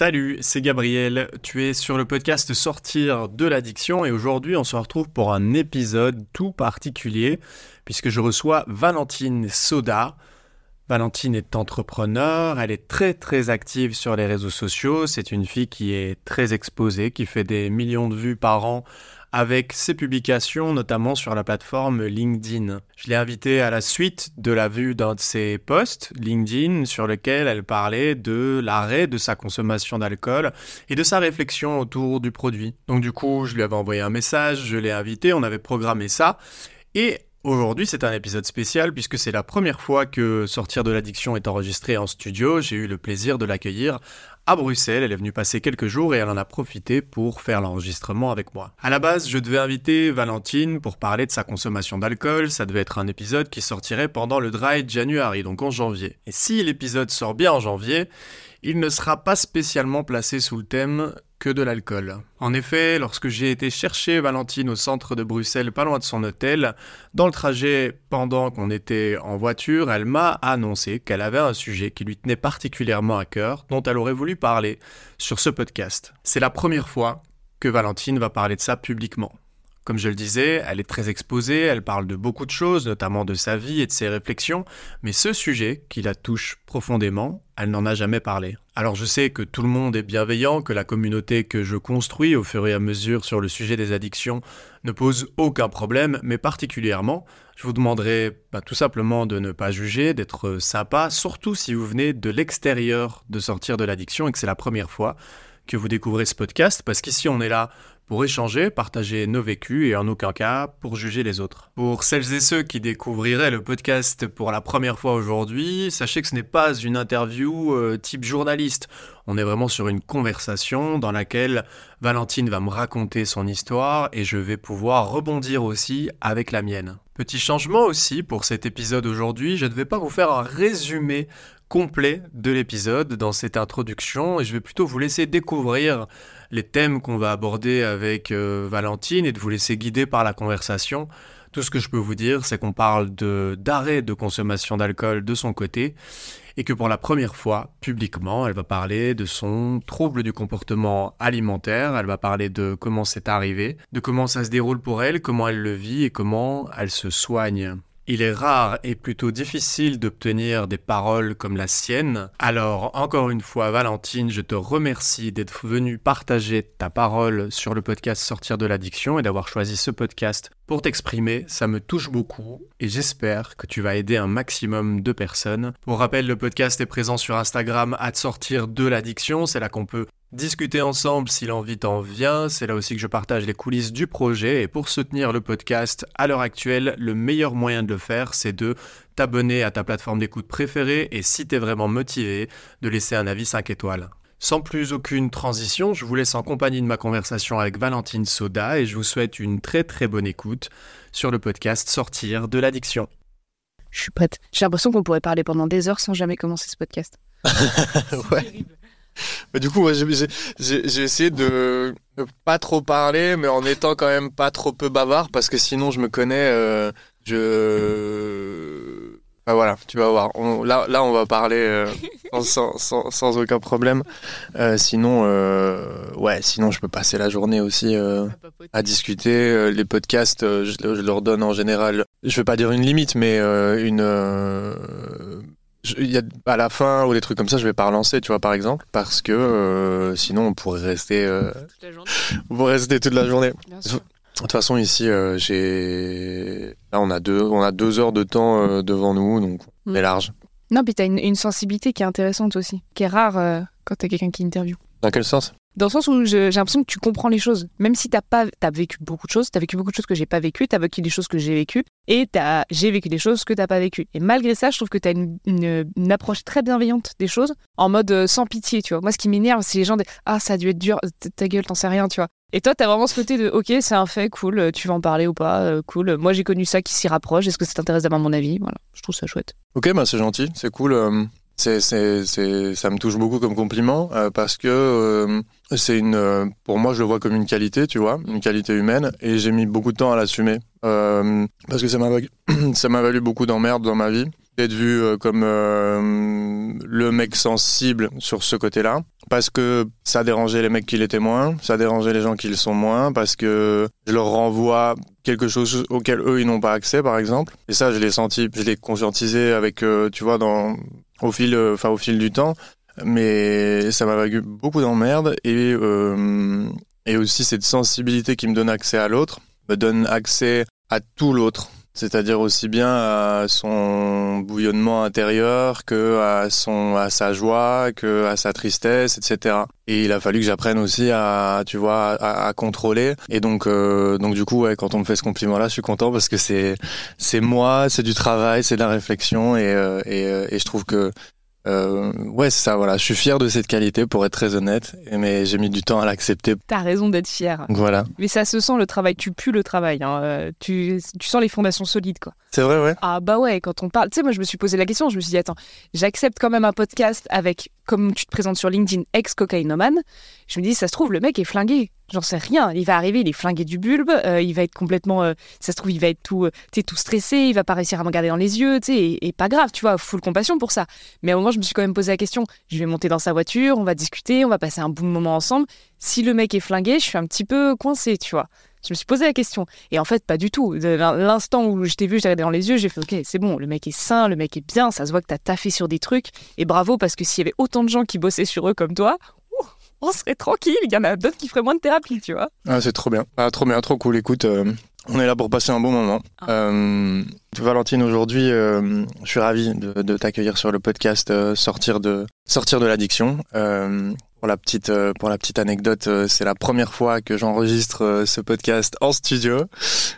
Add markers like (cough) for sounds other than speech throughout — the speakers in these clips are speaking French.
Salut, c'est Gabriel. Tu es sur le podcast Sortir de l'addiction et aujourd'hui on se retrouve pour un épisode tout particulier puisque je reçois Valentine Soda. Valentine est entrepreneur, elle est très très active sur les réseaux sociaux, c'est une fille qui est très exposée, qui fait des millions de vues par an avec ses publications, notamment sur la plateforme LinkedIn. Je l'ai invitée à la suite de la vue d'un de ses posts LinkedIn sur lequel elle parlait de l'arrêt de sa consommation d'alcool et de sa réflexion autour du produit. Donc du coup, je lui avais envoyé un message, je l'ai invitée, on avait programmé ça et Aujourd'hui, c'est un épisode spécial puisque c'est la première fois que Sortir de l'addiction est enregistré en studio. J'ai eu le plaisir de l'accueillir à Bruxelles. Elle est venue passer quelques jours et elle en a profité pour faire l'enregistrement avec moi. À la base, je devais inviter Valentine pour parler de sa consommation d'alcool. Ça devait être un épisode qui sortirait pendant le Dry January, donc en janvier. Et si l'épisode sort bien en janvier, il ne sera pas spécialement placé sous le thème que de l'alcool. En effet, lorsque j'ai été chercher Valentine au centre de Bruxelles, pas loin de son hôtel, dans le trajet pendant qu'on était en voiture, elle m'a annoncé qu'elle avait un sujet qui lui tenait particulièrement à cœur, dont elle aurait voulu parler sur ce podcast. C'est la première fois que Valentine va parler de ça publiquement. Comme je le disais, elle est très exposée, elle parle de beaucoup de choses, notamment de sa vie et de ses réflexions, mais ce sujet qui la touche profondément, elle n'en a jamais parlé. Alors je sais que tout le monde est bienveillant, que la communauté que je construis au fur et à mesure sur le sujet des addictions ne pose aucun problème, mais particulièrement, je vous demanderai bah, tout simplement de ne pas juger, d'être sympa, surtout si vous venez de l'extérieur de sortir de l'addiction et que c'est la première fois que vous découvrez ce podcast, parce qu'ici on est là pour échanger, partager nos vécus et en aucun cas pour juger les autres. Pour celles et ceux qui découvriraient le podcast pour la première fois aujourd'hui, sachez que ce n'est pas une interview euh, type journaliste. On est vraiment sur une conversation dans laquelle Valentine va me raconter son histoire et je vais pouvoir rebondir aussi avec la mienne. Petit changement aussi pour cet épisode aujourd'hui, je ne vais pas vous faire un résumé complet de l'épisode dans cette introduction et je vais plutôt vous laisser découvrir les thèmes qu'on va aborder avec euh, Valentine et de vous laisser guider par la conversation. Tout ce que je peux vous dire, c'est qu'on parle de d'arrêt de consommation d'alcool de son côté et que pour la première fois, publiquement, elle va parler de son trouble du comportement alimentaire, elle va parler de comment c'est arrivé, de comment ça se déroule pour elle, comment elle le vit et comment elle se soigne. Il est rare et plutôt difficile d'obtenir des paroles comme la sienne. Alors, encore une fois, Valentine, je te remercie d'être venue partager ta parole sur le podcast Sortir de l'addiction et d'avoir choisi ce podcast pour t'exprimer. Ça me touche beaucoup et j'espère que tu vas aider un maximum de personnes. Pour rappel, le podcast est présent sur Instagram à sortir de l'addiction. C'est là qu'on peut discuter ensemble si l'envie t'en vient. C'est là aussi que je partage les coulisses du projet. Et pour soutenir le podcast à l'heure actuelle, le meilleur moyen de le faire, c'est de t'abonner à ta plateforme d'écoute préférée et si t'es vraiment motivé, de laisser un avis 5 étoiles. Sans plus aucune transition, je vous laisse en compagnie de ma conversation avec Valentine Soda et je vous souhaite une très très bonne écoute sur le podcast Sortir de l'addiction. Je suis prête. J'ai l'impression qu'on pourrait parler pendant des heures sans jamais commencer ce podcast. (laughs) ouais. Mais du coup, j'ai essayé de ne pas trop parler, mais en étant quand même pas trop peu bavard, parce que sinon, je me connais. Euh, je. Bah voilà, tu vas voir. là, là, on va parler euh, sans, sans, sans, aucun problème. Euh, sinon, ouais, sinon, je peux passer la journée aussi à discuter. les podcasts, je, je, leur donne en général, je vais pas dire une limite, mais une il y a à la fin ou des trucs comme ça, je vais pas relancer, tu vois, par exemple, parce que euh, sinon on pourrait rester. Euh, toute la journée. (laughs) on pourrait rester toute la journée. De toute façon, ici, euh, j'ai. Là, on a deux, on a deux heures de temps devant nous, donc on est mm. large. Non, puis t'as une, une sensibilité qui est intéressante aussi, qui est rare quand t'as quelqu'un qui interview. Dans quel sens? Dans le sens où j'ai l'impression que tu comprends les choses. Même si t'as pas as vécu beaucoup de choses, tu as vécu beaucoup de choses que j'ai pas vécues, tu as vécu des choses que j'ai vécues, et j'ai vécu des choses que t'as pas vécues. Et malgré ça, je trouve que tu as une, une, approche très bienveillante des choses, en mode euh, sans pitié, tu vois. Moi, ce qui m'énerve, c'est les gens Ah, ça a dû être dur, ta gueule, t'en sais rien, tu vois. Et toi, tu as vraiment ce côté de Ok, c'est un fait, cool, euh, tu vas en parler ou pas, euh, cool. Moi, j'ai connu ça qui s'y rapproche, est-ce que ça t'intéresse d'avoir mon avis? Voilà, je trouve ça chouette. Ok, bah c'est gentil, c'est cool. C'est, c'est, ça me touche beaucoup comme compliment euh, parce que euh, c'est une, euh, pour moi, je le vois comme une qualité, tu vois, une qualité humaine, et j'ai mis beaucoup de temps à l'assumer parce que ça m'a, (clears throat) ça m'a valu beaucoup d'emmerdes dans ma vie d'être vu comme le mec sensible sur ce côté-là, parce que ça dérangeait les mecs qui l'étaient moins, ça dérangeait les gens qui le sont moins, parce que je leur renvoie quelque chose auquel eux ils n'ont pas accès, par exemple. Et ça, je l'ai senti, je l'ai conscientisé avec, euh, tu vois, dans au fil, euh, enfin au fil du temps. Mais ça m'a valu beaucoup d'emmerdes et euh, et aussi cette sensibilité qui me donne accès à l'autre me donne accès à tout l'autre. C'est-à-dire aussi bien à son bouillonnement intérieur que à son à sa joie que à sa tristesse etc et il a fallu que j'apprenne aussi à tu vois à, contrôler. Et donc euh, donc du coup ouais, quand on me fait ce compliment là je suis content parce que c'est c'est moi c'est du travail c'est de la réflexion et euh, et, euh, et je trouve que euh, ouais, c'est ça, voilà. Je suis fier de cette qualité, pour être très honnête, mais j'ai mis du temps à l'accepter. T'as raison d'être fier. Voilà. Mais ça se sent le travail, tu pues le travail. Hein. Euh, tu, tu sens les fondations solides, quoi. C'est vrai, ouais. Ah bah ouais, quand on parle, tu sais, moi je me suis posé la question, je me suis dit, attends, j'accepte quand même un podcast avec, comme tu te présentes sur LinkedIn, ex-cocaïnomane. Je me dis, ça se trouve, le mec est flingué. J'en sais rien. Il va arriver, il est flingué du bulbe, euh, il va être complètement, euh, ça se trouve, il va être tout, euh, tout stressé, il va pas réussir à me regarder dans les yeux, et, et, pas grave, tu vois, full compassion pour ça. Mais à un moment, je me suis quand même posé la question, je vais monter dans sa voiture, on va discuter, on va passer un bon moment ensemble. Si le mec est flingué, je suis un petit peu coincé, tu vois. Je me suis posé la question. Et en fait, pas du tout. L'instant où je t'ai vu, j'ai regardé dans les yeux, j'ai fait OK, c'est bon, le mec est sain, le mec est bien, ça se voit que t'as taffé sur des trucs. Et bravo, parce que s'il y avait autant de gens qui bossaient sur eux comme toi, (laughs) on serait tranquille. Il y en a d'autres qui feraient moins de thérapie, tu vois. Ah, c'est trop bien. Ah, trop bien, trop cool. Écoute, euh, on est là pour passer un bon moment. Ah. Euh, Valentine, aujourd'hui, euh, je suis ravi de, de t'accueillir sur le podcast Sortir de sortir de l'addiction. Pour la petite, euh, pour la petite anecdote, euh, c'est la première fois que j'enregistre euh, ce podcast en studio.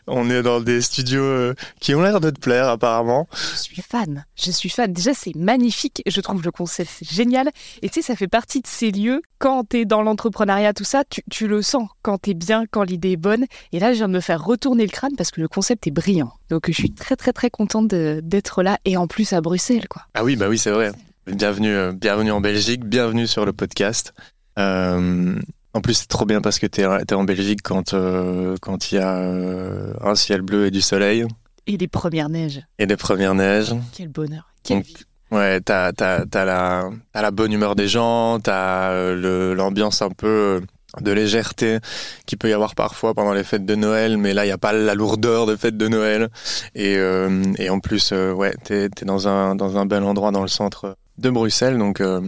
On est dans des studios qui ont l'air de te plaire apparemment. Je suis fan. Je suis fan. Déjà, c'est magnifique. Je trouve le concept génial. Et tu sais, ça fait partie de ces lieux. Quand tu es dans l'entrepreneuriat, tout ça, tu, tu le sens. Quand tu es bien, quand l'idée est bonne. Et là, je viens de me faire retourner le crâne parce que le concept est brillant. Donc, je suis très, très, très contente d'être là. Et en plus, à Bruxelles, quoi. Ah oui, bah oui, c'est vrai. Bienvenue, euh, bienvenue en Belgique, bienvenue sur le podcast. Euh, en plus, c'est trop bien parce que tu es, en Belgique quand euh, quand il y a un ciel bleu et du soleil. Et des premières neiges. Et des premières neiges. Quel bonheur. Quelle vie. Ouais, t'as as, as, la, as la bonne humeur des gens, t'as l'ambiance un peu de légèreté qui peut y avoir parfois pendant les fêtes de Noël, mais là il n'y a pas la lourdeur de fêtes de Noël. Et, et en plus, ouais, t'es es dans un dans un bel endroit dans le centre de Bruxelles. Donc euh,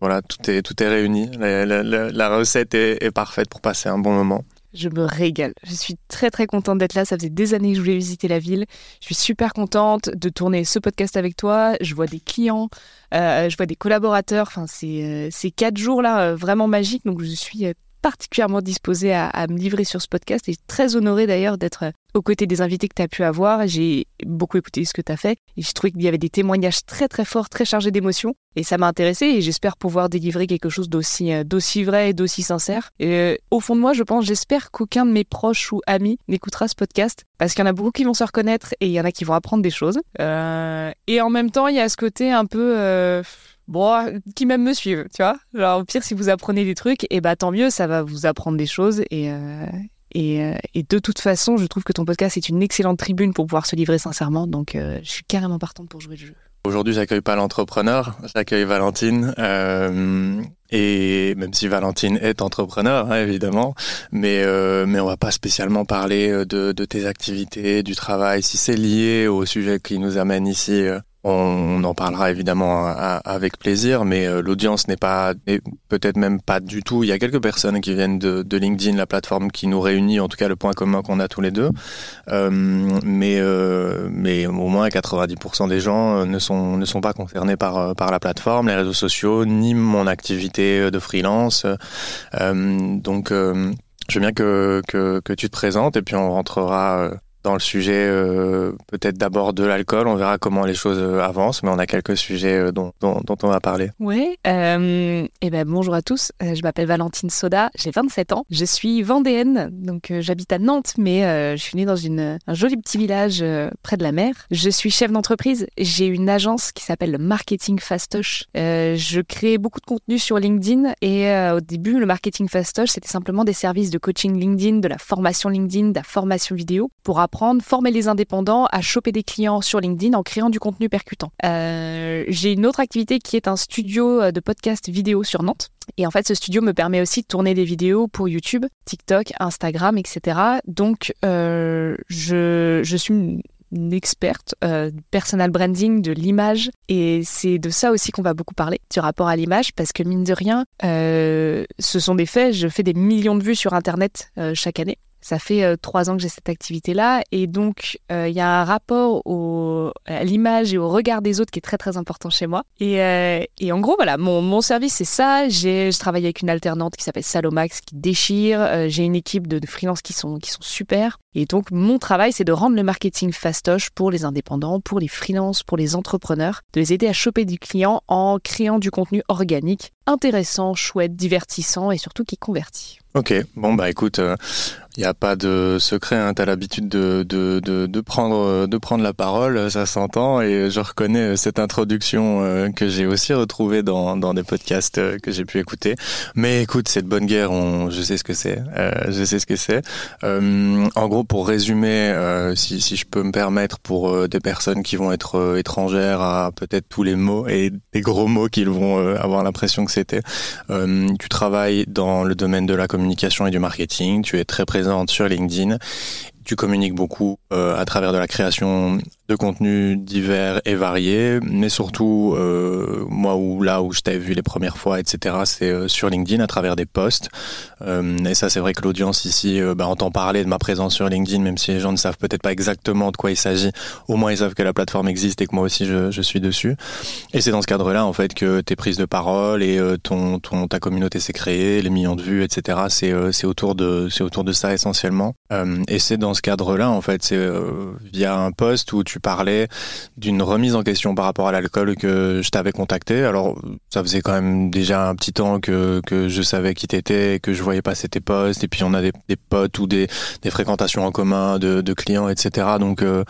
voilà, tout est, tout est réuni. La, recette est, parfaite pour passer un bon moment. Je me régale. Je suis très très contente d'être là. Ça faisait des années que je voulais visiter la ville. Je suis super contente de tourner ce podcast avec toi. Je vois des clients, euh, je vois des collaborateurs. Enfin, c'est euh, ces quatre jours là vraiment magiques. Donc je suis particulièrement disposée à, me livrer sur ce podcast et très honorée d'ailleurs d'être aux côtés des invités que tu as pu avoir. J'ai beaucoup écouté ce que tu as fait et j'ai trouvé qu'il y avait des témoignages très très forts, très chargés d'émotions et ça m'a intéressé et j'espère pouvoir délivrer quelque chose d'aussi euh, d'aussi vrai et d'aussi sincère. Et euh, au fond de moi, je pense, j'espère qu'aucun de mes proches ou amis n'écoutera ce podcast parce qu'il y en a beaucoup qui vont se reconnaître et il y en a qui vont apprendre des choses. Euh, et en même temps, il y a ce côté un peu bon, qui même me suivent, tu vois. Alors, au pire, si vous apprenez des trucs, et eh bah tant mieux, ça va vous apprendre des choses. Et, euh, euh, et, de toute façon, je trouve que ton podcast est une excellente tribune pour pouvoir se livrer sincèrement. Donc, euh, je suis carrément partante pour jouer le jeu. Aujourd'hui, j'accueille pas l'entrepreneur, j'accueille Valentine. et même si Valentine est entrepreneur, hein, évidemment, mais mais on va pas spécialement parler de tes activités, du travail, si c'est lié au sujet qui nous amène ici on, en parlera évidemment avec plaisir, mais euh, l'audience n'est pas, peut-être même pas du tout. Il y a quelques personnes qui viennent de, LinkedIn, la plateforme qui nous réunit, en tout cas le point commun qu'on a tous les deux. Euh, mais, euh, mais au moins 90% des gens ne sont, ne sont pas concernés par, par la plateforme, les réseaux sociaux, ni mon activité de freelance. donc, je veux bien que, que, que, tu te présentes et puis on rentrera dans le sujet euh, peut-être d'abord de l'alcool. On verra comment les choses euh, avancent, mais on a quelques sujets euh, dont, dont, on va parler. Oui. Et ben bonjour à tous. Je m'appelle Valentine Soda. J'ai 27 ans. Je suis vendéenne, donc j'habite à Nantes, mais je suis née dans une, un joli petit village près de la mer. Je suis chef d'entreprise. J'ai une agence qui s'appelle le Marketing Fastoche. je crée beaucoup de contenu sur LinkedIn et au début, le Marketing Fastoche, c'était simplement des services de coaching LinkedIn, de la formation LinkedIn, de la formation vidéo pour former les indépendants à choper des clients sur LinkedIn en créant du contenu percutant. Euh, j'ai une autre activité qui est un studio de podcast vidéo sur Nantes. Et en fait, ce studio me permet aussi de tourner des vidéos pour YouTube, TikTok, Instagram, etc. Donc, euh, je, suis une experte euh, personal branding, de l'image. Et c'est de ça aussi qu'on va beaucoup parler, du rapport à l'image, parce que mine de rien, euh, ce sont des faits. Je fais des millions de vues sur Internet euh, chaque année. Ça fait euh, trois ans que j'ai cette activité-là. Et donc, euh, il y a un rapport au, à l'image et au regard des autres qui est très, très important chez moi. Et, euh, et en gros, voilà, mon, mon service, c'est ça. J'ai, je travaille avec une alternante qui s'appelle Salomax, qui déchire. j'ai une équipe de, de freelance qui sont, qui sont super. Et donc, mon travail, c'est de rendre le marketing fastoche pour les indépendants, pour les freelances, pour les entrepreneurs, de les aider à choper du client en créant du contenu organique, intéressant, chouette, divertissant et surtout qui convertit. Ok, bon bah écoute, il n'y a pas de secret, hein. tu as l'habitude de, de, de, de, prendre, de prendre la parole, ça s'entend, et je reconnais cette introduction euh, que j'ai aussi retrouvée dans, dans des podcasts euh, que j'ai pu écouter. Mais écoute, cette bonne guerre, on, je sais ce que c'est. Euh, je sais ce que c'est. Euh, en gros, pour résumer, euh, si, si je peux me permettre, pour des personnes qui vont être étrangères à peut-être tous les mots et des gros mots qu'ils vont avoir l'impression que c'était, tu travailles dans le domaine de la communication et du marketing, tu es très présent sur LinkedIn. Tu communiques beaucoup euh, à travers de la création de contenus divers et variés, mais surtout, euh, moi, où, là où je t'avais vu les premières fois, etc., c'est euh, sur LinkedIn à travers des posts. Euh, et ça, c'est vrai que l'audience ici bah, entend parler de ma présence sur LinkedIn, même si les gens ne savent peut-être pas exactement de quoi il s'agit. Au moins, ils savent que la plateforme existe et que moi aussi, je, suis dessus. Et c'est dans ce cadre-là, en fait, que tes prises de parole et ton, ton, ta communauté s'est créée, les millions de vues, etc., c'est c'est autour, de, autour de ça essentiellement. et c'est dans ce cadre-là, en fait, c'est via un post où tu parlais d'une remise en question par rapport à l'alcool que je t'avais contacté. Alors, ça faisait quand même déjà un petit temps que, que je savais qui t'étais, que je voyais passer tes posts, et puis on a des, potes ou des, des fréquentations en commun de, clients, etc. Donc, euh,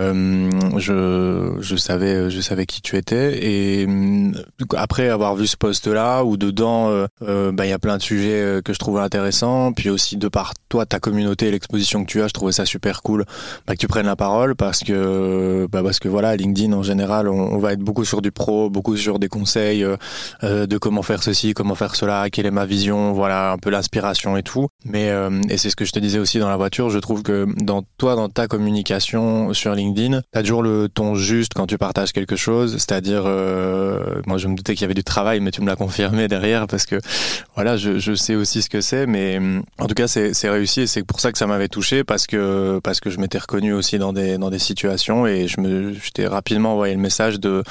euh, je, je savais, je savais qui tu étais. Et euh, après avoir vu ce post-là, où dedans, bah, il y a plein de sujets que je trouvais intéressants, puis aussi de par toi, ta communauté et l'exposition que tu as, je trouvais ça super cool bah, que tu prennes la parole parce que euh, bah parce que voilà, LinkedIn en général, on, va être beaucoup sur du pro, beaucoup sur des conseils euh, euh, de comment faire ceci, comment faire cela, quelle est ma vision, voilà, un peu l'inspiration et tout. Mais et c'est ce que je te disais aussi dans la voiture, je trouve que dans toi, dans ta communication sur LinkedIn, t'as toujours le ton juste quand tu partages quelque chose, c'est-à-dire, moi je me doutais qu'il y avait du travail, mais tu me l'as confirmé derrière parce que voilà, je, je sais aussi ce que c'est, mais en tout cas c'est réussi et c'est pour ça que ça m'avait touché parce que parce que je m'étais reconnu aussi dans des dans des situations et je me, je t'ai rapidement envoyé le message de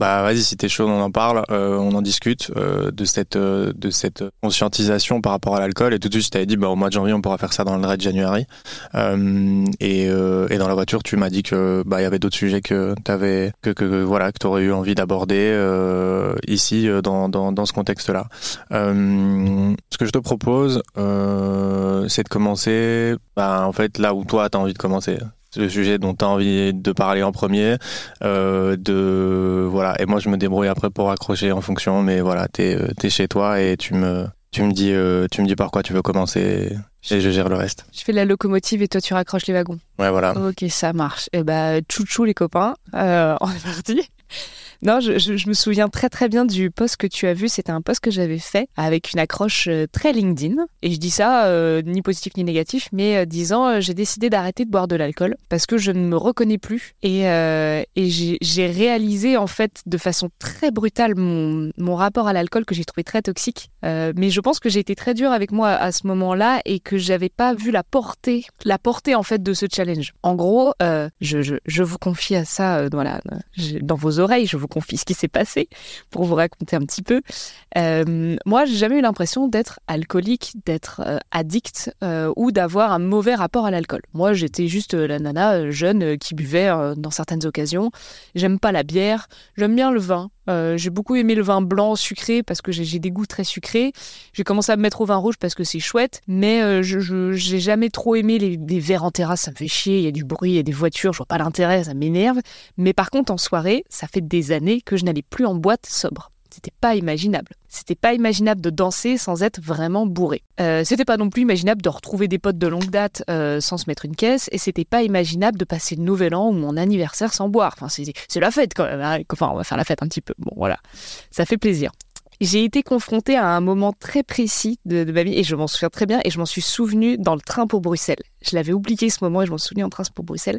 bah vas-y si t'es chaud on en parle, euh, on en discute euh, de cette euh, de cette conscientisation par rapport à l'alcool. Et tout de suite je t'avais dit bah au mois de janvier on pourra faire ça dans le Red January. Et, et dans la voiture tu m'as dit que bah il y avait d'autres sujets que t'avais que, que, voilà que t'aurais eu envie d'aborder ici dans, dans, dans ce contexte là. ce que je te propose c'est de commencer bah, en fait là où toi t'as envie de commencer le sujet dont tu as envie de parler en premier. Euh, de, voilà. Et moi, je me débrouille après pour accrocher en fonction. Mais voilà, tu es, es, chez toi et tu me, tu me, dis, euh, tu me dis par quoi tu veux commencer et je gère le reste. Je fais la locomotive et toi, tu raccroches les wagons. Ouais, voilà. Ok, ça marche. Et eh bah, chouchou les copains, euh, (laughs) on est parti. Non, je, me souviens très très bien du post que tu as vu. C'était un post que j'avais fait avec une accroche euh, très LinkedIn. Et je dis ça euh, ni positif ni négatif, mais euh, disant j'ai décidé d'arrêter de boire de l'alcool parce que je ne me reconnais plus. Et, j'ai réalisé en fait de façon très brutale mon, rapport à l'alcool que j'ai trouvé très toxique. mais je pense que j'ai été très dure avec moi à ce moment-là et que j'avais pas vu la portée, la portée en fait de ce challenge. En gros, je, vous confie à ça, voilà, dans vos oreilles, je vous confie ce qui s'est passé pour vous raconter un petit peu. Euh, moi, j'ai jamais eu l'impression d'être alcoolique, d'être euh, addict euh, ou d'avoir un mauvais rapport à l'alcool. Moi, j'étais juste la nana jeune qui buvait dans certaines occasions. J'aime pas la bière, j'aime bien le vin. J'ai beaucoup aimé le vin blanc sucré parce que j'ai des goûts très sucrés. J'ai commencé à me mettre au vin rouge parce que c'est chouette, mais je j'ai jamais trop aimé les, les, verres en terrasse. Ça me fait chier. Il y a du bruit, il y a des voitures, je vois pas l'intérêt, ça m'énerve. Mais par contre, en soirée, ça fait des années que je n'allais plus en boîte sobre. C'était pas imaginable. C'était pas imaginable de danser sans être vraiment bourré. Euh, c'était pas non plus imaginable de retrouver des potes de longue date euh, sans se mettre une caisse. Et c'était pas imaginable de passer le nouvel an ou mon anniversaire sans boire. Enfin, c'est la fête quand même. Hein. Enfin, on va faire la fête un petit peu. Bon, voilà. Ça fait plaisir. J'ai été confrontée à un moment très précis de, ma vie et je m'en souviens très bien et je m'en suis souvenu dans le train pour Bruxelles. Je l'avais oublié ce moment et je m'en souviens en train pour Bruxelles.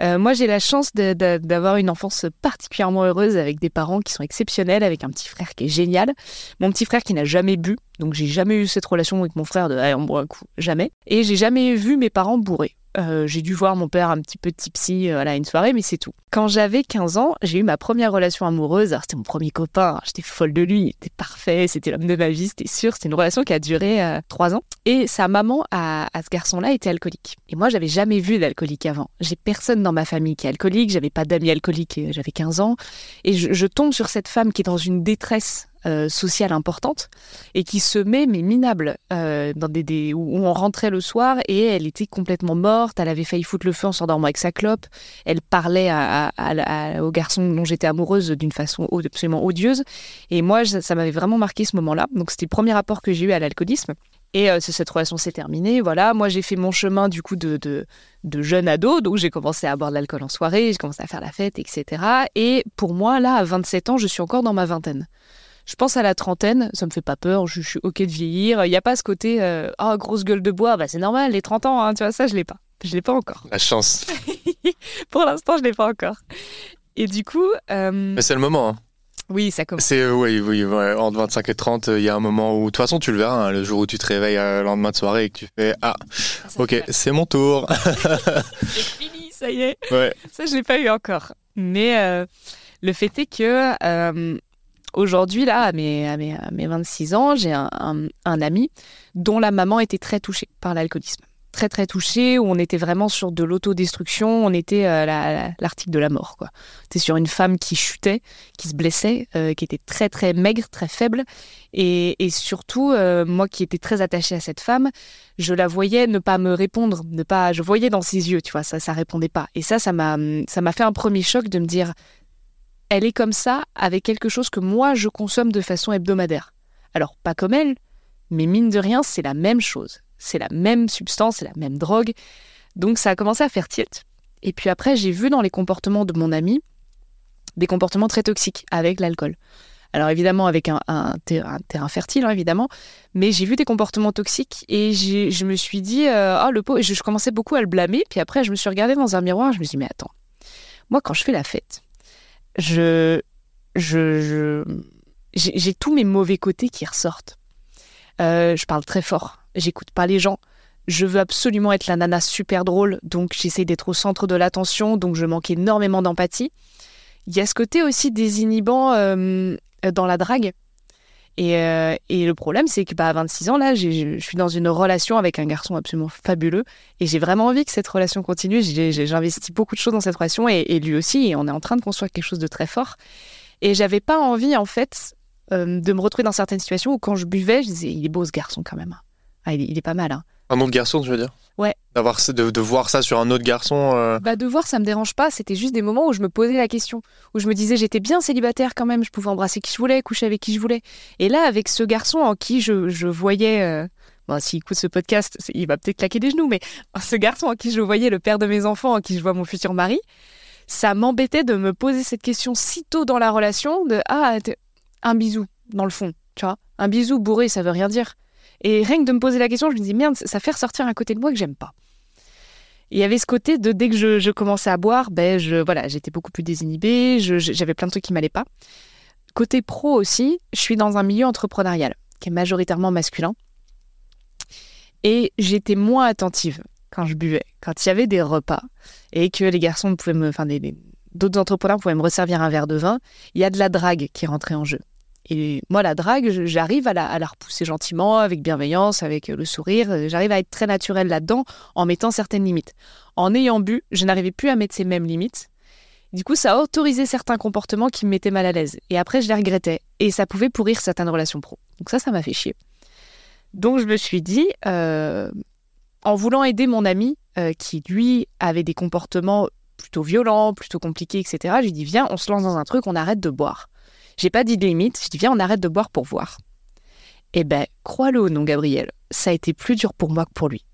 Euh, moi, j'ai la chance d'avoir une enfance particulièrement heureuse avec des parents qui sont exceptionnels, avec un petit frère qui est génial. Mon petit frère qui n'a jamais bu, donc j'ai jamais eu cette relation avec mon frère de on boit un coup, jamais. Et j'ai jamais vu mes parents bourrés. Euh, j'ai dû voir mon père un petit peu tipsy euh, à une soirée, mais c'est tout. Quand j'avais 15 ans, j'ai eu ma première relation amoureuse. C'était mon premier copain, j'étais folle de lui, il était parfait, c'était l'homme de ma vie, c'était sûr. C'était une relation qui a duré 3 euh, ans. Et sa maman à, ce garçon-là était alcoolique. Et moi, j'avais jamais vu d'alcoolique avant. J'ai personne dans ma famille qui est alcoolique, j'avais pas d'amis alcooliques, j'avais 15 ans. Et je tombe sur cette femme qui est dans une détresse euh, sociale importante et qui se met mais minable euh, dans des, où on rentrait le soir et elle était complètement morte. Elle avait failli foutre le feu en s'endormant avec sa clope. Elle parlait à, au garçon dont j'étais amoureuse d'une façon absolument odieuse. Et moi ça, m'avait vraiment marqué ce moment-là. Donc c'était le premier rapport que j'ai eu à l'alcoolisme. Et euh, cette relation s'est terminée. Voilà, moi j'ai fait mon chemin du coup de, de, de jeune ado, donc j'ai commencé à boire de l'alcool en soirée, j'ai commencé à faire la fête, etc. Et pour moi, là, à 27 ans, je suis encore dans ma vingtaine. Je pense à la trentaine, ça me fait pas peur, je, suis ok de vieillir. Il n'y a pas ce côté, euh, oh, grosse gueule de bois, bah c'est normal, les 30 ans, hein, tu vois, ça je l'ai pas. Je l'ai pas encore. La chance. (laughs) Pour l'instant, je l'ai pas encore. Et du coup. Euh, Mais c'est le moment. Hein. Oui, ça commence. C'est, euh, oui, oui, entre 25 et 30, il y a un moment où, de toute façon, tu le verras, hein, le jour où tu te réveilles le lendemain de soirée et que tu fais Ah, ok, c'est mon tour. (laughs) c'est fini, ça y est. Ouais. Ça, je l'ai pas eu encore. Mais le fait est que Aujourd'hui, là, à mes, à, mes, 26 ans, j'ai un, ami dont la maman était très touchée par l'alcoolisme. Très, très touchée, où on était vraiment sur de l'autodestruction. On était euh, l'article de la mort. C'était sur une femme qui chutait, qui se blessait, euh, qui était très, très maigre, très faible. Et, surtout, euh, moi qui étais très attachée à cette femme, je la voyais ne pas me répondre, ne pas, je voyais dans ses yeux, tu vois, ça, ça répondait pas. Et ça, ça m'a fait un premier choc de me dire, elle est comme ça avec quelque chose que moi je consomme de façon hebdomadaire. Alors pas comme elle, mais mine de rien, c'est la même chose. C'est la même substance, c'est la même drogue. Donc ça a commencé à faire tilt. Et puis après, j'ai vu dans les comportements de mon ami des comportements très toxiques avec l'alcool. Alors évidemment avec un, terrain, fertile, hein, évidemment, mais j'ai vu des comportements toxiques et je me suis dit, oh le pot, je, je commençais beaucoup à le blâmer. Puis après, je me suis regardée dans un miroir, je me suis dit, mais attends, moi quand je fais la fête, je, je, j'ai tous mes mauvais côtés qui ressortent. Euh, je parle très fort, j'écoute pas les gens. Je veux absolument être la nana super drôle, donc j'essaie d'être au centre de l'attention, donc je manque énormément d'empathie. Il y a ce côté aussi désinhibant euh, dans la drague. Euh, et, le problème, c'est que bah, à 26 ans, là, je suis dans une relation avec un garçon absolument fabuleux. Et j'ai vraiment envie que cette relation continue. J'investis beaucoup de choses dans cette relation et, lui aussi. Et on est en train de construire quelque chose de très fort. Et j'avais pas envie, en fait, euh, de me retrouver dans certaines situations où quand je buvais, je disais, il est beau ce garçon quand même. Ah, il, est pas mal. Hein. Un autre garçon, tu veux dire? Ouais. D'avoir, de, de, voir ça sur un autre garçon euh. Bah, de voir, ça me dérange pas. C'était juste des moments où je me posais la question. Où je me disais, j'étais bien célibataire quand même. Je pouvais embrasser qui je voulais, coucher avec qui je voulais. Et là, avec ce garçon en qui je, je voyais. Euh... Bon, s'il écoute ce podcast, il va peut-être claquer des genoux, mais (laughs) ce garçon en qui je voyais le père de mes enfants, en qui je vois mon futur mari, ça m'embêtait de me poser cette question si tôt dans la relation de Ah, un bisou, dans le fond, tu vois. Un bisou bourré, ça veut rien dire. Et rien que de me poser la question, je me dis merde, ça fait ressortir un côté de moi que j'aime pas. Il y avait ce côté de dès que je, commençais à boire, ben je, voilà, j'étais beaucoup plus désinhibée, j'avais plein de trucs qui m'allaient pas. Côté pro aussi, je suis dans un milieu entrepreneurial qui est majoritairement masculin. Et j'étais moins attentive quand je buvais, quand il y avait des repas et que les garçons pouvaient me, enfin, d'autres entrepreneurs pouvaient me resservir un verre de vin, il y a de la drague qui rentrait en jeu. Et moi, la drague, j'arrive à la, repousser gentiment, avec bienveillance, avec le sourire. J'arrive à être très naturelle là-dedans en mettant certaines limites. En ayant bu, je n'arrivais plus à mettre ces mêmes limites. Du coup, ça a autorisé certains comportements qui me mettaient mal à l'aise. Et après, je les regrettais. Et ça pouvait pourrir certaines relations pro. Donc ça, ça m'a fait chier. Donc je me suis dit, euh, en voulant aider mon ami, euh, qui lui avait des comportements plutôt violents, plutôt compliqués, etc., j'ai dit, viens, on se lance dans un truc, on arrête de boire. J'ai pas dit de limite. Je dis, viens, on arrête de boire pour voir. Eh ben, crois-le ou non, Gabriel, ça a été plus dur pour moi que pour lui.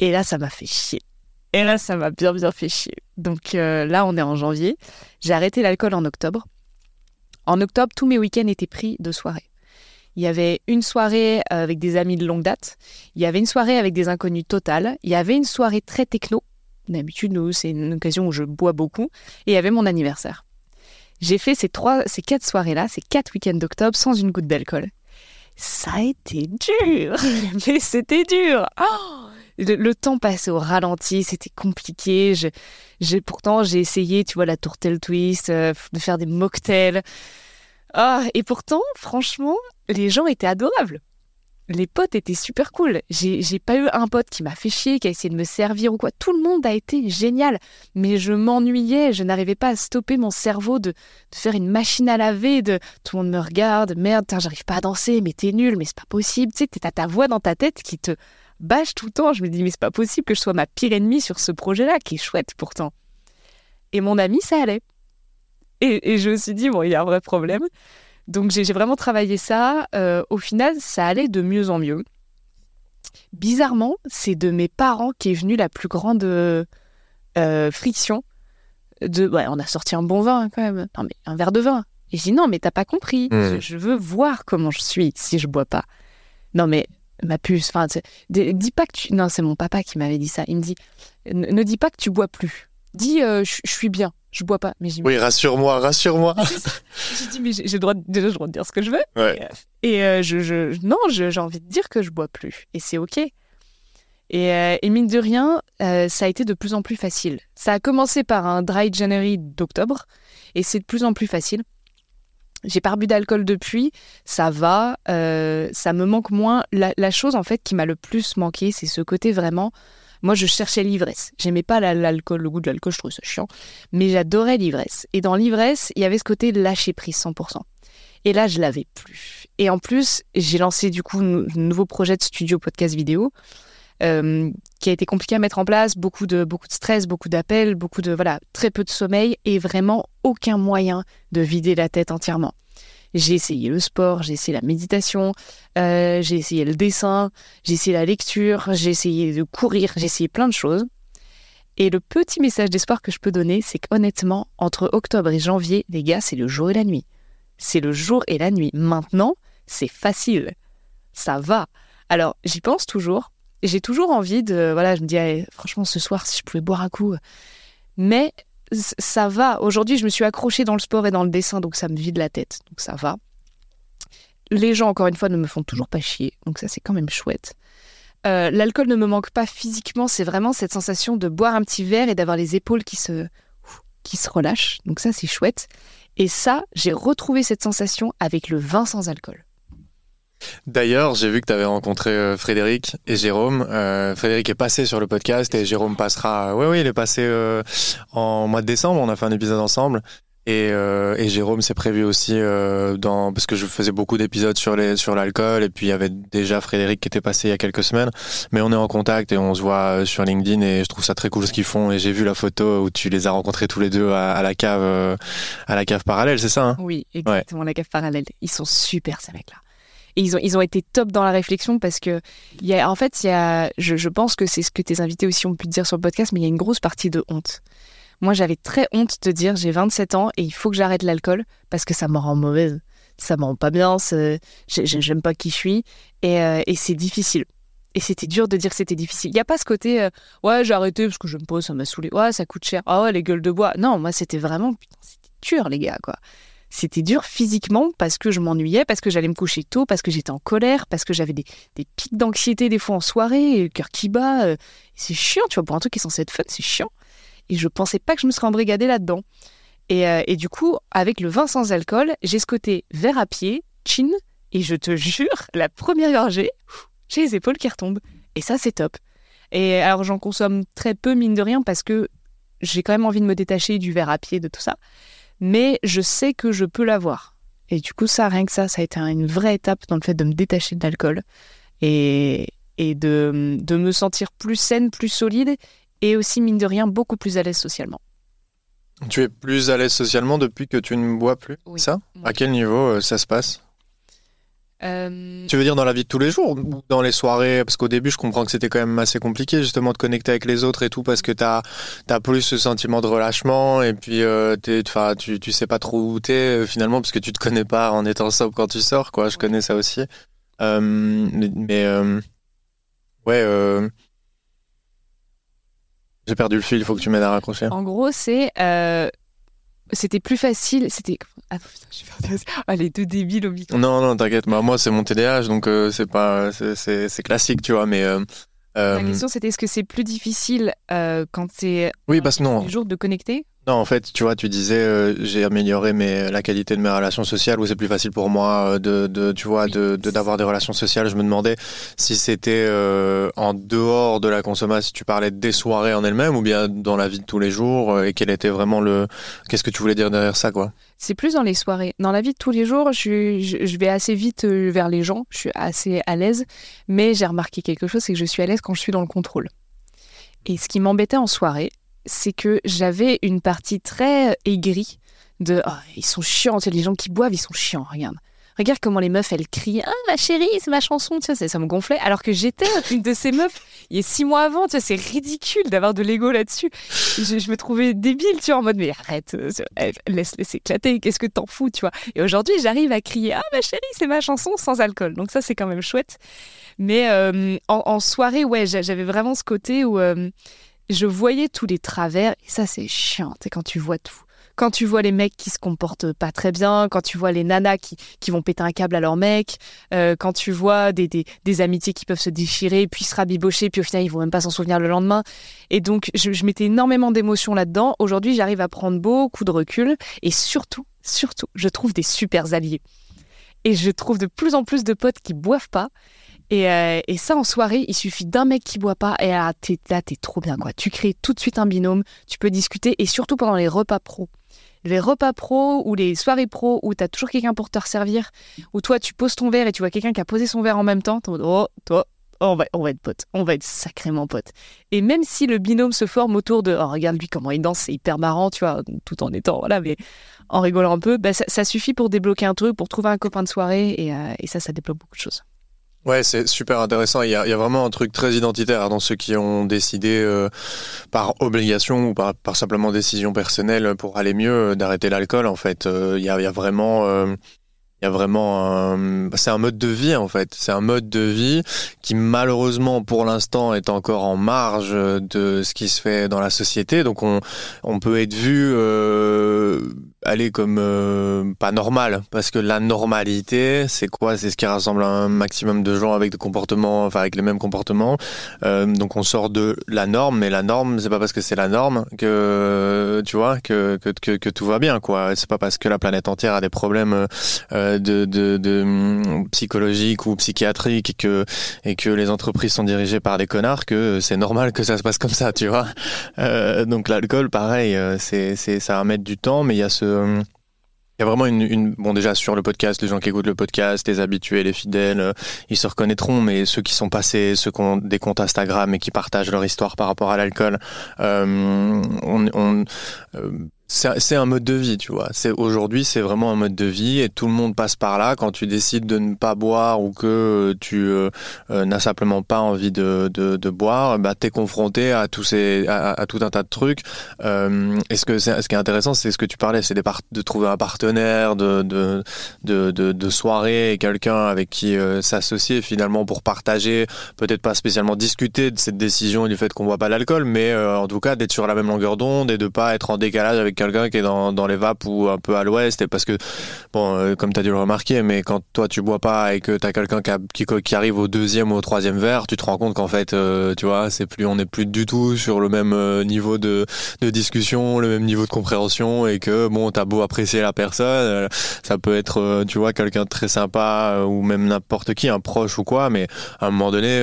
Et là, ça m'a fait chier. Et là, ça m'a bien, bien fait chier. Donc euh, là, on est en janvier. J'ai arrêté l'alcool en octobre. En octobre, tous mes week-ends étaient pris de soirées. Il y avait une soirée euh, avec des amis de longue date. Il y avait une soirée avec des inconnus totales. Il y avait une soirée très techno. D'habitude, c'est une occasion où je bois beaucoup. Et il y avait mon anniversaire. J'ai fait ces trois, ces quatre soirées-là, ces quatre week-ends d'octobre sans une goutte d'alcool. Ça a été dur, (laughs) mais c'était dur. Oh le, temps passait au ralenti, c'était compliqué. pourtant, j'ai essayé, tu vois, la tourtelle twist, euh, de faire des mocktails. Ah, et pourtant, franchement, les gens étaient adorables. Les potes étaient super cool. J'ai pas eu un pote qui m'a fait chier, qui a essayé de me servir ou quoi. Tout le monde a été génial. Mais je m'ennuyais, je n'arrivais pas à stopper mon cerveau de, faire une machine à laver, de tout le monde me regarde, merde, j'arrive pas à danser, mais t'es nul, mais c'est pas possible. Tu sais, t'as ta voix dans ta tête qui te bâche tout le temps. Je me dis, mais c'est pas possible que je sois ma pire ennemie sur ce projet-là, qui est chouette pourtant. Et mon ami, ça allait. Et, je me suis dit, bon, il y a un vrai problème. Donc j'ai vraiment travaillé ça. Euh, au final, ça allait de mieux en mieux. Bizarrement, c'est de mes parents qui est venue la plus grande euh, friction. De, ouais, on a sorti un bon vin quand même. Non mais un verre de vin. Et je dis non mais t'as pas compris. Mmh. Je, veux voir comment je suis si je bois pas. Non mais ma puce. Enfin, dis pas que tu. Non, c'est mon papa qui m'avait dit ça. Il me dit ne, dis pas que tu bois plus. Dis euh, je suis bien, je bois pas. Mais oui, rassure-moi, rassure-moi. (laughs) j'ai dit mais j'ai le droit, déjà, le droit de dire ce que je veux. Et, euh, je, je, non, j'ai envie de dire que je bois plus. Et c'est ok. Et, euh, et, mine de rien, ça a été de plus en plus facile. Ça a commencé par un dry January d'octobre, et c'est de plus en plus facile. J'ai pas bu d'alcool depuis, ça va, euh, ça me manque moins. La, chose en fait qui m'a le plus manqué, c'est ce côté vraiment. Moi, je cherchais l'ivresse. J'aimais pas l'alcool, le goût de l'alcool, je trouvais ça chiant, mais j'adorais l'ivresse. Et dans l'ivresse, il y avait ce côté lâcher prise 100%. Et là, je l'avais plus. Et en plus, j'ai lancé du coup un nouveau projet de studio podcast vidéo. Euh, qui a été compliqué à mettre en place, beaucoup de, beaucoup de stress, beaucoup d'appels, beaucoup de voilà, très peu de sommeil et vraiment aucun moyen de vider la tête entièrement. J'ai essayé le sport, j'ai essayé la méditation, euh, j'ai essayé le dessin, j'ai essayé la lecture, j'ai essayé de courir, j'ai essayé plein de choses. Et le petit message d'espoir que je peux donner, c'est qu'honnêtement, entre octobre et janvier, les gars, c'est le jour et la nuit. C'est le jour et la nuit. Maintenant, c'est facile. Ça va. Alors, j'y pense toujours, j'ai toujours envie de. Voilà, je me dis, franchement, ce soir, si je pouvais boire un coup. Mais ça va. Aujourd'hui, je me suis accrochée dans le sport et dans le dessin, donc ça me vide la tête. Donc ça va. Les gens, encore une fois, ne me font toujours pas chier. Donc ça, c'est quand même chouette. Euh, l'alcool ne me manque pas physiquement. C'est vraiment cette sensation de boire un petit verre et d'avoir les épaules qui se, qui se relâchent. Donc ça, c'est chouette. Et ça, j'ai retrouvé cette sensation avec le vin sans alcool. D'ailleurs, j'ai vu que tu avais rencontré euh, Frédéric et Jérôme. Euh, Frédéric est passé sur le podcast et Jérôme passera. Oui, oui, il est passé euh, en mois de décembre. On a fait un épisode ensemble. Et, et Jérôme s'est prévu aussi dans parce que je faisais beaucoup d'épisodes sur les sur l'alcool et puis il y avait déjà Frédéric qui était passé il y a quelques semaines mais on est en contact et on se voit sur LinkedIn et je trouve ça très cool ce qu'ils font et j'ai vu la photo où tu les as rencontrés tous les deux à, la cave à la cave parallèle c'est ça hein? Oui exactement la cave parallèle ils sont super ces mecs là et ils ont, ils ont été top dans la réflexion parce que, y a, en fait, y a, je, je pense que c'est ce que tes invités aussi ont pu te dire sur le podcast, mais il y a une grosse partie de honte. Moi, j'avais très honte de dire j'ai 27 ans et il faut que j'arrête l'alcool parce que ça me rend mauvaise. Ça me rend pas bien, j'aime pas qui je suis et, euh, et c'est difficile. Et c'était dur de dire que c'était difficile. Il n'y a pas ce côté, euh, ouais, j'ai arrêté parce que je me pose, ça m'a saoulé. Ouais, ça coûte cher. Ah ouais, les gueules de bois. Non, moi, c'était vraiment, putain, c'était dur, les gars, quoi c'était dur physiquement parce que je m'ennuyais, parce que j'allais me coucher tôt, parce que j'étais en colère, parce que j'avais des, pics d'anxiété des fois en soirée, cœur qui bat. Euh, c'est chiant, tu vois, pour un truc qui est censé être fun, c'est chiant. Et je pensais pas que je me serais embrigadée là-dedans. Et, euh, et, du coup, avec le vin sans alcool, j'ai ce côté verre à pied, chin, et je te (laughs) jure, la première gorgée, j'ai les épaules qui retombent. Et ça, c'est top. Et alors, j'en consomme très peu, mine de rien, parce que j'ai quand même envie de me détacher du verre à pied, de tout ça mais je sais que je peux l'avoir. Et du coup, ça, rien que ça, ça a été une vraie étape dans le fait de me détacher de l'alcool et, et de, de, me sentir plus saine, plus solide et aussi, mine de rien, beaucoup plus à l'aise socialement. Tu es plus à l'aise socialement depuis que tu ne bois plus Oui. Ça? Oui. À quel niveau euh, ça se passe? Euh, Tu veux dire dans la vie de tous les jours ou dans les soirées? Parce qu'au début, je comprends que c'était quand même assez compliqué justement de connecter avec les autres et tout parce que t'as as plus ce sentiment de relâchement et puis euh, t'es- tu, tu sais pas trop où t'es euh, finalement parce que tu te connais pas en étant sobre quand tu sors, quoi. Je connais ça aussi. Euh, mais ouais, j'ai perdu le fil, il faut que tu m'aides à raccrocher. En gros, c'est. Euh, C'était plus facile. C'était. Ah, putain, je des- Ah, les deux débiles au micro. Non, non, t'inquiète. Bah, moi, c'est mon TDAH, donc euh, c'est pas, c'est- classique, tu vois. Mais euh, euh, La question, c'était est-ce que c'est plus difficile euh, quand c'est oui, parce que non, les jours de connecter? Non, en fait, tu vois, tu disais, euh, j'ai amélioré mes, la qualité de mes relations sociales, ou c'est plus facile pour moi euh, de, de, tu vois, de, d'avoir des relations sociales. Je me demandais si c'était euh, en dehors de la consommation, si tu parlais des soirées en elles-mêmes, ou bien dans la vie de tous les jours, et quel était vraiment le, qu'est-ce que tu voulais dire derrière ça, quoi? C'est plus dans les soirées. Dans la vie de tous les jours, je, je, vais assez vite vers les gens. Je suis assez à l'aise. Mais j'ai remarqué quelque chose, c'est que je suis à l'aise quand je suis dans le contrôle. Et ce qui m'embêtait en soirée, c'est que j'avais une partie très aigrie de oh, ils sont chiants, les gens qui boivent, ils sont chiants, regarde. Regarde comment les meufs, elles crient Ah, ma chérie, c'est ma chanson, tu sais, ça, me gonflait. Alors que j'étais (laughs) une de ces meufs, il y a six mois avant, tu sais, c'est ridicule d'avoir de l'ego là-dessus. Je, me trouvais débile, tu vois, en mode Mais arrête, euh, laisse, laisse éclater, qu'est-ce que t'en fous, tu vois. Et aujourd'hui, j'arrive à crier Ah, ma chérie, c'est ma chanson sans alcool. Donc ça, c'est quand même chouette. Mais euh, en, soirée, ouais, j'a- j'avais vraiment ce côté où euh, je voyais tous les travers, et ça, c'est chiant, sais, quand tu vois tout. Quand tu vois les mecs qui se comportent pas très bien, quand tu vois les nanas qui, qui vont péter un câble à leur mec, euh, quand tu vois des, des, des amitiés qui peuvent se déchirer, puis se rabibocher, puis au final ils vont même pas s'en souvenir le lendemain. Et donc je, je mettais énormément d'émotions là-dedans. Aujourd'hui j'arrive à prendre beaucoup de recul et surtout, surtout, je trouve des super alliés. Et je trouve de plus en plus de potes qui boivent pas. Et, euh, et ça, en soirée, il suffit d'un mec qui boit pas, et là, t'es, là, t'es trop bien, quoi. Tu crées tout de suite un binôme, tu peux discuter, et surtout pendant les repas pro. Les repas pro ou les soirées pro où t'as toujours quelqu'un pour te resservir, où toi, tu poses ton verre et tu vois quelqu'un qui a posé son verre en même temps, oh, toi, on va, être potes, on va être sacrément potes. Et même si le binôme se forme autour de, oh, regarde lui comment il danse, c'est hyper marrant, tu vois, tout en étant, voilà, mais en rigolant un peu, bah, ça, ça suffit pour débloquer un truc, pour trouver un copain de soirée, et, euh, et ça, ça débloque beaucoup de choses. Ouais, c'est super intéressant. Il y, a, il y a vraiment un truc très identitaire dans ceux qui ont décidé euh, par obligation ou par, par simplement décision personnelle pour aller mieux euh, d'arrêter l'alcool. En fait, Euh, il y, a, il y a vraiment, euh, il y a vraiment, c'est un mode de vie en fait. C'est un mode de vie qui malheureusement pour l'instant est encore en marge de ce qui se fait dans la société. Donc on, on peut être vu aller comme euh, pas normal parce que la normalité c'est quoi? C'est ce qui rassemble un maximum de gens avec des comportements enfin avec les mêmes comportements. Euh, donc on sort de la norme mais la norme c'est pas parce que c'est la norme que tu vois que, que, que, tout va bien quoi. C'est pas parce que la planète entière a des problèmes euh, de, de, de hum, psychologiques ou psychiatriques et que et que les entreprises sont dirigées par des connards que c'est normal que ça se passe comme ça tu vois. Euh, donc l'alcool pareil euh, c'est c'est ça va mettre du temps mais il y a ce il y a vraiment une, bon déjà sur le podcast les gens qui écoutent le podcast les habitués les fidèles euh, ils se reconnaîtront mais ceux qui sont passés ceux qui ont des comptes Instagram et qui partagent leur histoire par rapport à l'alcool euh, on, euh, c'est un mode de vie, tu vois. C'est aujourd'hui, c'est vraiment un mode de vie et tout le monde passe par là. Quand tu décides de ne pas boire ou que tu euh, euh, n'as simplement pas envie de, de, de boire, bah t'es confronté à tous ces à, à tout un tas de trucs. Euh, et ce que ce qui est intéressant, c'est ce que tu parlais, c'est de trouver un partenaire, de de de, de, soirée et quelqu'un avec qui euh, s'associer finalement pour partager, peut-être pas spécialement discuter de cette décision et du fait qu'on boit pas l'alcool, mais euh, en tout cas d'être sur la même longueur d'onde et de pas être en décalage avec quelqu'un qui est dans, dans les vapes ou un peu à l'ouest et parce que bon euh, comme tu as dû le remarquer mais quand toi tu bois pas et que tu as quelqu'un qui, qui, qui arrive au deuxième ou au troisième verre tu te rends compte qu'en fait euh, tu vois c'est plus on n'est plus du tout sur le même euh, niveau de, de discussion le même niveau de compréhension et que bon t'as beau apprécier la personne ça peut être tu vois quelqu'un très sympa ou même n'importe qui un proche ou quoi mais à un moment donné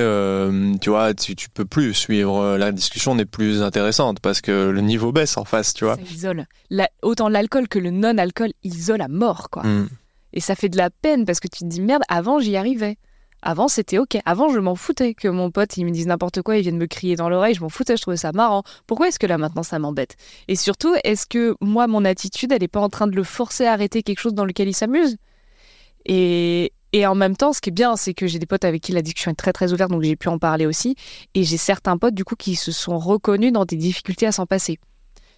tu vois tu, tu peux plus suivre la discussion n'est plus intéressante parce que le niveau baisse en face tu vois. La- autant l'alcool que le non-alcool isole à mort, quoi. Mm. Et ça fait de la peine parce que tu te dis merde, avant j'y arrivais. Avant, c'était ok. Avant, je m'en foutais que mon pote, il me dise n'importe quoi, il vienne me crier dans l'oreille, je m'en foutais, je trouvais ça marrant. Pourquoi est-ce que là, maintenant, ça m'embête? Et surtout, est-ce que moi, mon attitude, elle n'est pas en train de le forcer à arrêter quelque chose dans lequel il s'amuse? Et, et en même temps, ce qui est bien, c'est que j'ai des potes avec qui la discussion est très très ouverte, donc j'ai pu en parler aussi. Et j'ai certains potes, du coup, qui se sont reconnus dans des difficultés à s'en passer.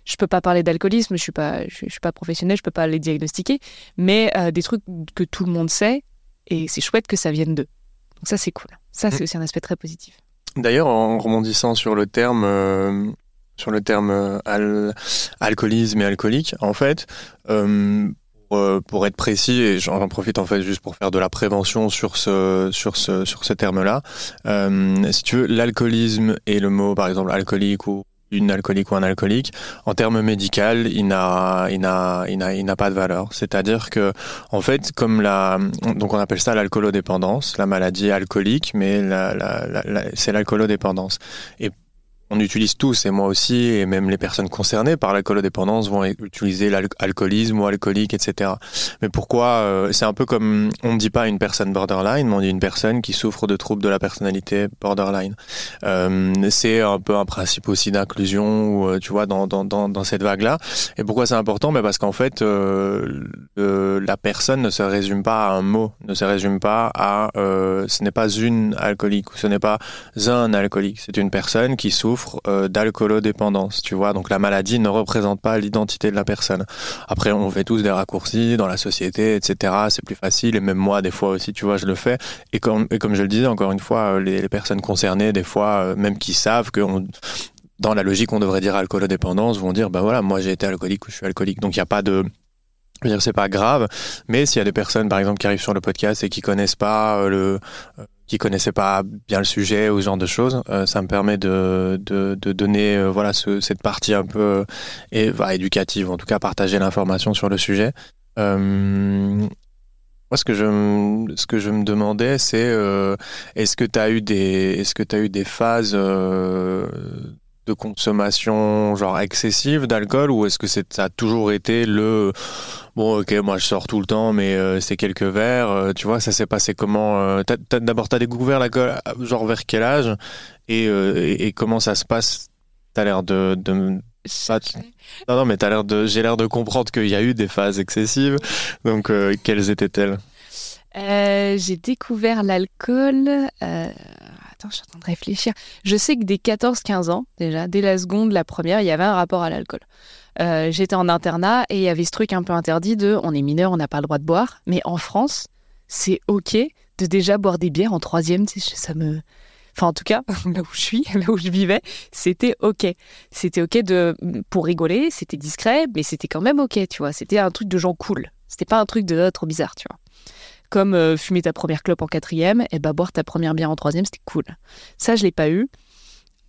Je peux pas parler d'alcoolisme, je suis pas, je, suis pas professionnel, je peux pas les diagnostiquer, mais euh, des trucs que tout le monde sait, et c'est chouette que ça vienne d'eux. Donc ça, c'est cool. Ça, c'est mm. aussi un aspect très positif. D'ailleurs, en rebondissant sur le terme, euh, sur le terme euh, alcoolisme et alcoolique, en fait, euh, pour, être précis, et j'en profite en fait juste pour faire de la prévention sur ce, sur ce, sur ce terme-là. Si tu veux, l'alcoolisme et le mot, par exemple, alcoolique ou une alcoolique ou un alcoolique, en termes médical, il n'a, il n'a, il n'a, il n'a pas de valeur. C'est-à-dire que, en fait, comme la, donc on appelle ça l'alcoolodépendance, la maladie alcoolique, mais la, la, la, c'est l'alcoolodépendance. Et on utilise tous, et moi aussi, et même les personnes concernées par l'alcoolodépendance vont utiliser l'alcoolisme ou alcoolique, etc. Mais pourquoi euh, C'est un peu comme on ne dit pas une personne borderline, mais on dit une personne qui souffre de troubles de la personnalité borderline. Euh, c'est un peu un principe aussi d'inclusion, euh, tu vois, dans, dans, dans, cette vague-là. Et pourquoi c'est important? Mais Parce qu'en fait, la personne ne se résume pas à un mot, ne se résume pas à ce n'est pas une alcoolique ou ce n'est pas un alcoolique. C'est une personne qui souffre euh, d'alcoolodépendance, tu vois. Donc la maladie ne représente pas l'identité de la personne. Après, on fait tous des raccourcis dans la société, etc. C'est plus facile, et même moi, des fois aussi, tu vois, je le fais. Et comme, je le disais, encore une fois, euh, les, personnes concernées, des fois, euh, même qui savent que dans la logique, on devrait dire alcoolodépendance, vont dire, bah voilà, moi j'ai été alcoolique ou je suis alcoolique. Donc il n'y a pas de dire, c'est pas grave, mais s'il y a des personnes, par exemple, qui arrivent sur le podcast et qui connaissent pas le, qui connaissaient pas bien le sujet ou ce genre de choses. Euh, ça me permet de, de, donner euh, voilà ce, cette partie un peu euh, et, bah, éducative, en tout cas partager l'information sur le sujet. moi, ce que je, ce que je me demandais, c'est est-ce que tu as eu des, est-ce que tu as eu des phases de consommation genre excessive d'alcool ou est-ce que c'est, ça a toujours été le bon ok moi je sors tout le temps mais euh, c'est quelques verres euh, tu vois ça s'est passé comment euh, d'abord t'as découvert l'alcool genre vers quel âge et, et, comment ça se passe? T'as l'air de, de non non mais t'as l'air de j'ai l'air de comprendre qu'il y a eu des phases excessives donc quelles étaient-elles? J'ai découvert l'alcool je suis en train de réfléchir. Je sais que dès 14-15 ans, déjà, dès la seconde, la première, il y avait un rapport à l'alcool. Euh, j'étais en internat et il y avait ce truc un peu interdit de on est mineur, on n'a pas le droit de boire. Mais en France, c'est OK de déjà boire des bières en troisième. Ça me. Enfin, en tout cas, (laughs) là où je suis, là où je vivais, c'était OK. C'était OK de, pour rigoler, c'était discret, mais c'était quand même OK, tu vois. C'était un truc de gens cool. C'était pas un truc de trop bizarre, tu vois comme euh, fumer ta première clope en quatrième, et eh bah ben, boire ta première bière en troisième, c'était cool. Ça, je l'ai pas eu.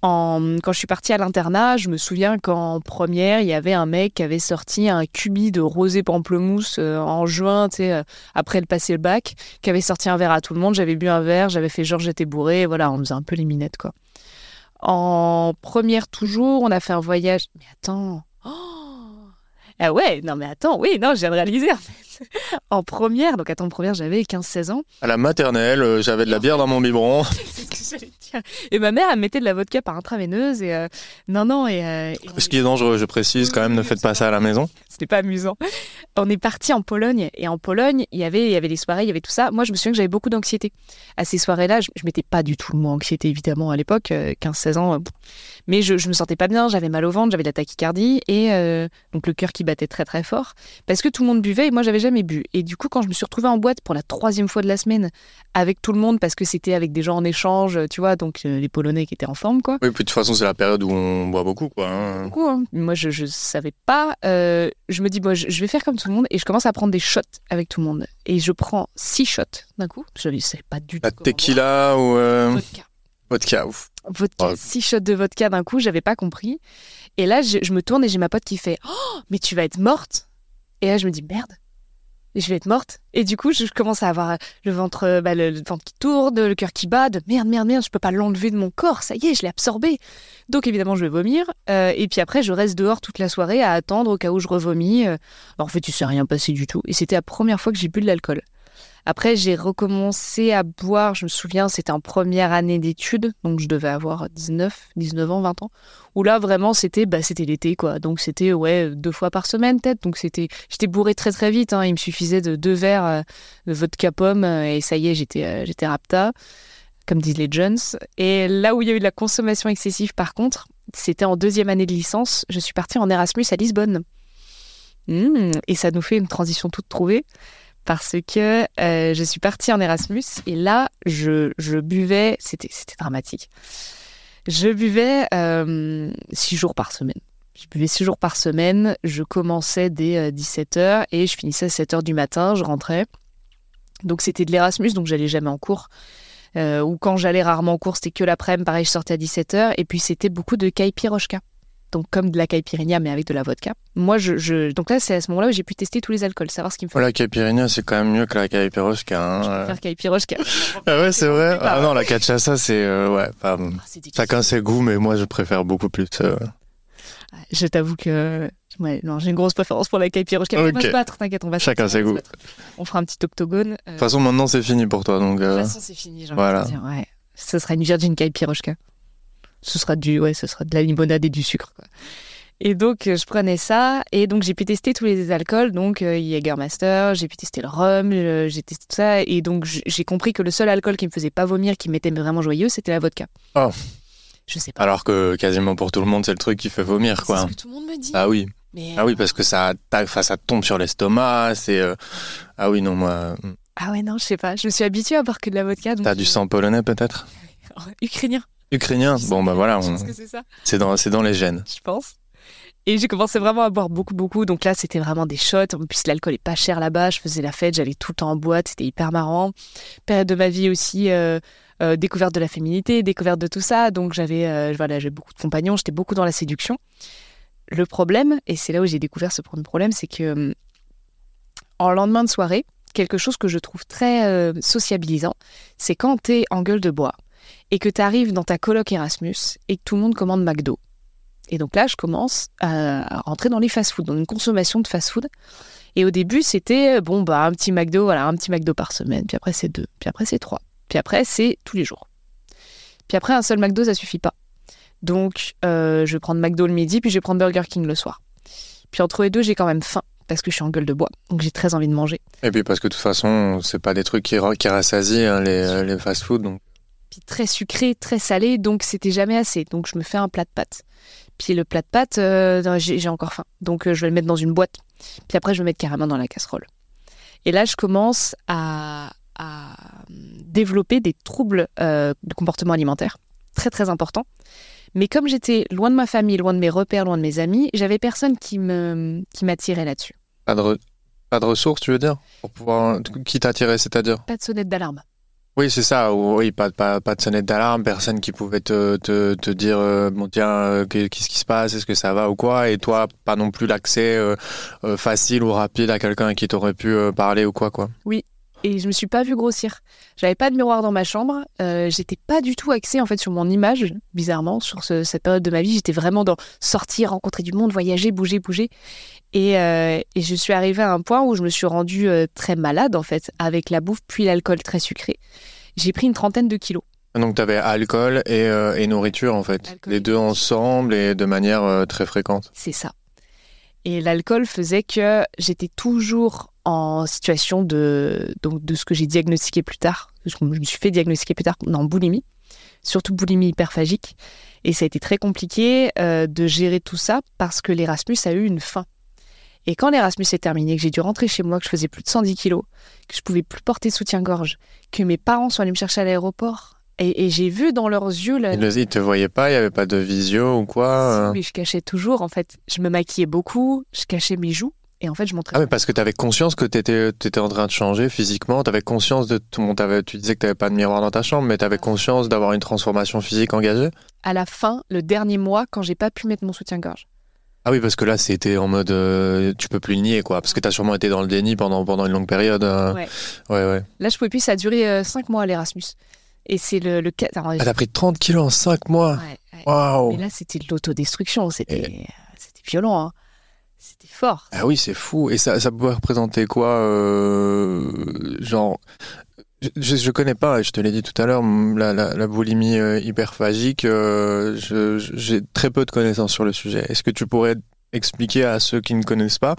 En... Quand je suis partie à l'internat, je me souviens qu'en première, il y avait un mec qui avait sorti un cubi de rosé pamplemousse euh, en juin, euh, après le passer le bac, qui avait sorti un verre à tout le monde. J'avais bu un verre, j'avais fait genre j'étais bourré, voilà, on faisait un peu les minettes, quoi. En première, toujours, on a fait un voyage. Mais attends. Oh ah ouais, non mais attends, oui, non, je viens de réaliser en fait. (laughs) en première, donc à ton première, j'avais 15-16 ans. À la maternelle, euh, j'avais de la bière dans mon biberon. (laughs) Et ma mère, elle mettait de la vodka par intraveineuse. Et euh, non, non. Et, euh, Ce qui est dangereux, je précise quand même, ne faites pas ça à la maison. C'était pas amusant. On est parti en Pologne. Et en Pologne, il y avait, il y avait des soirées, il y avait tout ça. Moi, je me souviens que j'avais beaucoup d'anxiété. À ces soirées-là, je, je mettais pas du tout le mot anxiété, évidemment, à l'époque, 15-16 ans. Mais je, je me sentais pas bien, j'avais mal au ventre, j'avais de la tachycardie. Et donc le cœur qui battait très, très fort. Parce que tout le monde buvait et moi, j'avais jamais bu. Et du coup, quand je me suis retrouvée en boîte pour la troisième fois de la semaine avec tout le monde, parce que c'était avec des gens en échange, tu vois, donc euh, les Polonais qui étaient en forme, quoi. Oui, puis de toute façon, c'est la période où on boit beaucoup, quoi. Hein. Beaucoup, hein. Moi, je, je savais pas. Euh, je me dis, moi, je, vais faire comme tout le monde et je commence à prendre des shots avec tout le monde. Et je prends six shots d'un coup. Je ne sais pas du tout. La tequila ou. Euh, vodka. Vodka, ouf. Vodka, six shots de vodka d'un coup, j'avais pas compris. Et là, je, je me tourne et j'ai ma pote qui fait Oh, mais tu vas être morte. Et là, je me dis Merde, je vais être morte. Et du coup, je commence à avoir le ventre, bah, le, ventre qui tourne, le cœur qui bat, de merde, merde, merde, je peux pas l'enlever de mon corps, ça y est, je l'ai absorbé. Donc évidemment, je vais vomir. Euh, et puis après, je reste dehors toute la soirée à attendre au cas où je revomis. Euh. en fait, il s'est rien passé du tout. Et c'était la première fois que j'ai bu de l'alcool. Après, j'ai recommencé à boire, je me souviens, c'était en première année d'études, donc je devais avoir 19, 19 ans, 20 ans, où là, vraiment, c'était bah, c'était l'été, quoi. Donc, c'était, ouais, deux fois par semaine, peut-être. Donc, c'était, j'étais bourré très, très vite. Hein. Il me suffisait de deux verres euh, de vodka pomme, euh, et ça y est, j'étais, euh, j'étais rapta, comme disent les Jones. Et là où il y a eu de la consommation excessive, par contre, c'était en deuxième année de licence. Je suis partie en Erasmus à Lisbonne. Mmh, et ça nous fait une transition toute trouvée parce que euh, je suis partie en Erasmus et là, je, buvais, c'était dramatique. Je buvais euh, six jours par semaine. Je buvais six jours par semaine, je commençais dès 17h euh, et je finissais à 7h du matin, je rentrais. Donc c'était de l'Erasmus, donc j'allais jamais en cours. ou quand j'allais rarement en cours, c'était que l'après-midi, pareil, je sortais à 17h. Et puis c'était beaucoup de caipiroshka donc comme de la caipirinha mais avec de la vodka. Moi, je, donc là, c'est à ce moment-là où j'ai pu tester tous les alcools, savoir ce qui me faut. la caipirinha, c'est quand même mieux que la caipiroshka. Hein. Je préfère caipiroshka. (laughs) ah ouais, c'est vrai? Ah non, la cachaça, c'est euh, ouais, ah, chacun ses goûts, mais moi, je préfère beaucoup plus. Euh. Je t'avoue que Ouais, non, j'ai une grosse préférence pour la caipiroshka. On va se battre, t'inquiète, on va Chacun ses goûts. On fera un petit octogone. De toute façon, maintenant, c'est fini pour toi. Donc, De toute façon, c'est fini, j'ai voilà. dire. Ouais. Ce sera une Virgin Caipiroshka. Ce sera, du, ouais, ce sera de la limonade et du sucre. Quoi. Et donc, euh, je prenais ça. Et donc, j'ai pu tester tous les alcools. Donc, euh, Jägermaster, j'ai pu tester le rhum, euh, j'ai testé tout ça. Et donc, j'ai compris que le seul alcool qui me faisait pas vomir, qui m'était vraiment joyeux, c'était la vodka. Oh. Je sais pas. Alors que quasiment pour tout le monde, c'est le truc qui fait vomir, quoi. C'est ce que tout le monde me dit. Ah oui. Ah oui, parce que ça, ça tombe sur l'estomac. C'est. Ah oui, non, moi. Hmm. Ah ouais, non, je sais pas. Je me suis habituée à boire que de la vodka. T'as du sang polonais, peut-être? (laughs) Ukrainien. Ukrainien Bon, bah voilà. On... c'est dans, dans les gènes. Je pense. Et j'ai commencé vraiment à boire beaucoup, beaucoup. Donc là, c'était vraiment des shots. En plus, l'alcool est pas cher là-bas. Je faisais la fête, j'allais tout le temps en boîte. C'était hyper marrant. Période de ma vie aussi, euh, euh, découverte de la féminité, découverte de tout ça. Donc j'avais euh, voilà, j'avais beaucoup de compagnons. J'étais beaucoup dans la séduction. Le problème, et c'est là où j'ai découvert ce premier problème, c'est que en lendemain de soirée, quelque chose que je trouve très sociabilisant, c'est quand tu es en gueule de bois et que tu arrives dans ta coloc Erasmus et que tout le monde commande McDo et donc là, je commence à rentrer dans les fast-food, dans une consommation de fast-food. Et au début, c'était bon, bah, un petit McDo, voilà, un petit McDo par semaine. Puis après, c'est deux. Puis après, c'est trois. Puis après, c'est tous les jours. Puis après, un seul McDo, ça suffit pas. Donc, euh, je vais prendre McDo le midi, puis je vais prendre Burger King le soir. Puis entre les deux, j'ai quand même faim parce que je suis en gueule de bois. Donc j'ai très envie de manger. Et puis parce que de toute façon, c'est pas des trucs qui, qui rassasient hein, les, les fast-food. Donc... Puis très sucré, très salé, donc c'était jamais assez. Donc je me fais un plat de pâtes. Puis le plat de pâtes, euh, j'ai encore faim. Donc euh, je vais le mettre dans une boîte. Puis après, je vais le mettre carrément dans la casserole. Et là, je commence à, développer des troubles euh, de comportement alimentaire. Très, très importants. Mais comme j'étais loin de ma famille, loin de mes repères, loin de mes amis, j'avais personne qui me qui m'attirait là-dessus. Pas de, pas de ressources, tu veux dire Pour pouvoir... Qui t'attirait, c'est-à-dire? Pas de sonnette d'alarme. Oui, c'est ça. Oui, pas, de sonnette d'alarme, personne qui pouvait te, te, te dire euh, bon tiens, euh, qu'est-ce qui se passe, est-ce que ça va ou quoi, et toi, pas non plus l'accès euh, facile ou rapide à quelqu'un qui t'aurais pu parler ou quoi quoi. Oui. Et je me suis pas vue grossir. J'avais pas de miroir dans ma chambre. j'étais pas du tout axée en fait sur mon image, bizarrement, sur cette période de ma vie. J'étais vraiment dans sortir, rencontrer du monde, voyager, bouger, bouger. Et, et, je suis arrivée à un point où je me suis rendue très malade en fait, avec la bouffe puis l'alcool très sucré j'ai pris une trentaine de kilos. Donc tu avais alcool et, euh, et, nourriture en fait, les deux ensemble et de manière euh, très fréquente. C'est ça. Et l'alcool faisait que j'étais toujours en situation de, donc, de ce que j'ai diagnostiqué plus tard. Je me suis fait diagnostiquer plus tard dans boulimie, surtout boulimie hyperphagique. Et ça a été très compliqué euh, de gérer tout ça parce que l'Erasmus a eu une fin. Et quand l'Erasmus est terminé, que j'ai dû rentrer chez moi, que je faisais plus de 110 kilos, que je pouvais plus porter soutien-gorge, que mes parents sont allés me chercher à l'aéroport, et, j'ai vu dans leurs yeux... Là, ils ne te voyaient pas, il n'y avait pas de visio ou quoi Mais je cachais toujours, en fait. Je me maquillais beaucoup, je cachais mes joues, et en fait, je montrais... Ah mais parce que tu avais conscience que tu étais, étais, en train de changer physiquement, tu avais conscience de... Tout, tu disais que tu n'avais pas de miroir dans ta chambre, mais tu avais conscience d'avoir une transformation physique engagée? À la fin, le dernier mois, quand j'ai pas pu mettre mon soutien-gorge. Ah oui, parce que là, c'était en mode euh, tu peux plus le nier, quoi. Parce que tu as sûrement été dans le déni pendant, pendant une longue période. Euh. Ouais. ouais. ouais, Là, je pouvais plus, ça a duré 5 euh, mois à l'Erasmus. Et c'est le. le... Ah, t'as pris 30 kilos en 5 mois Waouh Et là, c'était de l'autodestruction. C'était violent. Hein. c'était fort. Ah oui, c'est fou. Et ça, ça pouvait représenter quoi euh, Genre, je, je connais pas, je te l'ai dit tout à l'heure, la, la, la, boulimie euh, hyperphagique, euh, j'ai très peu de connaissances sur le sujet. Est-ce que tu pourrais expliquer à ceux qui ne connaissent pas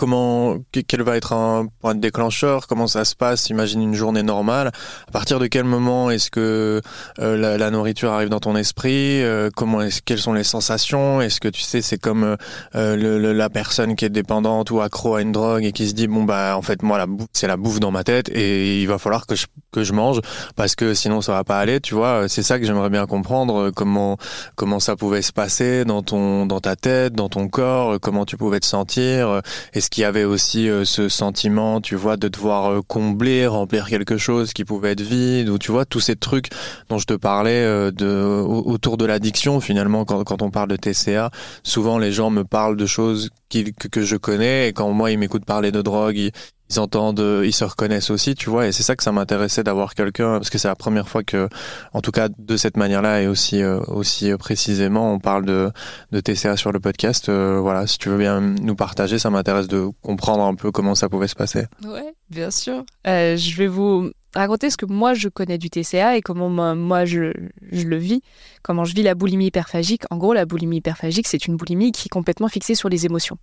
comment, quel va être un point de déclencheur, comment ça se passe, imagine une journée normale, à partir de quel moment est-ce que euh, la, la, nourriture arrive dans ton esprit, euh, comment est quelles sont les sensations, est-ce que tu sais c'est comme euh, le, la personne qui est dépendante ou accro à une drogue et qui se dit bon bah en fait moi la c'est la bouffe dans ma tête et il va falloir que je, que je mange parce que sinon ça va pas aller, tu vois, c'est ça que j'aimerais bien comprendre comment comment ça pouvait se passer dans ton dans ta tête, dans ton corps, comment tu pouvais te sentir, est-ce qui avait aussi euh, ce sentiment, tu vois, de devoir euh, combler, remplir quelque chose qui pouvait être vide, ou tu vois, tous ces trucs dont je te parlais euh, de, autour de l'addiction, finalement, quand, quand on parle de TCA, souvent les gens me parlent de choses que, que je connais, et quand moi ils m'écoutent parler de drogue, ils, ils entendent, euh, ils se reconnaissent aussi, tu vois. Et c'est ça que ça m'intéressait d'avoir quelqu'un, parce que c'est la première fois que, en tout cas, de cette manière-là et aussi, euh, aussi euh, précisément, on parle de, de TCA sur le podcast. voilà, si tu veux bien nous partager, ça m'intéresse de comprendre un peu comment ça pouvait se passer. Ouais, bien sûr. je vais vous raconter ce que moi je connais du TCA et comment moi, je, je, le vis, comment je vis la boulimie hyperphagique. En gros, la boulimie hyperphagique, c'est une boulimie qui est complètement fixée sur les émotions.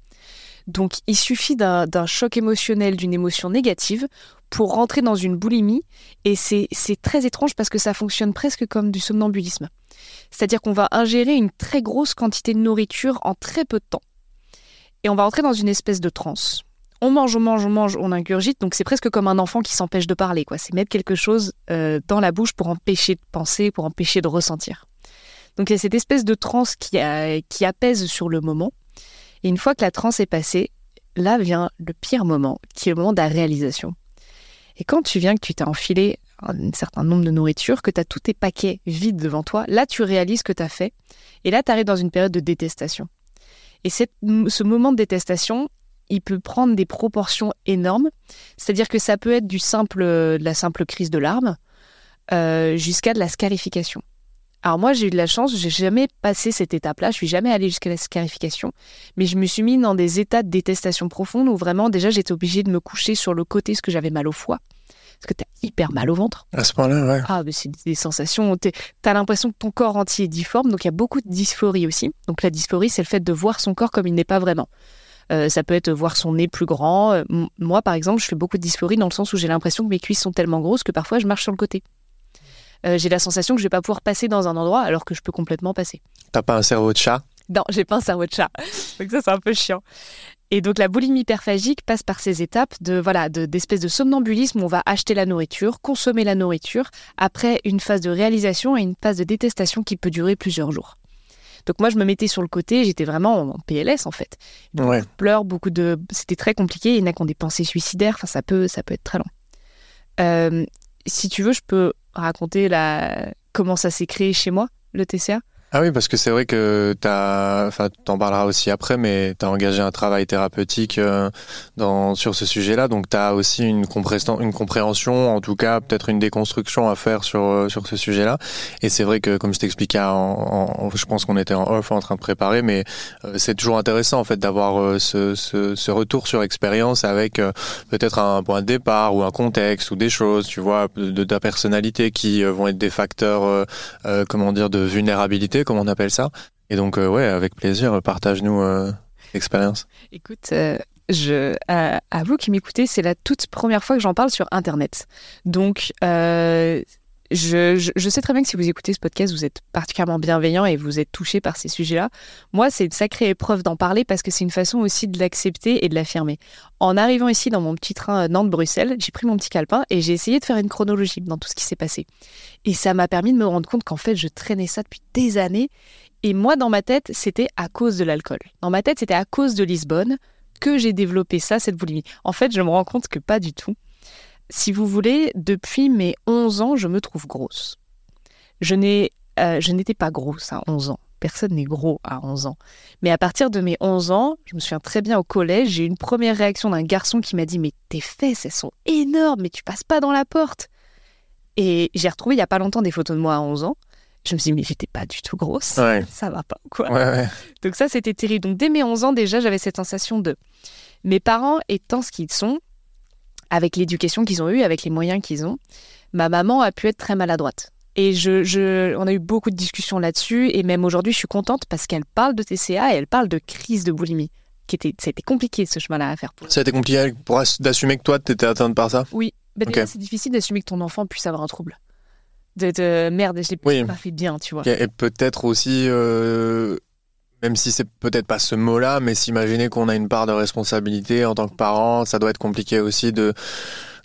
Donc il suffit d'un choc émotionnel, d'une émotion négative pour rentrer dans une boulimie. Et c'est très étrange parce que ça fonctionne presque comme du somnambulisme. C'est-à-dire qu'on va ingérer une très grosse quantité de nourriture en très peu de temps. Et on va entrer dans une espèce de transe. On mange, on mange, on mange, on ingurgite. Donc c'est presque comme un enfant qui s'empêche de parler. quoi. C'est mettre quelque chose euh, dans la bouche pour empêcher de penser, pour empêcher de ressentir. Donc il y a cette espèce de transe qui, qui apaise sur le moment. Et une fois que la transe est passée, là vient le pire moment, qui est le moment de la réalisation. Et quand tu viens, que tu t'as enfilé un certain nombre de nourriture, que tu as tous tes paquets vides devant toi, là tu réalises que tu as fait. Et là tu arrives dans une période de détestation. Et ce moment de détestation, il peut prendre des proportions énormes. C'est-à-dire que ça peut être du simple, de la simple crise de larmes euh, jusqu'à de la scarification. Alors moi, j'ai eu de la chance, j'ai jamais passé cette étape-là, je suis jamais allée jusqu'à la scarification, mais je me suis mis dans des états de détestation profonde où vraiment déjà j'étais obligée de me coucher sur le côté parce que j'avais mal au foie. Parce que tu as hyper mal au ventre. À ce point-là, ouais. Ah, mais c'est des sensations. Tu as l'impression que ton corps entier est difforme, donc il y a beaucoup de dysphorie aussi. Donc la dysphorie, c'est le fait de voir son corps comme il n'est pas vraiment. Euh, ça peut être voir son nez plus grand. Euh, moi, par exemple, je fais beaucoup de dysphorie dans le sens où j'ai l'impression que mes cuisses sont tellement grosses que parfois je marche sur le côté. Euh, j'ai la sensation que je vais pas pouvoir passer dans un endroit alors que je peux complètement passer. T'as pas un cerveau de chat? Non, j'ai pas un cerveau de chat. donc ça, c'est un peu chiant. Et donc la boulimie hyperphagique passe par ces étapes de voilà d'espèces de, somnambulisme où on va acheter la nourriture, consommer la nourriture, après une phase de réalisation et une phase de détestation qui peut durer plusieurs jours. Donc moi je me mettais sur le côté, j'étais vraiment en PLS en fait. Beaucoup ouais. de pleurs, beaucoup de, c'était très compliqué. Il y en a qui ont des pensées suicidaires. Enfin ça peut ça peut être très long. Euh, si tu veux, je peux raconter la... comment ça s'est créé chez moi, le TCA. Ah oui, parce que c'est vrai que tu enfin, t'en parleras aussi après, mais tu as engagé un travail thérapeutique euh, dans, sur ce sujet-là, donc tu as aussi une, une compréhension, en tout cas peut-être une déconstruction à faire sur, euh, sur ce sujet-là. Et c'est vrai que, comme je t'expliquais, en, je pense qu'on était en off en train de préparer, mais euh, c'est toujours intéressant en fait d'avoir ce, ce, ce, retour sur expérience avec peut-être un point de départ ou un contexte ou des choses, tu vois, de, ta personnalité qui vont être des facteurs, comment dire, de vulnérabilité comme on appelle ça. Et donc, euh, ouais, avec plaisir, partage-nous euh, l'expérience. Écoute, euh, je, à, vous qui m'écoutez, c'est la toute première fois que j'en parle sur Internet. Donc, je, sais très bien que si vous écoutez ce podcast, vous êtes particulièrement bienveillant et vous êtes touché par ces sujets-là. Moi, c'est une sacrée épreuve d'en parler parce que c'est une façon aussi de l'accepter et de l'affirmer. En arrivant ici dans mon petit train Nantes-Bruxelles, j'ai pris mon petit calepin et j'ai essayé de faire une chronologie dans tout ce qui s'est passé. Et ça m'a permis de me rendre compte qu'en fait, je traînais ça depuis des années. Et moi, dans ma tête, c'était à cause de l'alcool. Dans ma tête, c'était à cause de Lisbonne que j'ai développé ça, cette boulimie. En fait, je me rends compte que pas du tout si vous voulez, depuis mes 11 ans, je me trouve grosse. Je n'ai, euh, je n'étais pas grosse à 11 ans. Personne n'est gros à 11 ans. Mais à partir de mes 11 ans, je me souviens très bien au collège, j'ai eu une première réaction d'un garçon qui m'a dit Mais tes fesses, elles sont énormes, mais tu passes pas dans la porte. Et j'ai retrouvé il y a pas longtemps des photos de moi à 11 ans. Je me suis dit, mais j'étais pas du tout grosse. Ouais. Ça va pas, quoi. Ouais, ouais. Donc ça, c'était terrible. Donc dès mes 11 ans, déjà, j'avais cette sensation de... Mes parents étant ce qu'ils sont, avec l'éducation qu'ils ont eue, avec les moyens qu'ils ont, ma maman a pu être très maladroite. Et je, je, on a eu beaucoup de discussions là-dessus. Et même aujourd'hui, je suis contente parce qu'elle parle de TCA et elle parle de crise de boulimie. Qui était, ça a été compliqué ce chemin-là à faire. Pour... Ça a été compliqué pour ass- d'assumer que toi, t'étais atteinte par ça? Oui, ben Ok. déjà, c'est difficile d'assumer que ton enfant puisse avoir un trouble. De, de merde, je l'ai Oui. pas fait bien, tu vois. Et peut-être aussi, euh, même si c'est peut-être pas ce mot-là, mais s'imaginer qu'on a une part de responsabilité en tant que parent, ça doit être compliqué aussi de,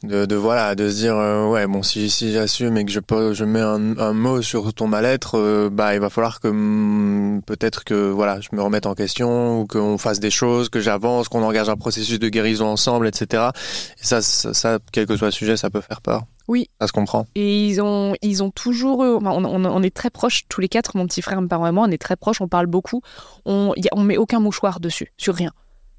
de, de voilà, de se dire, euh, ouais, bon, si, si j'assume et que je, je mets un, un mot sur ton mal-être, euh, bah, il va falloir que hum, peut-être que voilà, je me remette en question ou qu'on fasse des choses, que j'avance, qu'on engage un processus de guérison ensemble, etc. Et ça, ça, ça, quel que soit le sujet, ça peut faire peur. Oui. Ça se comprend. Et ils ont, ils ont toujours. eu- enfin, on, on- on est très proches, tous les quatre, mon petit frère, mes parents et moi, on est très proches, on parle beaucoup. On, y a- on met aucun mouchoir dessus, sur rien,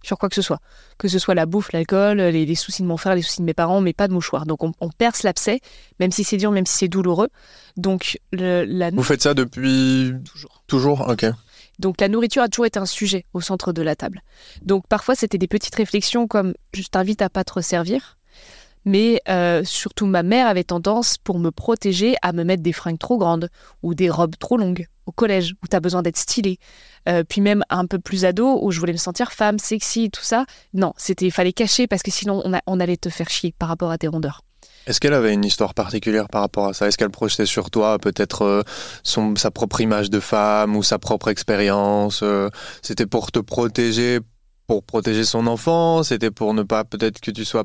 sur quoi que ce soit. Que ce soit la bouffe, l'alcool, les, les soucis de mon frère, les soucis de mes parents, met pas de mouchoir. Donc on, on perce l'abcès, même si c'est dur, même si c'est douloureux. Donc le- la Vous faites ça depuis toujours. toujours Ok. Donc la nourriture a toujours été un sujet au centre de la table. Donc parfois c'était des petites réflexions comme je t'invite à pas te resservir. Mais euh, surtout ma mère avait tendance pour me protéger à me mettre des fringues trop grandes ou des robes trop longues au collège où tu as besoin d'être stylé. Euh, puis même un peu plus ado où je voulais me sentir femme, sexy, tout ça. Non, c'était il fallait cacher parce que sinon on, on allait te faire chier par rapport à tes rondeurs. Est-ce qu'elle avait une histoire particulière par rapport à ça? Est-ce qu'elle projetait sur toi peut-être euh, sa propre image de femme ou sa propre expérience C'était pour te protéger, pour protéger son enfant? C'était pour ne pas peut-être que tu sois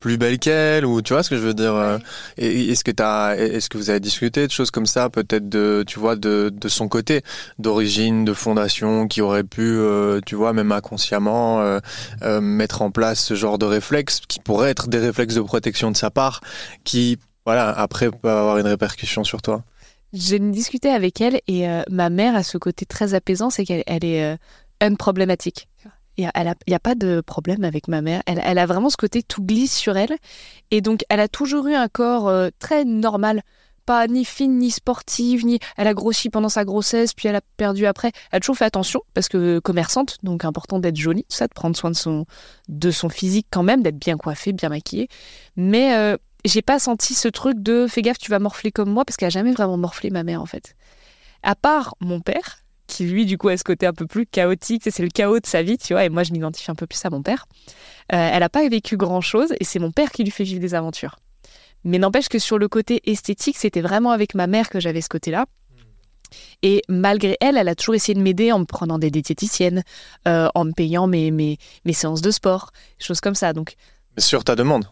plus belle qu'elle ou tu vois ce que je veux dire euh, et Est-ce que t'as, est-ce que vous avez discuté de choses comme ça peut-être de tu vois de, de son côté d'origine, de fondation qui aurait pu euh, tu vois même inconsciemment euh, euh, mettre en place ce genre de réflexes qui pourraient être des réflexes de protection de sa part qui voilà après peut avoir une répercussion sur toi? J'ai discuté avec elle et ma mère a ce côté très apaisant, c'est qu'elle elle est euh, unproblématique. Il n'y a, pas de problème avec ma mère. Elle, elle a vraiment ce côté tout glisse sur elle. Et donc, elle a toujours eu un corps euh, très normal. Pas ni fine, ni sportive, ni. Elle a grossi pendant sa grossesse, puis elle a perdu après. Elle a toujours fait attention, parce que euh, commerçante, donc important d'être jolie, tout ça, de prendre soin de son, de son physique quand même, d'être bien coiffée, bien maquillée. Mais euh, j'ai pas senti ce truc de fais gaffe, tu vas morfler comme moi, parce qu'elle a jamais vraiment morflé ma mère, en fait. À part mon père, qui lui, du coup, a ce côté un peu plus chaotique. C'est le chaos de sa vie, tu vois. Et moi, je m'identifie un peu plus à mon père. Euh, elle n'a pas vécu grand-chose et c'est mon père qui lui fait vivre des aventures. Mais n'empêche que sur le côté esthétique, c'était vraiment avec ma mère que j'avais ce côté-là. Et malgré elle, elle a toujours essayé de m'aider en me prenant des diététiciennes, euh, en me payant mes, mes, mes séances de sport, choses comme ça. Donc, Sur ta demande.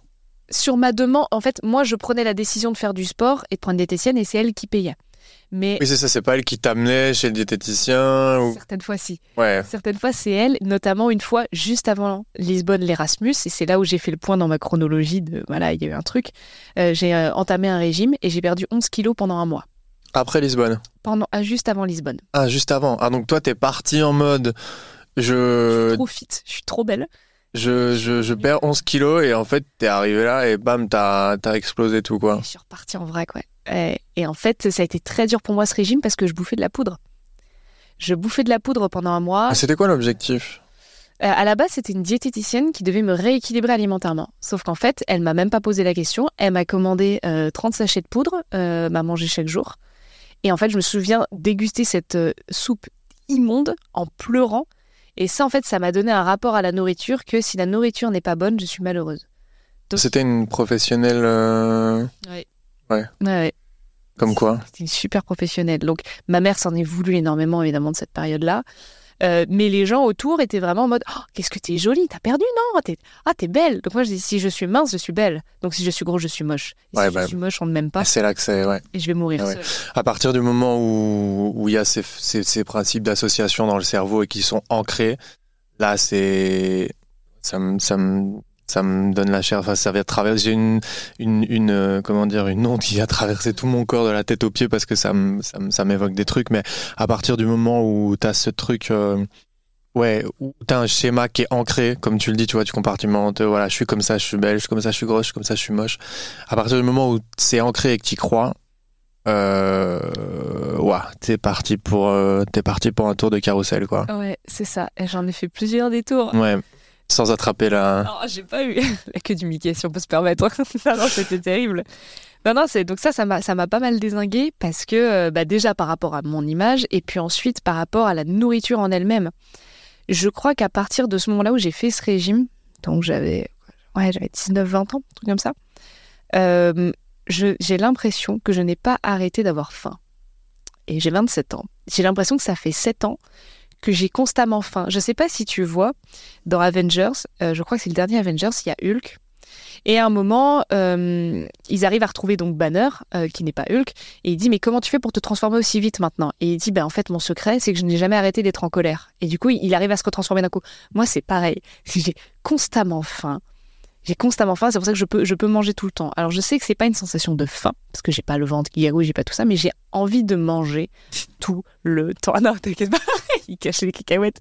sur ma demande, en fait, moi, je prenais la décision de faire du sport et de prendre des diététicienne et c'est elle qui payait. Mais Oui, c'est ça, c'est pas elle qui t'amenait chez le diététicien ou... certaines fois, si. Ouais. Certaines fois, c'est elle, notamment une fois juste avant Lisbonne, l'Erasmus, et c'est là où j'ai fait le point dans ma chronologie de voilà, il y a eu un truc. Euh, j'ai euh, entamé un régime et j'ai perdu 11 kilos pendant un mois. Après Lisbonne? Pendant, ah, juste avant Lisbonne. Ah, juste avant. Ah, donc toi, t'es parti en mode... Je, Trop fit, je suis trop belle. je, je, je perds 11 kilos et en fait, t'es arrivé là et bam, t'as as explosé tout, quoi. Et je suis repartie en vrac, ouais. Et, et en fait, ça a été très dur pour moi ce régime parce que je bouffais de la poudre. Je bouffais de la poudre pendant un mois. Ah, C'était quoi l'objectif? Euh, à la base, c'était une diététicienne qui devait me rééquilibrer alimentairement. Sauf qu'en fait, elle m'a même pas posé la question. Elle m'a commandé euh, 30 sachets de poudre, euh, m'a mangé chaque jour. Et en fait, je me souviens déguster cette euh, soupe immonde en pleurant. Et ça, en fait, ça m'a donné un rapport à la nourriture que si la nourriture n'est pas bonne, je suis malheureuse. C'était une professionnelle euh, Ouais, ouais. comme quoi C'était une super professionnelle. Donc, ma mère s'en est voulu énormément, évidemment, de cette période-là. Euh, mais les gens autour étaient vraiment en mode Oh, Qu'est-ce que t'es jolie, t'as perdu, non? T'es... Ah, t'es belle. Donc, moi, je dis Si je suis mince, je suis belle. Donc, si je suis gros, je suis moche. Et Ouais, si bah, je suis moche, on ne m'aime pas. Ah, C'est là que c'est, ouais. Et je vais mourir Ah ouais. À partir du moment où où il y a ces, ces, ces principes d'association dans le cerveau et qui sont ancrés, là, c'est ça me ça me ça me donne la chair. Enfin, ça vient traverser une une une euh, comment dire une onde qui a traversé tout mon corps de la tête aux pieds parce que ça me ça me- ça m'évoque des trucs. Mais à partir du moment où t'as ce truc euh, Ouais, où t'as un schéma qui est ancré, comme tu le dis, tu vois, tu compartimentes, euh, voilà, je suis comme ça, je suis belle, je suis comme ça, je suis grosse, je suis comme ça, je suis moche. À partir du moment où c'est ancré et que tu crois, euh, ouah, t'es parti pour, t'es parti pour un tour de carrousel, quoi. Ouais, c'est ça. Et j'en ai fait plusieurs détours. Ouais. Sans attraper la. Non, j'ai pas eu (laughs) la queue du Mickey, si on peut se permettre. (laughs) non, non, c'était terrible. Non, non, c'est donc ça, ça m'a, pas mal désingué parce que bah, déjà par rapport à mon image et puis ensuite par rapport à la nourriture en elle-même. Je crois qu'à partir de ce moment-là où j'ai fait ce régime, donc j'avais, ouais, j'avais 19-20 ans, un truc comme ça, euh, j'ai l'impression que je n'ai pas arrêté d'avoir faim. Et j'ai 27 ans. J'ai l'impression que ça fait 7 ans que j'ai constamment faim. Je sais pas si tu vois, dans Avengers, euh, je crois que c'est le dernier Avengers, il y a Hulk. Et à un moment, euh, ils arrivent à retrouver donc Banner, euh, qui n'est pas Hulk, et il dit mais comment tu fais pour te transformer aussi vite maintenant? Et il dit ben en fait mon secret c'est que je n'ai jamais arrêté d'être en colère. Et du coup il arrive à se retransformer d'un coup. Moi c'est pareil, (laughs) j'ai constamment faim. J'ai constamment faim, c'est pour ça que je peux, je peux manger tout le temps. Alors je sais que c'est pas une sensation de faim, parce que j'ai pas le ventre qui gargouille, j'ai pas tout ça, mais j'ai envie de manger tout le temps. Ah (laughs) non, t'inquiète pas, (laughs) il cache les cacahuètes.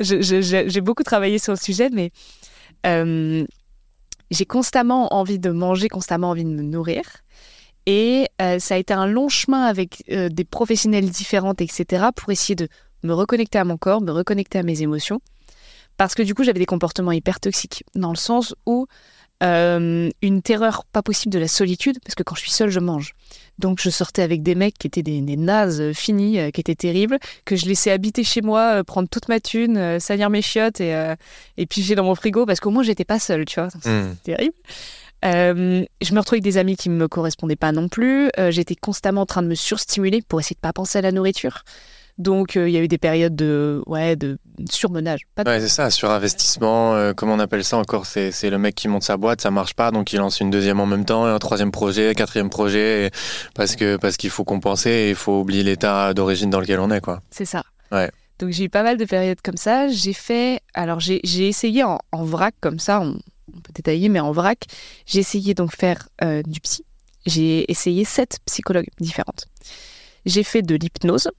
J'ai beaucoup travaillé sur le sujet, mais euh, j'ai constamment envie de manger, constamment envie de me nourrir. Et euh, ça a été un long chemin avec euh, des professionnels différents, etc., pour essayer de me reconnecter à mon corps, me reconnecter à mes émotions. Parce que du coup, j'avais des comportements hyper toxiques, dans le sens où euh, une terreur pas possible de la solitude, parce que quand je suis seule, je mange. Donc je sortais avec des mecs qui étaient des, nazes euh, finis, euh, qui étaient terribles, que je laissais habiter chez moi, prendre toute ma thune, salir mes chiottes et, et piger dans mon frigo, parce qu'au moins j'étais pas seule, tu vois. (laughs) Hmm. C'était terrible. je me retrouvais avec des amis qui ne me correspondaient pas non plus. J'étais constamment en train de me surstimuler pour essayer de pas penser à la nourriture. Donc euh, il y a eu des périodes de, ouais, de surmenage. Ouais, c'est ça, surinvestissement, euh, comment on appelle ça encore C'est le mec qui monte sa boîte, ça marche pas, donc il lance une deuxième en même temps, un troisième projet, un quatrième projet, parce que parce qu'il faut compenser et il faut oublier l'état d'origine dans lequel on est. quoi. C'est ça. Ouais. Donc j'ai eu pas mal de périodes comme ça. J'ai fait, alors j'ai essayé en, vrac comme ça, on, peut détailler, mais en vrac, j'ai essayé donc faire euh, du psy. J'ai essayé sept psychologues différentes. J'ai fait de l'hypnose,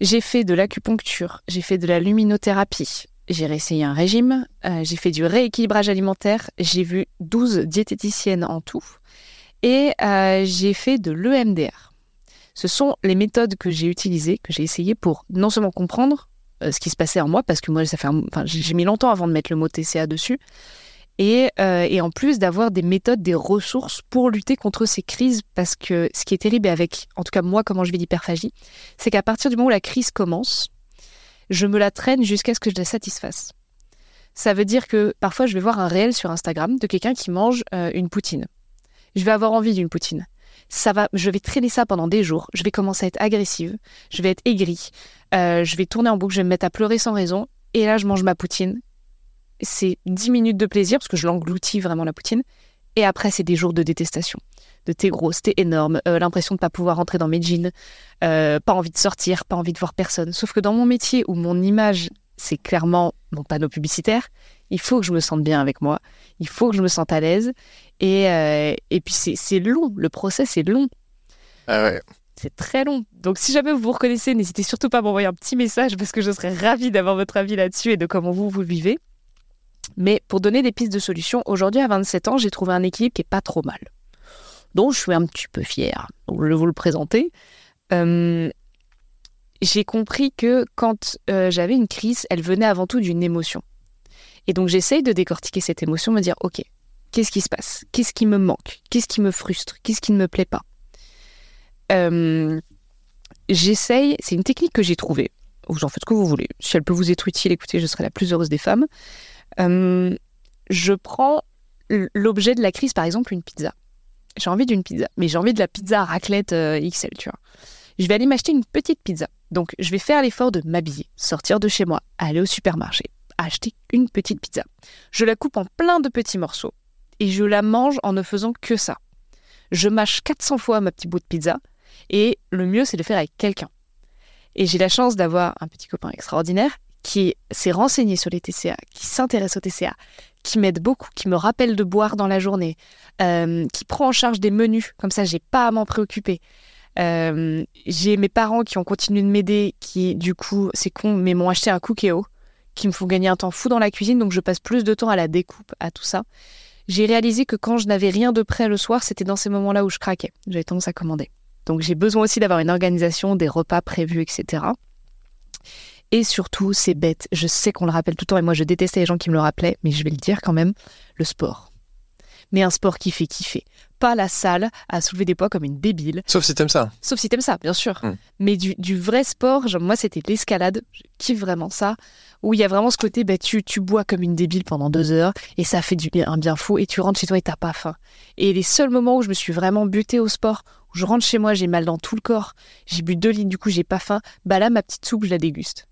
j'ai fait de l'acupuncture, j'ai fait de la luminothérapie, j'ai réessayé un régime, euh, j'ai fait du rééquilibrage alimentaire, j'ai vu 12 diététiciennes en tout, et euh, j'ai fait de l'EMDR. Ce sont les méthodes que j'ai utilisées, que j'ai essayées pour non seulement comprendre euh, ce qui se passait en moi, parce que moi, ça fait j'ai mis longtemps avant de mettre le mot TCA dessus, euh, et, en plus d'avoir des méthodes, des ressources pour lutter contre ces crises, parce que ce qui est terrible avec, en tout cas moi, comment je vis l'hyperphagie, c'est qu'à partir du moment où la crise commence, je me la traîne jusqu'à ce que je la satisfasse. Ça veut dire que parfois je vais voir un réel sur Instagram de quelqu'un qui mange euh, une poutine. Je vais avoir envie d'une poutine. Ça va, je vais traîner ça pendant des jours. Je vais commencer à être agressive, je vais être aigrie, euh, je vais tourner en boucle, je vais me mettre à pleurer sans raison. Et là, je mange ma poutine c'est 10 minutes de plaisir, parce que je l'engloutis vraiment la poutine. Et après, c'est des jours de détestation. De t'es grosse, t'es énorme, euh, l'impression de pas pouvoir rentrer dans mes jeans, euh, pas envie de sortir, pas envie de voir personne. Sauf que dans mon métier, où mon image, c'est clairement mon panneau publicitaire, il faut que je me sente bien avec moi, il faut que je me sente à l'aise. Et, euh, et puis, c'est long, le process est long. Ah ouais. C'est très long. Donc si jamais vous vous reconnaissez, n'hésitez surtout pas à m'envoyer un petit message parce que je serais ravie d'avoir votre avis là-dessus et de comment vous vous vivez. Mais pour donner des pistes de solutions, aujourd'hui à 27 ans, j'ai trouvé un équilibre qui est pas trop mal, dont je suis un petit peu fière. je vais vous le présenter. Euh, j'ai compris que quand euh, j'avais une crise, elle venait avant tout d'une émotion. Et donc j'essaye de décortiquer cette émotion, me dire, ok, qu'est-ce qui se passe? Qu'est-ce qui me manque? Qu'est-ce qui me frustre? Qu'est-ce qui ne me plaît pas? Euh, J'essaye, c'est une technique que j'ai trouvée, vous en ce que vous voulez. Si elle peut vous être utile, écoutez, je serai la plus heureuse des femmes. Euh, je prends l'objet de la crise, par exemple, une pizza. J'ai envie d'une pizza, mais j'ai envie de la pizza raclette euh, XL, tu vois. Je vais aller m'acheter une petite pizza. Donc, je vais faire l'effort de m'habiller, sortir de chez moi, aller au supermarché, acheter une petite pizza. Je la coupe en plein de petits morceaux et je la mange en ne faisant que ça. Je mâche 400 fois ma petite bout de pizza et le mieux, c'est de le faire avec quelqu'un. Et j'ai la chance d'avoir un petit copain extraordinaire qui s'est renseigné sur les TCA, qui s'intéresse aux TCA, qui m'aide beaucoup, qui me rappelle de boire dans la journée, euh, qui prend en charge des menus, comme ça j'ai pas à m'en préoccuper. Euh, j'ai mes parents qui ont continué de m'aider, qui du coup, c'est con, mais m'ont acheté un Cookéo, qui me font gagner un temps fou dans la cuisine, donc je passe plus de temps à la découpe, à tout ça. J'ai réalisé que quand je n'avais rien de prêt le soir, c'était dans ces moments-là où je craquais. J'avais tendance à commander. Donc j'ai besoin aussi d'avoir une organisation, des repas prévus, etc. Et surtout, c'est bête, je sais qu'on le rappelle tout le temps, et moi je détestais les gens qui me le rappelaient, mais je vais le dire quand même, le sport. Mais un sport qui fait kiffer. Pas la salle à soulever des poids comme une débile. Sauf si t'aimes ça. Sauf si t'aimes ça, bien sûr. Mm. Mais du, du vrai sport, genre, moi c'était l'escalade, je kiffe vraiment ça, où il y a vraiment ce côté, bah, tu, tu bois comme une débile pendant deux heures, et ça fait du bien, un bien fou, et tu rentres chez toi et t'as pas faim. Et les seuls moments où je me suis vraiment butée au sport, où je rentre chez moi, j'ai mal dans tout le corps, j'ai bu deux litres, du coup j'ai pas faim, bah là ma petite soupe, je la déguste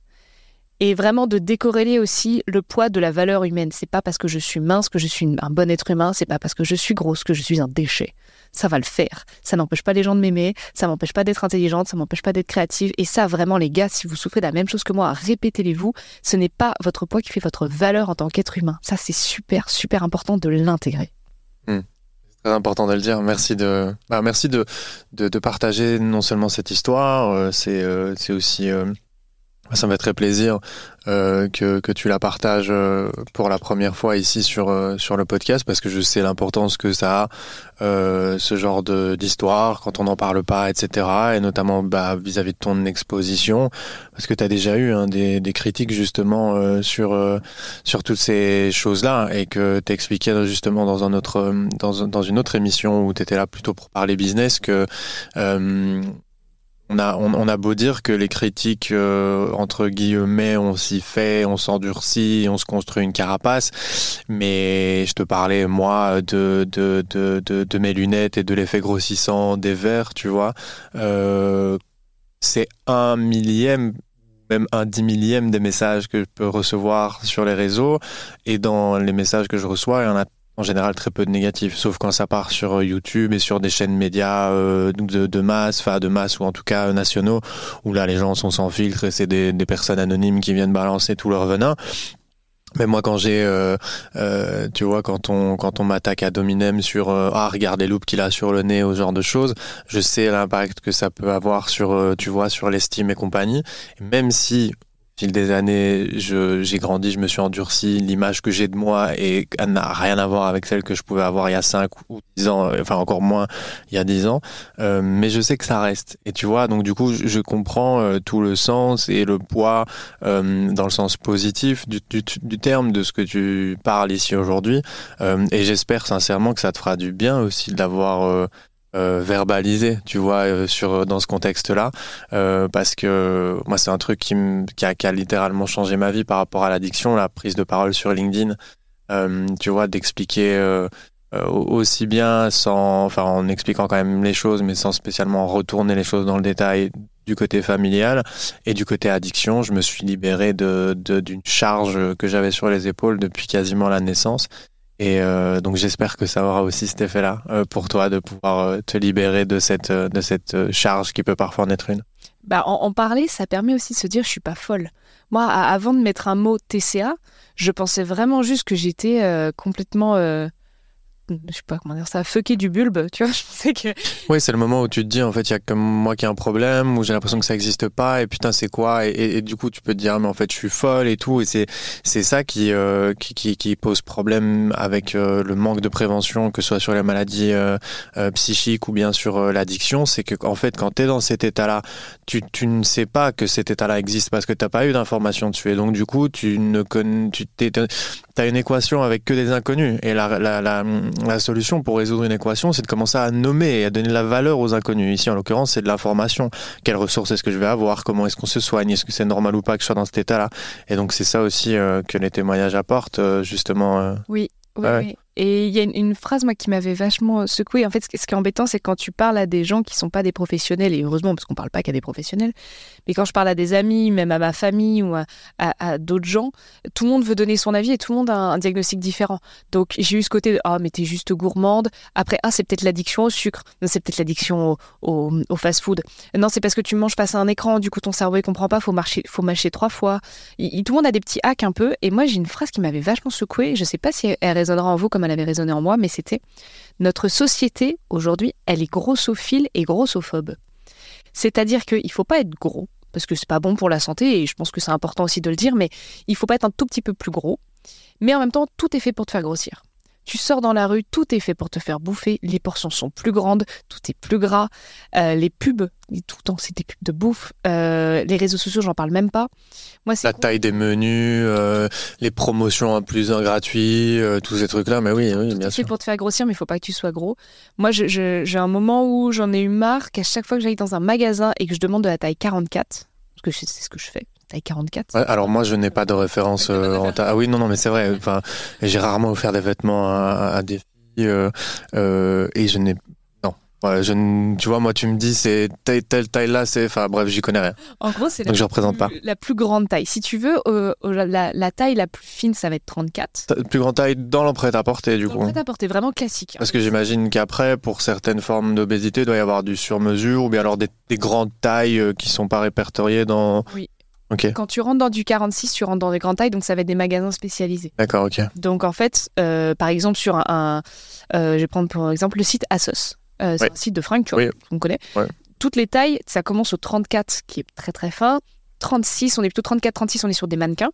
et vraiment de décorréler aussi le poids de la valeur humaine. C'est pas parce que je suis mince que je suis un bon être humain, c'est pas parce que je suis grosse que je suis un déchet. Ça va le faire. Ça n'empêche pas les gens de m'aimer, ça m'empêche pas d'être intelligente, ça m'empêche pas d'être créative. Et ça, vraiment, les gars, si vous souffrez de la même chose que moi, répétez-les-vous. Ce n'est pas votre poids qui fait votre valeur en tant qu'être humain. Ça, c'est super, super important de l'intégrer. Très important de le dire. Merci de, bah, merci de, de, partager non seulement cette histoire, euh, c'est euh, c'est aussi euh, ça me fait très plaisir euh, que, que tu la partages euh, pour la première fois ici sur, euh, sur le podcast parce que je sais l'importance que ça a, euh, ce genre d'histoire, quand on n'en parle pas, etc. Et notamment bah, vis-à-vis de ton exposition, parce que tu as déjà eu hein, des, des critiques justement sur, sur toutes ces choses-là et que tu expliquais justement dans, un autre, dans, dans une autre émission où tu étais là plutôt pour parler business que on a, on, a beau dire que les critiques, euh, entre guillemets, on s'y fait, on s'endurcit, on se construit une carapace, mais je te parlais, moi, de, de, de, de, mes lunettes et de l'effet grossissant des verres, tu vois. Euh, c'est un millième même un dix millième des messages que je peux recevoir sur les réseaux et dans les messages que je reçois, il y en a en général très peu de négatifs, sauf quand ça part sur euh, YouTube et sur des chaînes médias euh, de, de, masse, enfin de masse ou en tout cas nationaux, où là les gens sont sans filtre et c'est des, des personnes anonymes qui viennent balancer tout leur venin. Mais moi, quand j'ai, euh, euh, tu vois, quand on quand on m'attaque à Dominem sur euh, ah regarde les loupes qu'il a sur le nez, au genre de choses, je sais l'impact que ça peut avoir sur, euh, tu vois, sur l'estime et compagnie. Même si fil des années, j'ai grandi, je me suis endurci. L'image que j'ai de moi n'a rien à voir avec celle que je pouvais avoir il y a 5 ou 10 ans, euh, enfin encore moins il y a 10 ans. Euh, mais je sais que ça reste. Et tu vois, donc du coup, je, je comprends euh, tout le sens et le poids euh, dans le sens positif du, du, du, terme de ce que tu parles ici aujourd'hui. Euh, et j'espère sincèrement que ça te fera du bien aussi d'avoir euh, verbaliser, tu vois, euh, sur dans ce contexte-là, euh, parce que moi c'est un truc qui, qui, a, littéralement changé ma vie par rapport à l'addiction, la prise de parole sur LinkedIn, euh, tu vois, d'expliquer aussi bien sans, enfin en expliquant quand même les choses, mais sans spécialement retourner les choses dans le détail du côté familial et du côté addiction, je me suis libéré de d'une charge que j'avais sur les épaules depuis quasiment la naissance et euh, donc j'espère que ça aura aussi cet effet-là euh, pour toi de pouvoir euh, te libérer de cette, de cette charge qui peut parfois en être une. Bah, en, en, parler, ça permet aussi de se dire je suis pas folle. Moi, avant de mettre un mot TCA, je pensais vraiment juste que j'étais complètement je sais pas comment dire ça, fucker du bulbe, tu vois, (laughs) je pensais que... Oui, c'est le moment où tu te dis, en fait, il y a comme moi qui a un problème, où j'ai l'impression que ça n'existe pas, et putain, c'est quoi? Et, du coup, tu peux te dire, mais en fait, je suis folle et tout, et c'est c'est ça qui, euh, qui, qui, pose problème avec euh, le manque de prévention, que ce soit sur les maladies euh, euh psychiques ou bien sur l'addiction, c'est que en fait, quand tu es dans cet état-là, tu, tu ne sais pas que cet état-là existe parce que tu n'as pas eu d'informations dessus, et donc du coup, tu ne connais... Tu une équation avec que des inconnus, et la la solution pour résoudre une équation, c'est de commencer à nommer et à donner de la valeur aux inconnus. Ici, en l'occurrence, c'est de l'information. Quelles ressources est-ce que je vais avoir? Comment est-ce qu'on se soigne? Est-ce que c'est normal ou pas que je sois dans cet état-là? Et donc, c'est ça aussi euh, que les témoignages apportent, euh, justement. Euh... Oui, oui, ouais. oui. Et il y a une, phrase, moi, qui m'avait vachement secoué. En fait, ce qui est embêtant, c'est quand tu parles à des gens qui sont pas des professionnels, et heureusement, parce qu'on parle pas qu'à des professionnels, mais quand je parle à des amis, même à ma famille ou à, d'autres gens, tout le monde veut donner son avis et tout le monde a un, diagnostic différent. Donc, j'ai eu ce côté de Ah, mais t'es juste gourmande. Après, ah, c'est peut-être l'addiction au sucre. Non, c'est peut-être l'addiction au, fast-food. Non, c'est parce que tu manges face à un écran, du coup, ton cerveau, il comprend pas, faut, marcher, faut mâcher trois fois. Tout le monde a des petits hacks un peu. Et moi, j'ai une phrase qui m'avait vachement secoué. Je sais pas si elle résonnera en vous comme elle avait résonné en moi, mais c'était notre société aujourd'hui, elle est grossophile et grossophobe. C'est-à-dire qu'il ne faut pas être gros, parce que c'est pas bon pour la santé, et je pense que c'est important aussi de le dire, mais il faut pas être un tout petit peu plus gros. Mais en même temps, tout est fait pour te faire grossir. Tu sors dans la rue, tout est fait pour te faire bouffer. Les portions sont plus grandes, tout est plus gras. Euh, les pubs, tout le temps, c'est des pubs de bouffe. Euh, les réseaux sociaux, j'en parle même pas. Moi, la taille des menus, euh, les promotions en plus un gratuit, tous ces trucs-là. Mais oui, oui, bien sûr. C'est pour te faire grossir, mais il faut pas que tu sois gros. Moi, j'ai un moment où j'en ai eu marre qu'à chaque fois que j'aille dans un magasin et que je demande de la taille 44, parce que c'est ce que je fais, taille 44. alors moi, je n'ai pas de référence en taille. Ah oui, non, non, mais c'est vrai. Enfin, j'ai rarement offert des vêtements à, des filles et je n'ai je, tu vois, moi, tu me dis, c'est telle, telle taille là, c'est. Enfin, bref, j'y connais rien. En gros, c'est la, je représente pas. la plus grande taille. Si tu veux, euh, la, taille la plus fine, ça va être 34. Plus grande taille dans l'empreinte à porter, du coup. L'empreinte à porter, vraiment classique. Parce que j'imagine qu'après, pour certaines formes d'obésité, il doit y avoir du sur-mesure ou bien alors des, grandes tailles euh, qui sont pas répertoriées dans. Oui. Ok. Quand tu rentres dans du 46, tu rentres dans des grandes tailles, donc ça va être des magasins spécialisés. D'accord, ok. Donc en fait, euh, par exemple, sur un. je vais prendre pour exemple le site Asos. Euh, c'est un site de fringues, tu vois, qu'on connaît. Toutes les tailles, ça commence au 34, qui est très très fin. 36, on est plutôt 34-36, on est sur des mannequins.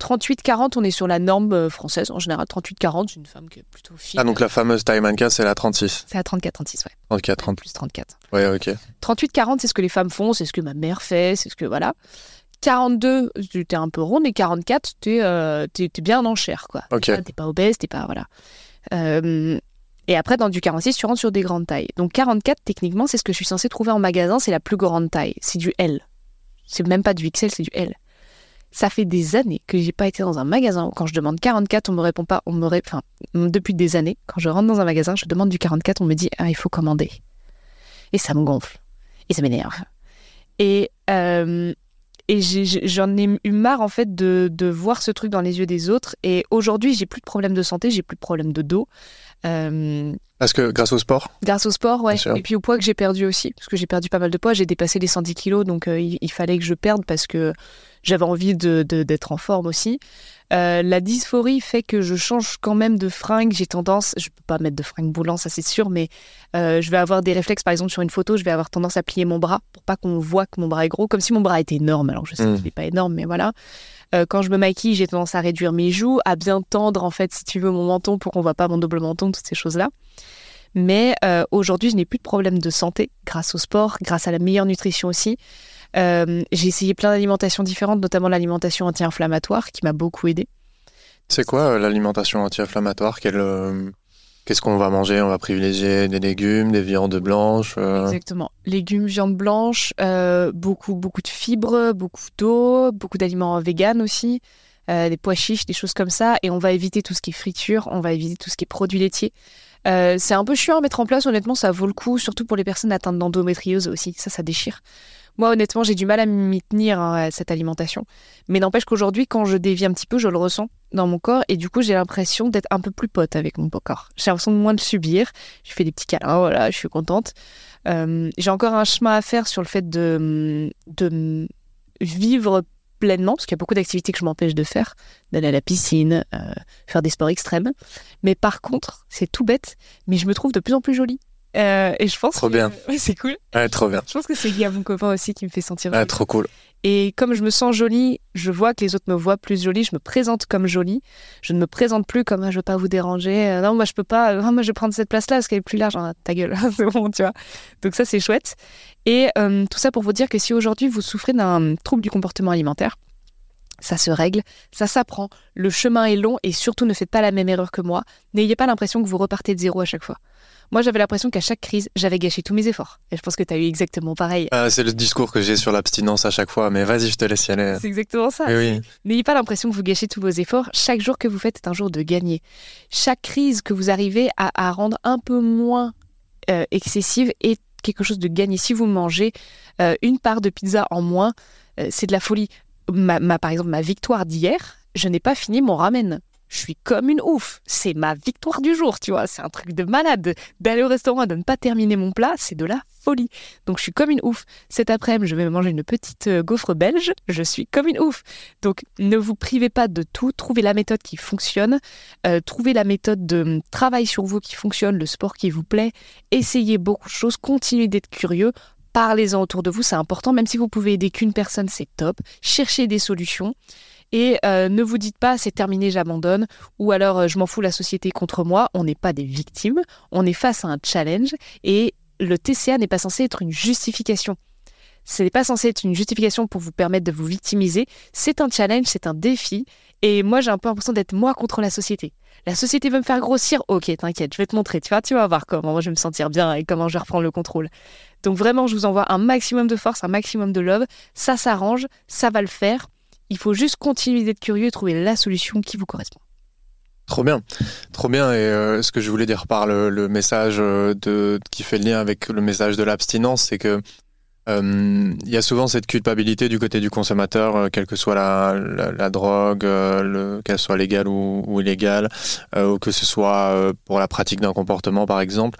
38-40, on est sur la norme euh, française. En général, 38-40, c'est une femme qui est plutôt fine. Ah, donc la fameuse taille mannequin, c'est la 36 C'est la 34-36, ouais. 34, 30. Plus 34. Ouais, ok. 38-40, c'est ce que les femmes font, c'est ce que ma mère fait, c'est ce que. Voilà. 42, t'es un peu ronde, et 44, t'es euh, es, bien en chair, quoi. Ok. T'es pas obèse, t'es pas. Voilà. Euh, et après, dans du 46, tu rentres sur des grandes tailles. Donc 44, techniquement, c'est ce que je suis censée trouver en magasin, c'est la plus grande taille. C'est du L. C'est même pas du XL, c'est du L. Ça fait des années que j'ai pas été dans un magasin quand je demande 44, on me répond pas, on me enfin, depuis des années, quand je rentre dans un magasin, je demande du 44, on me dit, ah, il faut commander. Et ça me gonfle. Et ça m'énerve. Et, euh, et j'en ai, eu marre en fait de, de, voir ce truc dans les yeux des autres. Et aujourd'hui, j'ai plus de problème de santé, j'ai plus de problème de dos. Euh, parce que grâce au sport Grâce au sport, ouais. Et puis au poids que j'ai perdu aussi, parce que j'ai perdu pas mal de poids, j'ai dépassé les 110 kilos, donc euh, il, fallait que je perde parce que j'avais envie d'être de, en forme aussi. Euh, la dysphorie fait que je change quand même de fringue. J'ai tendance, je peux pas mettre de fringue boulant, ça c'est sûr, mais je vais avoir des réflexes. Par exemple, sur une photo, je vais avoir tendance à plier mon bras pour pas qu'on voit que mon bras est gros, comme si mon bras était énorme. Alors je sais mmh. qu'il n'est pas énorme, mais voilà. Euh, quand je me maquille, j'ai tendance à réduire mes joues, à bien tendre, en fait, si tu veux, mon menton pour qu'on voit pas mon double menton, toutes ces choses-là. Mais euh, aujourd'hui, je n'ai plus de problème de santé grâce au sport, grâce à la meilleure nutrition aussi. Euh, j'ai essayé plein d'alimentations différentes, notamment l'alimentation anti-inflammatoire qui m'a beaucoup aidé. C'est quoi l'alimentation anti-inflammatoire? Qu'est-ce qu'on va manger? On va privilégier des légumes, des viandes blanches. Euh. Exactement. Légumes, viandes blanches, euh, beaucoup, beaucoup de fibres, beaucoup d'eau, beaucoup d'aliments véganes aussi, euh, des pois chiches, des choses comme ça. Et on va éviter tout ce qui est friture, on va éviter tout ce qui est produits laitiers. c'est un peu chiant à mettre en place, honnêtement, ça vaut le coup, surtout pour les personnes atteintes d'endométriose aussi. Ça, ça déchire. Moi, honnêtement, j'ai du mal à m'y tenir hein, à cette alimentation. Mais n'empêche qu'aujourd'hui, quand je dévie un petit peu, je le ressens dans mon corps et du coup, j'ai l'impression d'être un peu plus pote avec mon corps. J'ai l'impression de moins de subir. Je fais des petits câlins, voilà, je suis contente. Euh, j'ai encore un chemin à faire sur le fait de, de vivre pleinement, parce qu'il y a beaucoup d'activités que je m'empêche de faire, d'aller à la piscine, euh, faire des sports extrêmes. Mais par contre, c'est tout bête, mais je me trouve de plus en plus jolie. Euh, et je pense. Trop bien. (laughs) Ouais, c'est cool. Ouais, trop bien. Je pense que c'est lié à mon copain aussi qui me fait sentir. Ouais, trop cool. Et comme je me sens jolie, je vois que les autres me voient plus jolie, je me présente comme jolie. Je ne me présente plus comme ah, je veux pas vous déranger. Euh, non, moi je peux pas. moi je vais prendre cette place-là parce qu'elle est plus large. Ah, ta gueule, (laughs) c'est bon, tu vois. Donc ça c'est chouette. Et euh, tout ça pour vous dire que si aujourd'hui vous souffrez d'un trouble du comportement alimentaire, ça se règle, ça s'apprend, le chemin est long et surtout ne faites pas la même erreur que moi. N'ayez pas l'impression que vous repartez de zéro à chaque fois. Moi, j'avais l'impression qu'à chaque crise, j'avais gâché tous mes efforts. Et je pense que tu as eu exactement pareil. Ah, c'est le discours que j'ai sur l'abstinence à chaque fois, mais vas-y, je te laisse y aller. C'est exactement ça. N'ayez pas l'impression que vous gâchez tous vos efforts. Chaque jour que vous faites est un jour de gagner. Chaque crise que vous arrivez à, rendre un peu moins euh, excessive est quelque chose de gagné. Si vous mangez euh, une part de pizza en moins, euh, c'est de la folie. Ma, par exemple, ma victoire d'hier, je n'ai pas fini mon ramen je suis comme une ouf. C'est ma victoire du jour, tu vois. C'est un truc de malade. D'aller au restaurant et de ne pas terminer mon plat, c'est de la folie. Donc je suis comme une ouf. Cet après-midi, je vais manger une petite euh, gaufre belge. Je suis comme une ouf. Donc ne vous privez pas de tout. Trouvez la méthode qui fonctionne. Euh, trouvez la méthode de hum, travail sur vous qui fonctionne, le sport qui vous plaît. Essayez beaucoup de choses. Continuez d'être curieux. Parlez-en autour de vous, c'est important. Même si vous pouvez aider qu'une personne, c'est top. Cherchez des solutions. Et euh, ne vous dites pas c'est terminé, j'abandonne, ou alors euh, je m'en fous, la société contre moi. On n'est pas des victimes, on est face à un challenge et le TCA n'est pas censé être une justification. Ce n'est pas censé être une justification pour vous permettre de vous victimiser. C'est un challenge, c'est un défi. Et moi, j'ai un peu l'impression d'être moi contre la société. La société veut me faire grossir. Ok, t'inquiète, je vais te montrer. Tu vois, tu vas voir comment je vais me sentir bien et comment je vais reprendre le contrôle. Donc vraiment, je vous envoie un maximum de force, un maximum de love. Ça s'arrange, ça va le faire. Il faut juste continuer d'être curieux et trouver la solution qui vous correspond. Trop bien, trop bien. Et euh, ce que je voulais dire par le, message euh, qui fait le lien avec le message de l'abstinence, c'est que il y a souvent cette culpabilité du côté du consommateur, euh, quelle que soit la, drogue, euh, qu'elle soit légale ou, illégale, ou que ce soit pour la pratique d'un comportement par exemple.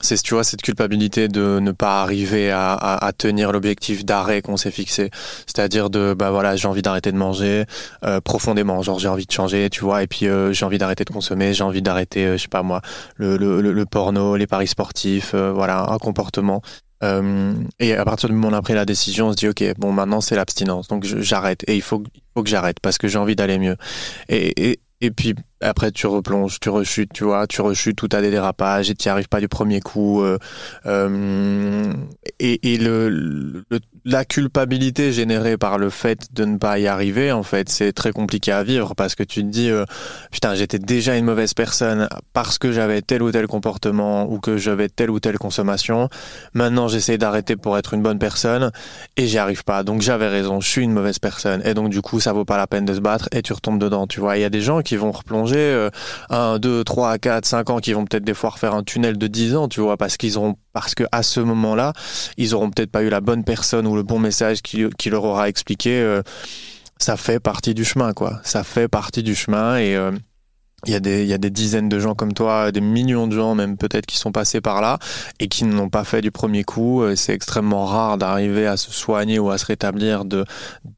C'est tu vois cette culpabilité de ne pas arriver à, tenir l'objectif d'arrêt qu'on s'est fixé, c'est-à-dire de bah voilà j'ai envie d'arrêter de manger profondément, genre j'ai envie de changer, tu vois, et puis j'ai envie d'arrêter de consommer, j'ai envie d'arrêter, je sais pas moi, le, le, le, porno, les paris sportifs, voilà un comportement euh, et à partir du moment où on a pris la décision, on se dit ok, bon maintenant c'est l'abstinence, donc j'arrête et il faut, faut que j'arrête parce que j'ai envie d'aller mieux. Et, et, et puis après tu replonges, tu rechutes, tu vois, tu rechutes, tout a des dérapages et tu n'y arrives pas du premier coup. Euh, euh, et, et le, le, la culpabilité générée par le fait de ne pas y arriver, en fait, c'est très compliqué à vivre parce que tu te dis, euh, putain, j'étais déjà une mauvaise personne parce que j'avais tel ou tel comportement ou que j'avais telle ou telle consommation. Maintenant, j'essaie d'arrêter pour être une bonne personne et j'y arrive pas. Donc j'avais raison, je suis une mauvaise personne. Et donc du coup, ça vaut pas la peine de se battre et tu retombes dedans, tu vois. Il y a des gens qui vont replonger 1, 2, 3, 4, 5 ans, qui vont peut-être des fois refaire un tunnel de 10 ans, tu vois, parce qu'ils auront parce que à ce moment-là, ils auront peut-être pas eu la bonne personne ou le bon message qui, leur aura expliqué. Euh, ça fait partie du chemin, quoi. Ça fait partie du chemin et euh, il y, a des, il y a des dizaines de gens comme toi, des millions de gens même peut-être qui sont passés par là et qui n'ont pas fait du premier coup. Euh, c'est extrêmement rare d'arriver à se soigner ou à se rétablir de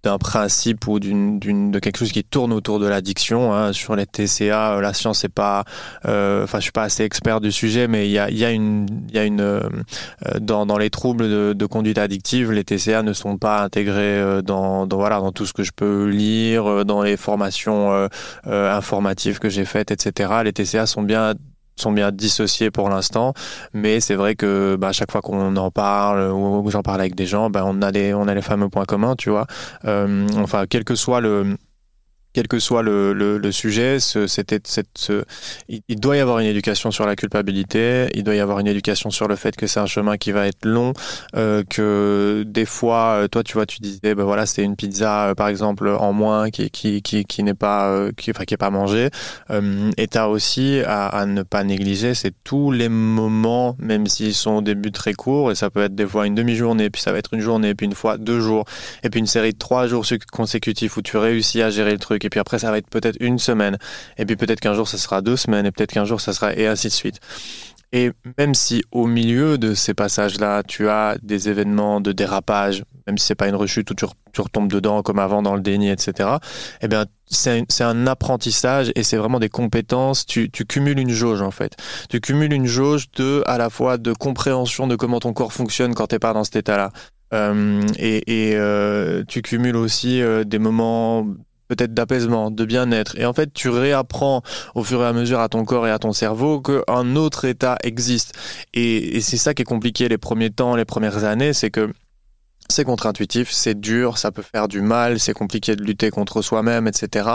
d'un principe ou d'une, d'une de quelque chose qui tourne autour de l'addiction. Hein. Sur les TCA, euh, la science n'est pas, euh, enfin je suis pas assez expert du sujet, mais il y a, il y a une, il y a une euh, dans, dans les troubles de, de, conduite addictive, les TCA ne sont pas intégrés dans, dans voilà dans tout ce que je peux lire, dans les formations informatives que j'ai etc. Les TCA sont bien sont bien dissociés pour l'instant, mais c'est vrai que bah, chaque fois qu'on en parle ou j'en parle avec des gens, bah, on a les on a les fameux points communs, tu vois. Euh, enfin, quel que soit le quel que soit le, le, sujet, c'était cette, il, doit y avoir une éducation sur la culpabilité, il doit y avoir une éducation sur le fait que c'est un chemin qui va être long, euh, que des fois, euh, toi, tu vois, tu disais, ben voilà, c'est une pizza, euh, par exemple, en moins qui qui qui, qui n'est pas qui, qui est pas mangée. Et t'as aussi à, à, ne pas négliger, c'est tous les moments, même s'ils sont au début très courts, et ça peut être des fois une demi-journée, puis ça va être une journée, puis une fois deux jours, et puis une série de trois jours consécutifs où tu réussis à gérer le truc et puis après ça va être peut-être une semaine, et puis peut-être qu'un jour ça sera deux semaines, et peut-être qu'un jour ça sera, et ainsi de suite. Et même si au milieu de ces passages-là, tu as des événements de dérapage, même si c'est pas une rechute où tu, retombes dedans comme avant dans le déni, etc., eh bien, c'est un apprentissage et c'est vraiment des compétences. Tu, tu, cumules une jauge, en fait. Tu cumules une jauge de, à la fois de compréhension de comment ton corps fonctionne quand t'es pas dans cet état-là. Euh, et, et euh, tu cumules aussi euh, des moments peut-être d'apaisement, de bien-être. Et en fait, tu réapprends au fur et à mesure à ton corps et à ton cerveau qu'un autre état existe. Et, et c'est ça qui est compliqué les premiers temps, les premières années, c'est que c'est contre-intuitif, c'est dur, ça peut faire du mal, c'est compliqué de lutter contre soi-même, etc.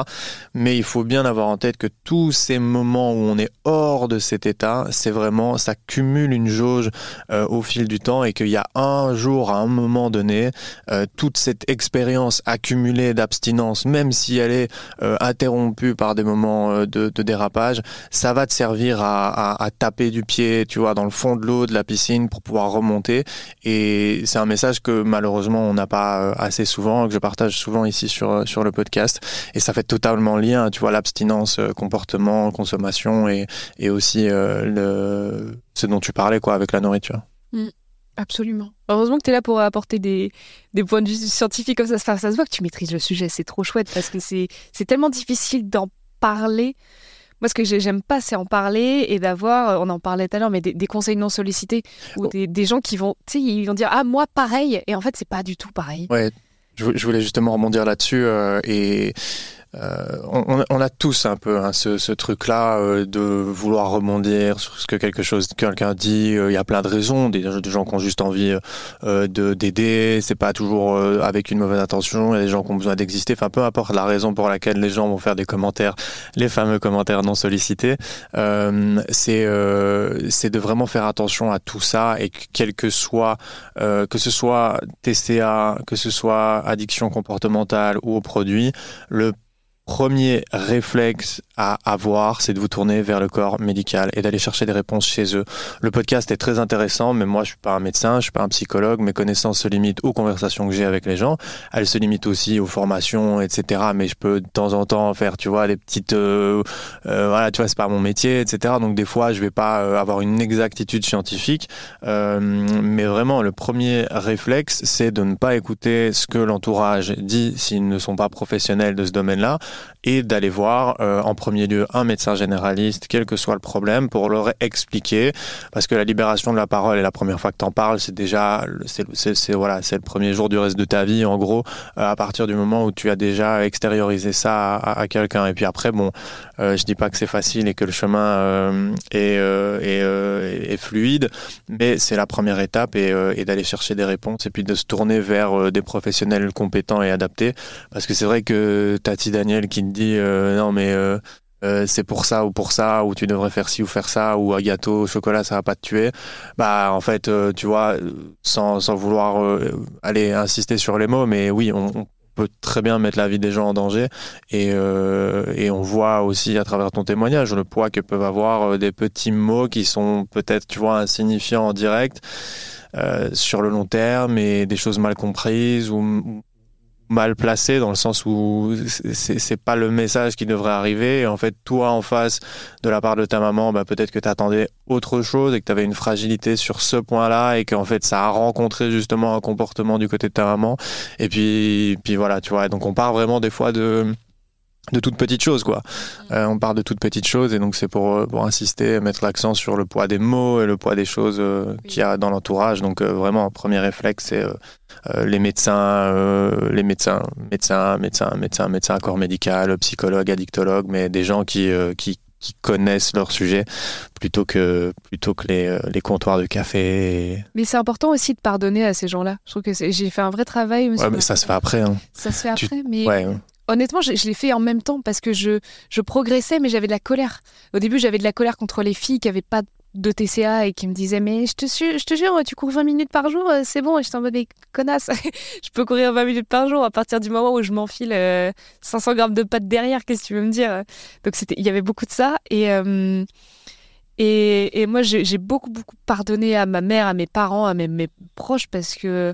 Mais il faut bien avoir en tête que tous ces moments où on est hors de cet état, c'est vraiment, ça cumule une jauge euh, au fil du temps et qu'il y a un jour, à un moment donné, euh, toute cette expérience accumulée d'abstinence, même si elle est euh, interrompue par des moments de, dérapage, ça va te servir à taper du pied, tu vois, dans le fond de l'eau de la piscine pour pouvoir remonter. Et c'est un message que malheureusement on n'a pas euh, assez souvent, que je partage souvent ici sur, euh, sur le podcast. Et ça fait totalement lien, tu vois, l'abstinence, euh, comportement, consommation et, et aussi le, ce dont tu parlais quoi, avec la nourriture. Mmh, absolument. Heureusement que tu es là pour apporter des, des points de vue scientifiques comme ça. Ça se voit que tu maîtrises le sujet, c'est trop chouette parce que c'est tellement difficile d'en parler. Moi, ce que j'aime pas, c'est en parler et d'avoir, on en parlait tout à l'heure, mais des, des, conseils non sollicités ou oh. des, des, gens qui vont, tu sais, ils vont dire ah moi pareil et en fait c'est pas du tout pareil. Ouais, je, je voulais justement rebondir là-dessus euh, et euh, on, a tous un peu hein, ce, truc-là euh, de vouloir rebondir sur ce que quelque chose quelqu'un dit. Euh, il y a plein de raisons, des, gens qui ont juste envie de d'aider. C'est pas toujours avec une mauvaise intention. Il y a des gens qui ont besoin d'exister. Enfin, peu importe la raison pour laquelle les gens vont faire des commentaires, les fameux commentaires non sollicités. c'est c'est de vraiment faire attention à tout ça et que quel que soit que ce soit TCA, que ce soit addiction comportementale ou au produit, le premier réflexe à avoir, c'est de vous tourner vers le corps médical et d'aller chercher des réponses chez eux. Le podcast est très intéressant, mais moi je suis pas un médecin, je suis pas un psychologue, mes connaissances se limitent aux conversations que j'ai avec les gens. Elles se limitent aussi aux formations, etc. Mais je peux de temps en temps faire, tu vois, des petites, euh, euh, voilà, tu vois, c'est pas mon métier, etc. Donc des fois, je vais pas euh, avoir une exactitude scientifique, mais vraiment le premier réflexe, c'est de ne pas écouter ce que l'entourage dit s'ils ne sont pas professionnels de ce domaine-là et d'aller voir en premier lieu un médecin généraliste, quel que soit le problème, pour leur expliquer, parce que la libération de la parole et la première fois que tu en parles, c'est déjà, c'est voilà, c'est le premier jour du reste de ta vie, en gros, euh, à partir du moment où tu as déjà extériorisé ça à, quelqu'un. Et puis après, bon, euh, je dis pas que c'est facile et que le chemin est, est, est, fluide, mais c'est la première étape et, et d'aller chercher des réponses et puis de se tourner vers des professionnels compétents et adaptés, parce que c'est vrai que Tati Daniel qui te dit euh, non mais euh, euh, c'est pour ça ou pour ça ou tu devrais faire ci ou faire ça ou un gâteau au chocolat ça va pas te tuer. Bah en fait tu vois sans, sans vouloir aller insister sur les mots mais oui on, peut très bien mettre la vie des gens en danger. Et, et on voit aussi à travers ton témoignage le poids que peuvent avoir des petits mots qui sont peut-être tu vois insignifiants en direct sur le long terme et des choses mal comprises ou mal placé dans le sens où c'est pas le message qui devrait arriver. Et en fait, toi en face de la part de ta maman, bah, peut-être que tu attendais autre chose et que tu avais une fragilité sur ce point-là et qu'en fait ça a rencontré justement un comportement du côté de ta maman. Et puis, puis voilà, tu vois. Donc on part vraiment des fois de de toutes petites choses quoi. Euh, on parle de toutes petites choses et donc c'est pour, euh, pour insister, mettre l'accent sur le poids des mots et le poids des choses euh, qu'il y a dans l'entourage. Donc vraiment, premier réflexe, c'est les médecins, les médecins, médecins, médecins, médecins, médecins, corps médical, psychologues, addictologues, mais des gens qui, qui, qui connaissent leur sujet plutôt que plutôt que les, les comptoirs de café. Mais c'est important aussi de pardonner à ces gens-là. Je trouve que j'ai fait un vrai travail. Aussi ouais, mais ça se fait après. Hein. Ça se fait après, mais ouais. Honnêtement, je, l'ai fait en même temps parce que je, progressais, mais j'avais de la colère. Au début, j'avais de la colère contre les filles qui n'avaient pas de TCA et qui me disaient Mais je te, je te jure, tu cours 20 minutes par jour, euh, c'est bon. Et je t'en mode Mais connasse, (laughs) je peux courir 20 minutes par jour à partir du moment où je m'enfile 500 euh, grammes de pâtes derrière, qu'est-ce que tu veux me dire? Donc il y avait beaucoup de ça. Et. Euh, et, et, moi, j'ai beaucoup, beaucoup pardonné à ma mère, à mes parents, à mes, mes proches parce que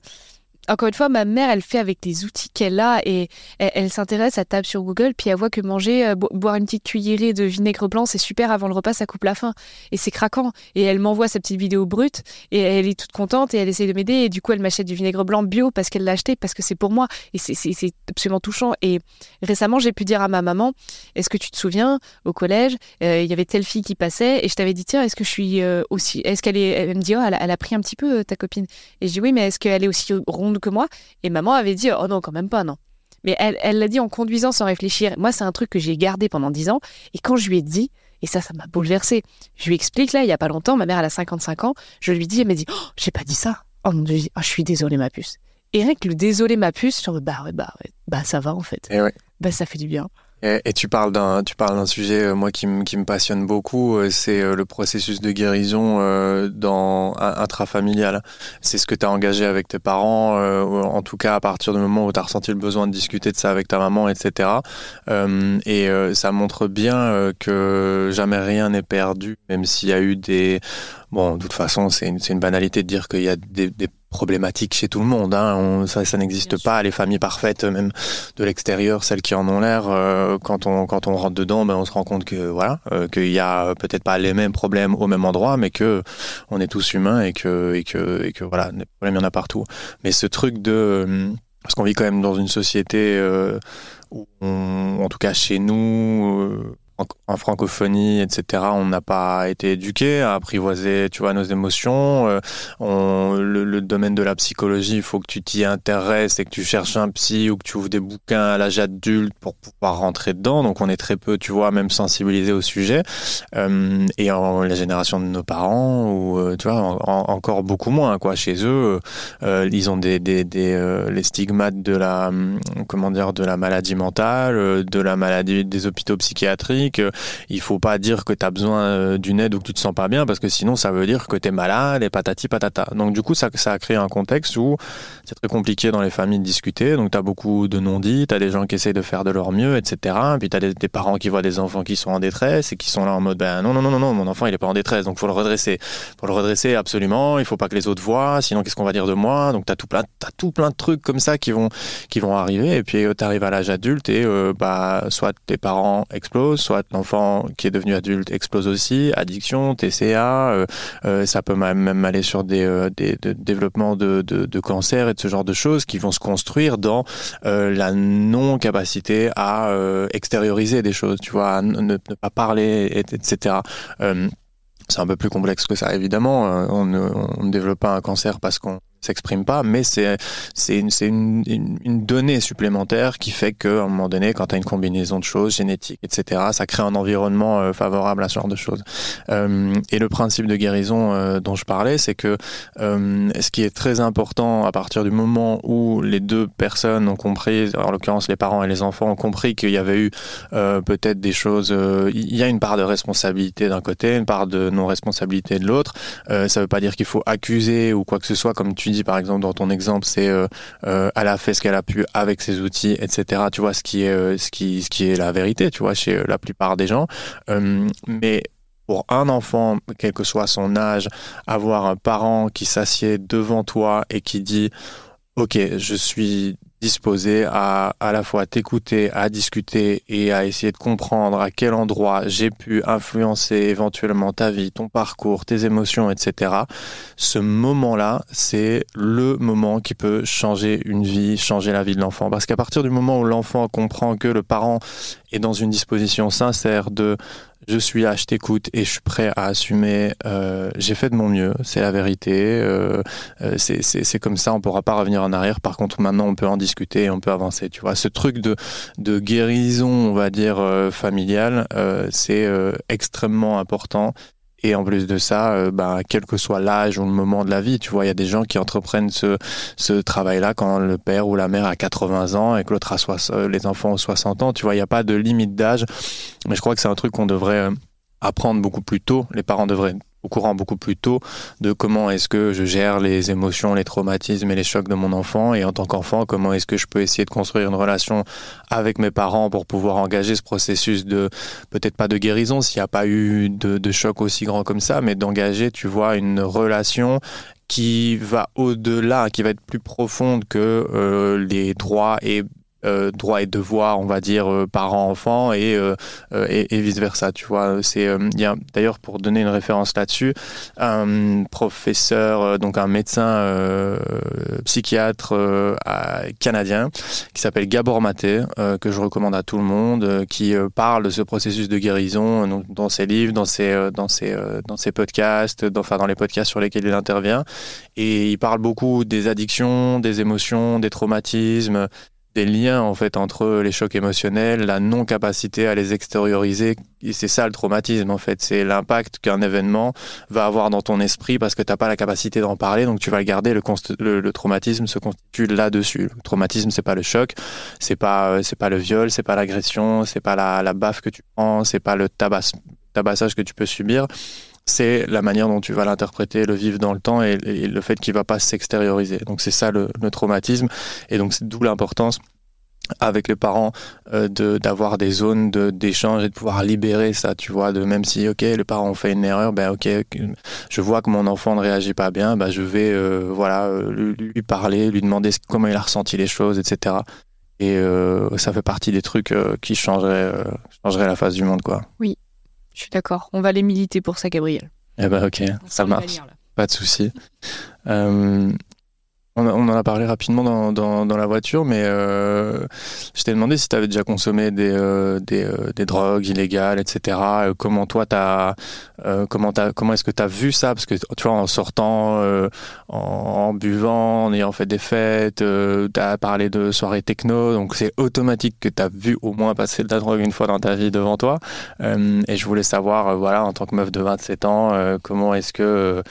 encore une fois, ma mère, elle fait avec les outils qu'elle a et elle, s'intéresse, à tape sur Google, puis elle voit que manger, euh, boire une petite cuillerée de vinaigre blanc, c'est super avant le repas, ça coupe la faim. Et c'est craquant. Et elle m'envoie sa petite vidéo brute et elle est toute contente et elle essaye de m'aider. Et du coup, elle m'achète du vinaigre blanc bio parce qu'elle l'a acheté, parce que c'est pour moi. Et c'est absolument touchant. Et récemment, j'ai pu dire à ma maman, est-ce que tu te souviens, au collège, euh, il y avait telle fille qui passait et je t'avais dit, tiens, est-ce que je suis euh, aussi. Est-ce qu'elle est. Elle me dit, oh, elle a, elle a pris un petit peu ta copine. Et je dis, oui, mais est-ce qu'elle est aussi ronde que moi. Et maman avait dit Oh non, quand même pas, non. Mais elle l'a dit en conduisant sans réfléchir. Moi, c'est un truc que j'ai gardé pendant 10 ans. Et quand je lui ai dit, et ça, ça m'a bouleversé. Je lui explique là, il y a pas longtemps, ma mère, elle a 55 ans. Je lui dis, elle m'a dit Oh, j'ai pas dit ça. Oh mon dieu, oh, je suis désolée, ma puce. Et rien que le désolé, ma puce, le bah ouais, bah ouais, bah ça va en fait. Et ouais. Bah ça fait du bien. Et, tu parles d'un tu parles d'un sujet euh, moi qui, qui me passionne beaucoup, euh, c'est euh, le processus de guérison dans intrafamilial. C'est ce que tu as engagé avec tes parents, en tout cas à partir du moment où tu as ressenti le besoin de discuter de ça avec ta maman, etc. et ça montre bien que jamais rien n'est perdu, même s'il y a eu des Bon, de toute façon, c'est une, une, banalité de dire qu'il y a des, des, problématiques chez tout le monde. Hein. ça, ça n'existe pas. Les familles parfaites, même de l'extérieur, celles qui en ont l'air, euh, quand on quand on rentre dedans, ben on se rend compte que voilà, euh, qu'il y a peut-être pas les mêmes problèmes au même endroit, mais que on est tous humains et que et que et que voilà, des problèmes il y en a partout. Mais ce truc de parce qu'on vit quand même dans une société euh, où, en tout cas chez nous en francophonie, etc., on n'a pas été éduqué à apprivoiser, tu vois, nos émotions. Euh, le, domaine de la psychologie, il faut que tu t'y intéresses et que tu cherches un psy ou que tu ouvres des bouquins à l'âge adulte pour pouvoir rentrer dedans. Donc, on est très peu, tu vois, même sensibilisé au sujet. Euh, et en la génération de nos parents, ou euh, tu vois, encore beaucoup moins, quoi. Chez eux, ils ont des, des, les stigmates de la, comment dire, de la maladie mentale, de la maladie des hôpitaux psychiatriques il Il faut pas dire que tu as besoin euh, d'une aide ou que tu te sens pas bien parce que sinon ça veut dire que tu es malade et patati patata. Donc du coup ça, ça a créé un contexte où c'est très compliqué dans les familles de discuter. Donc tu as beaucoup de non-dits, tu as des gens qui essayent de faire de leur mieux, etc. Et puis tu as des, parents qui voient des enfants qui sont en détresse et qui sont là en mode ben non non non non mon enfant il est pas en détresse donc faut le redresser. Faut le redresser absolument, il faut pas que les autres voient sinon qu'est-ce qu'on va dire de moi? Donc tu as tout plein as tout plein de trucs comme ça qui vont qui vont arriver et puis euh, tu arrives à l'âge adulte et euh, bah soit tes parents explosent, soit l'enfant qui est devenu adulte explose aussi, addiction, TCA, euh, euh, ça peut même aller sur des, euh, des développements de, de, cancer et de ce genre de choses qui vont se construire dans la non-capacité à extérioriser des choses, tu vois, à ne, pas parler, etc. c'est un peu plus complexe que ça, évidemment. Ne, on ne développe pas un cancer parce qu'on s'exprime pas, mais c'est c'est une, une, une, donnée supplémentaire qui fait qu'à un moment donné, quand tu as une combinaison de choses génétiques, etc., ça crée un environnement euh, favorable à ce genre de choses. Euh, et le principe de guérison euh, dont je parlais, c'est que ce qui est très important à partir du moment où les deux personnes ont compris, en l'occurrence les parents et les enfants ont compris qu'il y avait eu peut-être des choses, il y a une part de responsabilité d'un côté, une part de non-responsabilité de l'autre. ça veut pas dire qu'il faut accuser ou quoi que ce soit, comme tu par exemple dans ton exemple, c'est euh, euh, elle a fait ce qu'elle a pu avec ses outils, etc. Tu vois ce qui est euh, ce qui ce qui est la vérité, tu vois chez la plupart des gens. mais pour un enfant, quel que soit son âge, avoir un parent qui s'assied devant toi et qui dit Ok, je suis disposé à à la fois t'écouter, à discuter et à essayer de comprendre à quel endroit j'ai pu influencer éventuellement ta vie, ton parcours, tes émotions, etc. Ce moment-là, c'est le moment qui peut changer une vie, changer la vie de l'enfant. Parce qu'à partir du moment où l'enfant comprend que le parent est dans une disposition sincère de je suis là, je t'écoute et je suis prêt à assumer. Euh, j'ai fait de mon mieux, c'est la vérité. Euh, euh c'est comme ça, on pourra pas revenir en arrière. Par contre, maintenant, on peut en discuter et on peut avancer. Tu vois, ce truc de, de guérison, on va dire euh, familiale, euh, c'est extrêmement important. Et en plus de ça, euh, bah, quel que soit l'âge ou le moment de la vie, tu vois, il y a des gens qui entreprennent ce, ce travail-là quand le père ou la mère a 80 ans et que l'autre a euh, les enfants ont 60 ans. Tu vois, il n'y a pas de limite d'âge. Mais je crois que c'est un truc qu'on devrait euh, apprendre beaucoup plus tôt. Les parents devraient au courant beaucoup plus tôt de comment est-ce que je gère les émotions, les traumatismes et les chocs de mon enfant. Et en tant qu'enfant, comment est-ce que je peux essayer de construire une relation avec mes parents pour pouvoir engager ce processus de peut-être pas de guérison s'il n'y a pas eu de, de choc aussi grand comme ça, mais d'engager, tu vois, une relation qui va au-delà, qui va être plus profonde que euh, les droits et euh, droits et devoirs, on va dire, euh, parents-enfants et, euh, et, et vice-versa, tu vois. C'est, il y a d'ailleurs, pour donner une référence là-dessus, un professeur, donc un médecin psychiatre canadien qui s'appelle Gabor Maté, que je recommande à tout le monde, qui parle de ce processus de guérison dans ses livres, dans ses, dans ses, dans ses podcasts, dans, enfin dans les podcasts sur lesquels il intervient. Et il parle beaucoup des addictions, des émotions, des traumatismes, des liens en fait entre les chocs émotionnels, la non-capacité à les extérioriser. C'est ça le traumatisme en fait, c'est l'impact qu'un événement va avoir dans ton esprit parce que tu n'as pas la capacité d'en parler, donc tu vas le garder. Le, traumatisme se constitue là-dessus. Le traumatisme, c'est pas le choc, c'est pas euh, c'est pas le viol, c'est pas l'agression, c'est pas la, la baffe que tu prends, c'est pas le tabassage que tu peux subir c'est la manière dont tu vas l'interpréter, le vivre dans le temps et, le fait qu'il va pas s'extérioriser. Donc c'est ça le, traumatisme. Et donc c'est d'où l'importance avec les parents euh, d'avoir des zones de d'échange et de pouvoir libérer ça tu vois de même si ok les parents ont fait une erreur ben ok je vois que mon enfant ne réagit pas bien ben je vais euh, voilà euh, lui, parler lui demander comment il a ressenti les choses etc et ça fait partie des trucs qui changeraient changeraient la face du monde quoi. Oui je suis d'accord. On va les militer pour ça, Gabriel. Eh ben ok, ça marche. Pas de souci. Euh, on, en a parlé rapidement dans, dans, la voiture, mais euh, je t'ai demandé si tu avais déjà consommé des, euh, des, euh, des, drogues illégales, etc. comment toi, comment, comment est-ce que tu as vu ça? Parce que tu vois, en sortant, en, buvant, en ayant fait des fêtes, tu as parlé de soirées techno, donc c'est automatique que tu as vu au moins passer de la drogue une fois dans ta vie devant toi. et je voulais savoir, voilà, en tant que meuf de 27 ans, comment est-ce que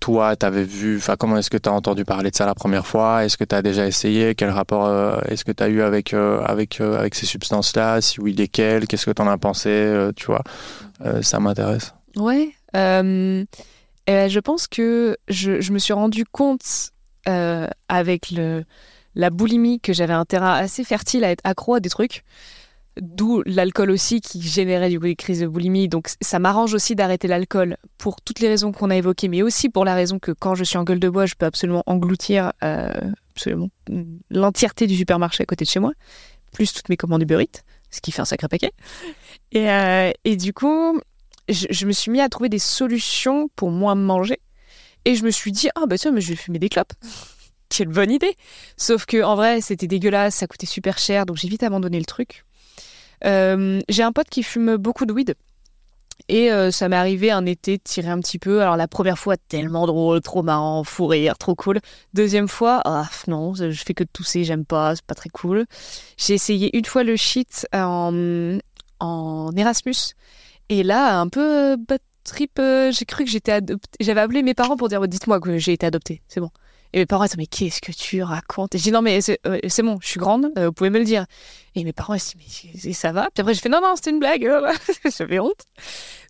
toi, tu avais vu, enfin, comment est-ce que tu as entendu parler de ça première fois? Est-ce que tu as déjà essayé? Quel rapport euh, est-ce que tu as eu avec, euh, avec, euh, avec ces substances-là? Si oui, lesquelles? Qu'est-ce que tu en as pensé? Tu vois, ça m'intéresse. Ouais. je pense que je, je, me suis rendu compte avec le, la boulimie que j'avais un terrain assez fertile à être accro à des trucs. D'où l'alcool aussi qui générait du coup des crises de boulimie. Donc ça m'arrange aussi d'arrêter l'alcool pour toutes les raisons qu'on a évoquées, mais aussi pour la raison que quand je suis en gueule de bois, je peux absolument engloutir euh, absolument l'entièreté du supermarché à côté de chez moi, plus toutes mes commandes Uber Eats, ce qui fait un sacré paquet. Et, euh, du coup, je, me suis mis à trouver des solutions pour moins manger. Et je me suis dit, ah bah tiens, mais je vais fumer des clopes. (laughs) Quelle bonne idée Sauf que en vrai, c'était dégueulasse, ça coûtait super cher, donc j'ai vite abandonné le truc. Euh, j'ai un pote qui fume beaucoup de weed. Et euh, ça m'est arrivé un été de tirer un petit peu. Alors la première fois, tellement drôle, trop marrant, fou rire, trop cool. Deuxième fois, ah non, je fais que de tousser, j'aime pas, c'est pas très cool. J'ai essayé une fois le shit en, en Erasmus. Et là, un peu bad trip, euh, j'ai cru que j'étais J'avais appelé mes parents pour dire dites-moi que j'ai été adoptée, c'est bon. Et mes parents, ils mais qu'est-ce que tu racontes? Et je dis, non, mais c'est euh, bon, je suis grande, euh, vous pouvez me le dire. Et mes parents, ils se disent, mais ça va? Puis après, j'ai fait, non, non, c'était une blague. (laughs) J'avais honte.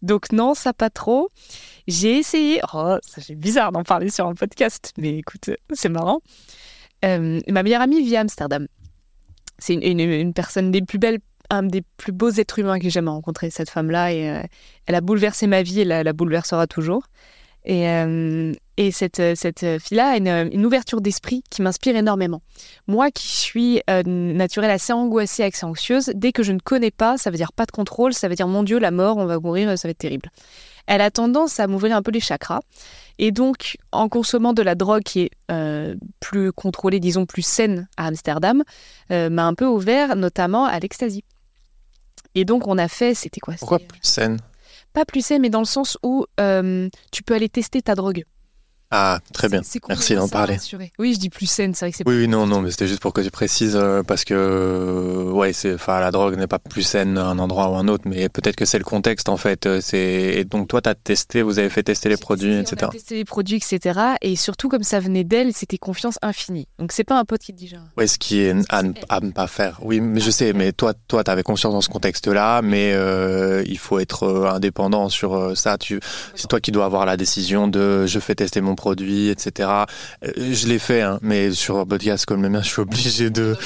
Donc, non, ça pas trop. J'ai essayé, oh, c'est bizarre d'en parler sur un podcast, mais écoute, c'est marrant. Euh, ma meilleure amie vit à Amsterdam. C'est une, personne des plus belles un des plus beaux êtres humains que j'ai jamais rencontré, cette femme-là. Et elle a bouleversé ma vie et la, la bouleversera toujours. Et, euh, et cette, cette fille-là a une, ouverture d'esprit qui m'inspire énormément. Moi qui suis euh, naturelle assez angoissée, assez anxieuse, dès que je ne connais pas, ça veut dire pas de contrôle, ça veut dire mon Dieu, la mort, on va mourir, ça va être terrible. Elle a tendance à m'ouvrir un peu les chakras. Et donc, en consommant de la drogue qui est euh, plus contrôlée, disons plus saine à Amsterdam, m'a un peu ouvert notamment à l'ecstasy. Et donc, on a fait, c'était quoi Pourquoi plus saine? Pas plus saine, mais dans le sens où euh, tu peux aller tester ta drogue. Ah, très bien. Merci d'en parler. Oui, je dis plus saine, c'est vrai que c'est Oui, oui, non, non, mais c'était juste pour que tu précises, euh, parce que, euh, ouais, c'est, enfin, la drogue n'est pas plus saine à un endroit ou un autre, mais peut-être que c'est le contexte, en fait. Euh, c'est, et donc, toi, tu as testé, vous avez fait tester les produits, etc. On a testé les produits, etc. Et surtout, comme ça venait d'elle, c'était confiance infinie. Donc, c'est pas un pote qui te dit genre. Oui, ce qui est à, ne, pas faire. Oui, mais je sais, mais toi, toi, avais conscience dans ce contexte-là, mais il faut être indépendant sur ça. Tu, c'est toi qui dois avoir la décision de, je fais tester mon produit, etc. Euh, je l'ai fait, hein, mais sur un podcast comme le mien, (laughs) je suis obligé de,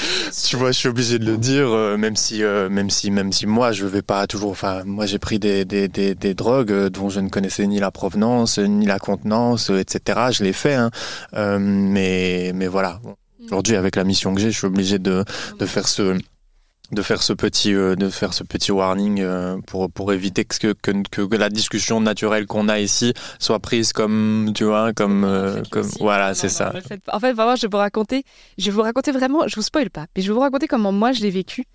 tu vois, je suis obligé de le dire, euh, même si, euh, même si, même si moi, je vais pas toujours. Enfin, moi, j'ai pris des, des, des, des, drogues dont je ne connaissais ni la provenance, ni la contenance, etc. Je l'ai fait, hein, mais, mais voilà. Aujourd'hui, avec la mission que j'ai, je suis obligé de, de faire ce de faire ce petit euh, de faire ce petit warning euh, pour pour éviter que que, que, la discussion naturelle qu'on a ici soit prise comme tu vois comme euh, comme voilà c'est ça. en fait vraiment je vais vous raconter je vais vous raconter vraiment je vous spoil pas mais je vais vous raconter comment moi je l'ai vécu.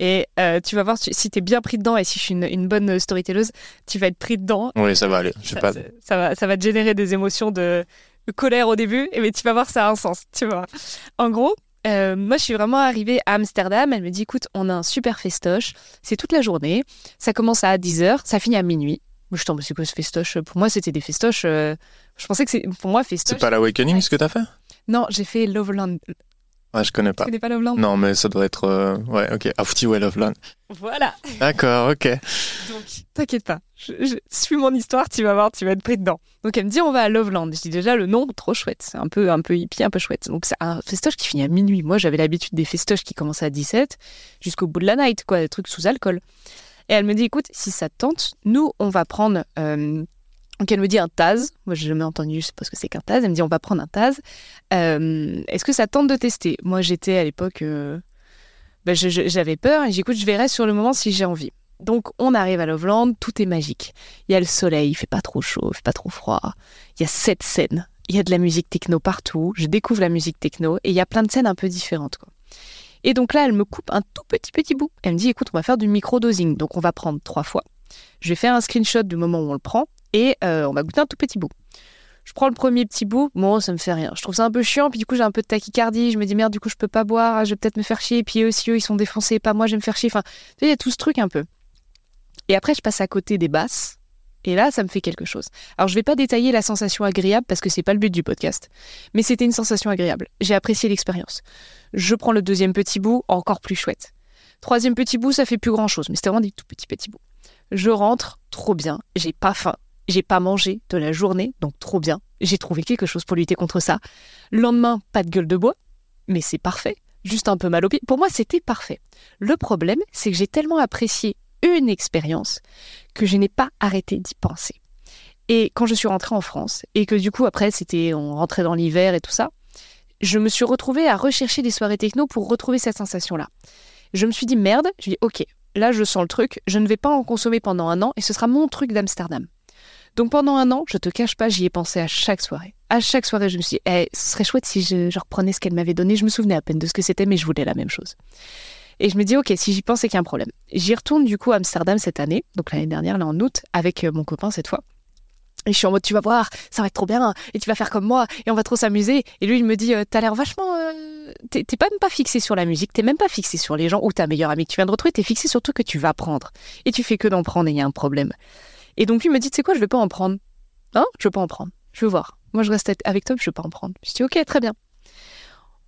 Et tu vas voir si tu es bien pris dedans et si je suis une, une, bonne storytelleuse tu vas être pris dedans. Oui ça va aller je ça, pas... ça va ça va te générer des émotions de, de colère au début mais tu vas voir ça a un sens tu vois. En gros euh, moi, je suis vraiment arrivée à Amsterdam. Elle me dit écoute, on a un super festoche. C'est toute la journée. Ça commence à 10h, ça finit à minuit. Moi, je tombe, c'est quoi ce festoche? Pour moi, c'était des festoches. Euh, je pensais que c'est. Pour moi, festoche. C'est pas l'Awakening ce que t'as fait? Non, j'ai fait Loveland. Ah, je connais pas. Tu connais pas Loveland Non, mais ça doit être. Euh, ouais, ok. Afti ouais, Loveland. Voilà. D'accord, ok. Donc, t'inquiète pas. Je, suis mon histoire, tu vas voir, tu vas être pris dedans. Donc, elle me dit, on va à Loveland. Je dis déjà, le nom, trop chouette. C'est un peu, un peu hippie, un peu chouette. Donc, c'est un festoche qui finit à minuit. Moi, j'avais l'habitude des festoches qui commençaient à 17 jusqu'au bout de la night, quoi, des trucs sous alcool. Et elle me dit, écoute, si ça te tente, nous, on va prendre. Euh, donc elle me dit un Taz. Moi, j'ai jamais entendu, je sais pas ce que c'est qu'un Taz. Elle me dit on va prendre un Taz. Euh, est-ce que ça tente de tester? Moi, j'étais à l'époque, euh, ben, j'avais peur et j'écoute, je verrai sur le moment si j'ai envie. Donc on arrive à Loveland, tout est magique. Il y a le soleil, il fait pas trop chaud, il fait pas trop froid. Il y a sept scènes. il y a de la musique techno partout, je découvre la musique techno et il y a plein de scènes un peu différentes. Quoi. Et donc là, elle me coupe un tout petit petit bout. Elle me dit, écoute, on va faire du micro-dosing. Donc on va prendre trois fois. Je vais faire un screenshot du moment où on le prend et euh, on va goûter un tout petit bout. Je prends le premier petit bout, bon, ça me fait rien. Je trouve ça un peu chiant, puis du coup, j'ai un peu de tachycardie. Je me dis, merde, du coup, je peux pas boire, je vais peut-être me faire chier. Puis eux aussi, eux, ils sont défoncés, pas moi, je vais me faire chier. Enfin, il y a tout ce truc un peu. Et après, je passe à côté des basses. Et là, ça me fait quelque chose. Alors, je vais pas détailler la sensation agréable parce que c'est pas le but du podcast. Mais c'était une sensation agréable. J'ai apprécié l'expérience. Je prends le deuxième petit bout, encore plus chouette. Troisième petit bout, ça fait plus grand chose, mais c'était vraiment des tout petits petits bouts. Je rentre, trop bien. J'ai pas faim. J'ai pas mangé de la journée, donc trop bien. J'ai trouvé quelque chose pour lutter contre ça. Le lendemain, pas de gueule de bois, mais c'est parfait. Juste un peu mal au pied. Pour moi, c'était parfait. Le problème, c'est que j'ai tellement apprécié une expérience que je n'ai pas arrêté d'y penser. Et quand je suis rentrée en France, et que du coup, après, c'était, on rentrait dans l'hiver et tout ça, je me suis retrouvée à rechercher des soirées techno pour retrouver cette sensation-là. Je me suis dit, merde, je dis, ok, là, je sens le truc, je ne vais pas en consommer pendant un an, et ce sera mon truc d'Amsterdam. Donc pendant un an, je te cache pas, j'y ai pensé à chaque soirée. À chaque soirée, je me suis dit, eh, ce serait chouette si je, reprenais ce qu'elle m'avait donné. Je me souvenais à peine de ce que c'était, mais je voulais la même chose. Et je me dis, ok, si j'y pense, c'est qu'il y a un problème. J'y retourne du coup à Amsterdam cette année, donc l'année dernière, là en août, avec euh, mon copain cette fois. Et je suis en mode, tu vas voir, ça va être trop bien, et tu vas faire comme moi, et on va trop s'amuser. Et lui, il me dit, euh, t'as l'air vachement. Euh, t'es même pas fixé sur la musique, t'es même pas fixé sur les gens ou ta meilleure amie que tu viens de retrouver, t'es fixé sur tout que tu vas prendre. Et tu fais que d'en prendre, et il y a un problème. Et donc lui me dit, tu sais quoi, je vais pas en prendre. Hein? Je veux pas en prendre. Je veux voir. Moi, je reste avec toi, je veux pas en prendre. Je dis, ok, très bien.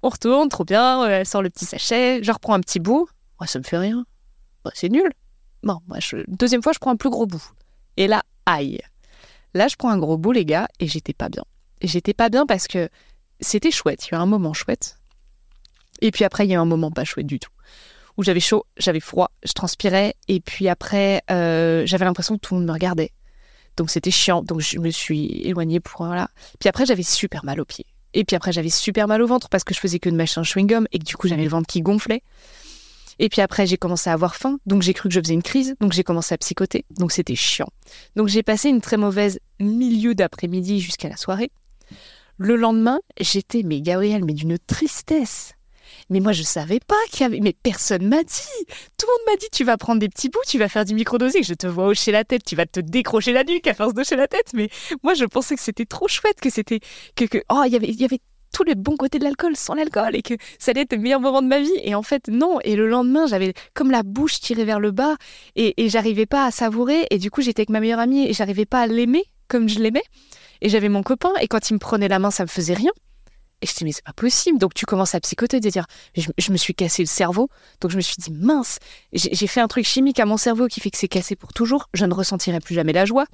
On retourne, trop bien, elle sort le petit sachet, je reprends un petit bout. Moi, ça me fait rien. Bah, c'est nul. Bon, moi, deuxième fois, je prends un plus gros bout. Et là, aïe. Là, je prends un gros bout, les gars, et j'étais pas bien. J'étais pas bien parce que c'était chouette. Il y a un moment chouette. Et puis après, il y a un moment pas chouette du tout. Où j'avais chaud, j'avais froid, je transpirais. Et puis après, euh, j'avais l'impression que tout le monde me regardait. Donc c'était chiant. Donc je me suis éloignée pour voilà. Puis après j'avais super mal aux pieds. Et puis après j'avais super mal au ventre parce que je faisais que de machin chewing gum et que du coup j'avais le ventre qui gonflait. Et puis après j'ai commencé à avoir faim, donc j'ai cru que je faisais une crise, donc j'ai commencé à psychoter, donc c'était chiant. Donc j'ai passé une très mauvaise milieu d'après-midi jusqu'à la soirée. Le lendemain, j'étais mais Gabriel, mais d'une tristesse. Mais moi, je savais pas qu'il y avait. Mais personne m'a dit. Tout le monde m'a dit tu vas prendre des petits bouts, tu vas faire du microdosing. Je te vois hocher la tête, tu vas te décrocher la nuque à force d'hocher la tête. Mais moi, je pensais que c'était trop chouette, que c'était. Que, que... Oh, y il y avait tous les bons côtés de l'alcool sans l'alcool et que ça allait être le meilleur moment de ma vie. Et en fait, non. Et le lendemain, j'avais comme la bouche tirée vers le bas et, et j'arrivais pas à savourer. Et du coup, j'étais avec ma meilleure amie et j'arrivais pas à l'aimer comme je l'aimais. Et j'avais mon copain et quand il me prenait la main, ça me faisait rien. Et je dis, mais c'est pas possible. Donc tu commences à psychoter, de dire, je, me suis cassé le cerveau. Donc je me suis dit, mince, j'ai fait un truc chimique à mon cerveau qui fait que c'est cassé pour toujours. Je ne ressentirai plus jamais la joie.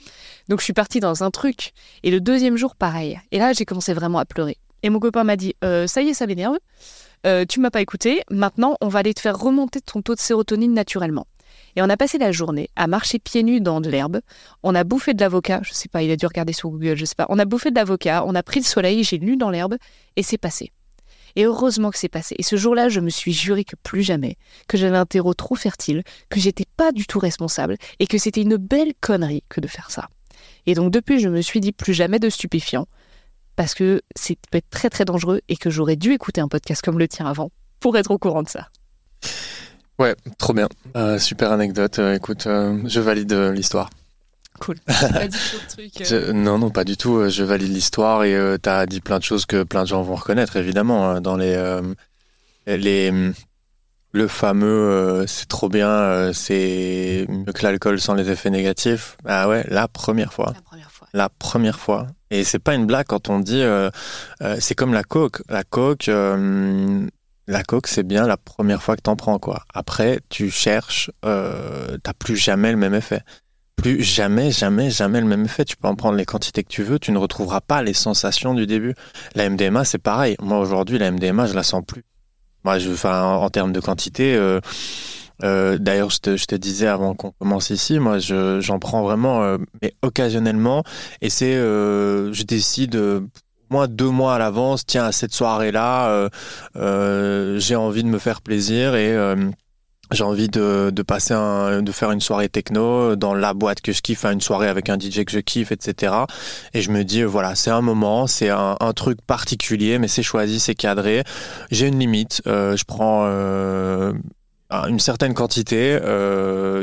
Donc je suis partie dans un truc. Et le deuxième jour, pareil. Et là, j'ai commencé vraiment à pleurer. Et mon copain m'a dit, euh, ça y est, ça m'énerve. Euh, tu m'as pas écouté. Maintenant, on va aller te faire remonter ton taux de sérotonine naturellement. Et on a passé la journée à marcher pieds nus dans de l'herbe. On a bouffé de l'avocat. Je sais pas, il a dû regarder sur Google, je sais pas. On a bouffé de l'avocat, on a pris le soleil, j'ai lu dans l'herbe et c'est passé. Et heureusement que c'est passé. Et ce jour-là, je me suis juré que plus jamais, que j'avais un terreau trop fertile, que j'étais pas du tout responsable et que c'était une belle connerie que de faire ça. Et donc depuis, je me suis dit plus jamais de stupéfiants parce que c'est peut être très très dangereux et que j'aurais dû écouter un podcast comme le tien avant pour être au courant de ça. Ouais, trop bien. Euh, super anecdote. Euh, écoute, euh, je valide l'histoire. Cool. (laughs) Pas dit non, non, pas du tout. Je valide l'histoire et tu as dit plein de choses que plein de gens vont reconnaître, évidemment. Hein, dans les, les, le fameux c'est trop bien, c'est mieux que l'alcool sans les effets négatifs. Ah ouais, la première fois. La première fois. La première fois. Et c'est pas une blague quand on dit c'est comme la coke. La coke, la coke, c'est bien la première fois que t'en prends, quoi. Après, tu cherches, euh, t'as plus jamais le même effet. Plus jamais, jamais, jamais le même effet. Tu peux en prendre les quantités que tu veux, tu ne retrouveras pas les sensations du début. La MDMA, c'est pareil. Moi, aujourd'hui, la MDMA, je la sens plus. Moi, enfin, en, termes de quantité, euh, euh, d'ailleurs, je te, disais avant qu'on commence ici, moi, j'en prends vraiment, euh, mais occasionnellement. Et c'est, je décide moi deux mois à l'avance, tiens, à cette soirée-là, euh, euh, j'ai envie de me faire plaisir et, euh, j'ai envie de, passer un, de faire une soirée techno dans la boîte que je kiffe, une soirée avec un DJ que je kiffe, etc. Et je me dis, voilà, c'est un moment, c'est un, un, truc particulier, mais c'est choisi, c'est cadré. J'ai une limite, je prends une certaine quantité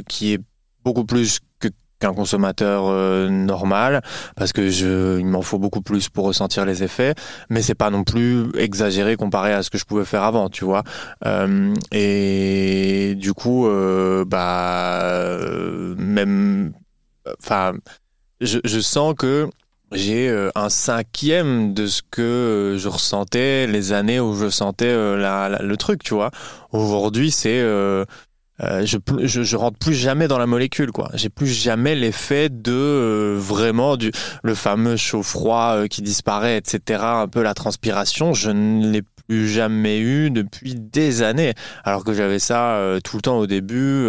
qui est beaucoup plus que qu'un consommateur euh, normal parce que je il m'en faut beaucoup plus pour ressentir les effets mais c'est pas non plus exagéré comparé à ce que je pouvais faire avant tu vois euh, et du coup euh, bah même enfin je, je sens que j'ai un cinquième de ce que je ressentais les années où je sentais la, le truc, tu vois. Aujourd'hui, c'est euh, je, je, rentre plus jamais dans la molécule quoi. J'ai plus jamais l'effet de euh, vraiment le fameux chaud froid euh, qui disparaît etc un peu la transpiration. Je ne l'ai plus jamais eu depuis des années. Alors que j'avais ça tout le temps au début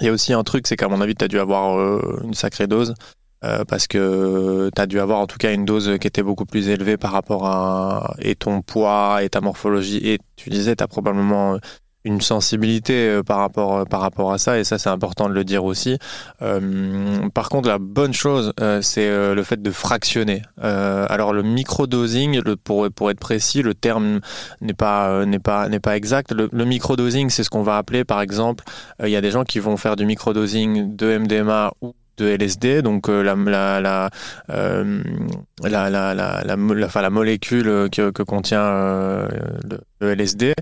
il y a aussi un truc c'est qu'à mon avis tu as dû avoir une sacrée dose parce que tu as dû avoir en tout cas une dose qui était beaucoup plus élevée par rapport à et ton poids et ta morphologie et tu disais tu as probablement une sensibilité euh, par rapport euh, par rapport à ça et ça c'est important de le dire aussi. Euh, par contre la bonne chose c'est le fait de fractionner. alors le microdosing le, pour pour être précis le terme n'est pas n'est pas pas exact. Le, le microdosing c'est ce qu'on va appeler par exemple il y a des gens qui vont faire du microdosing de MDMA ou de LSD, donc euh, la, la, la, euh, la, la, la, la, molécule que, contient euh, le, LSD,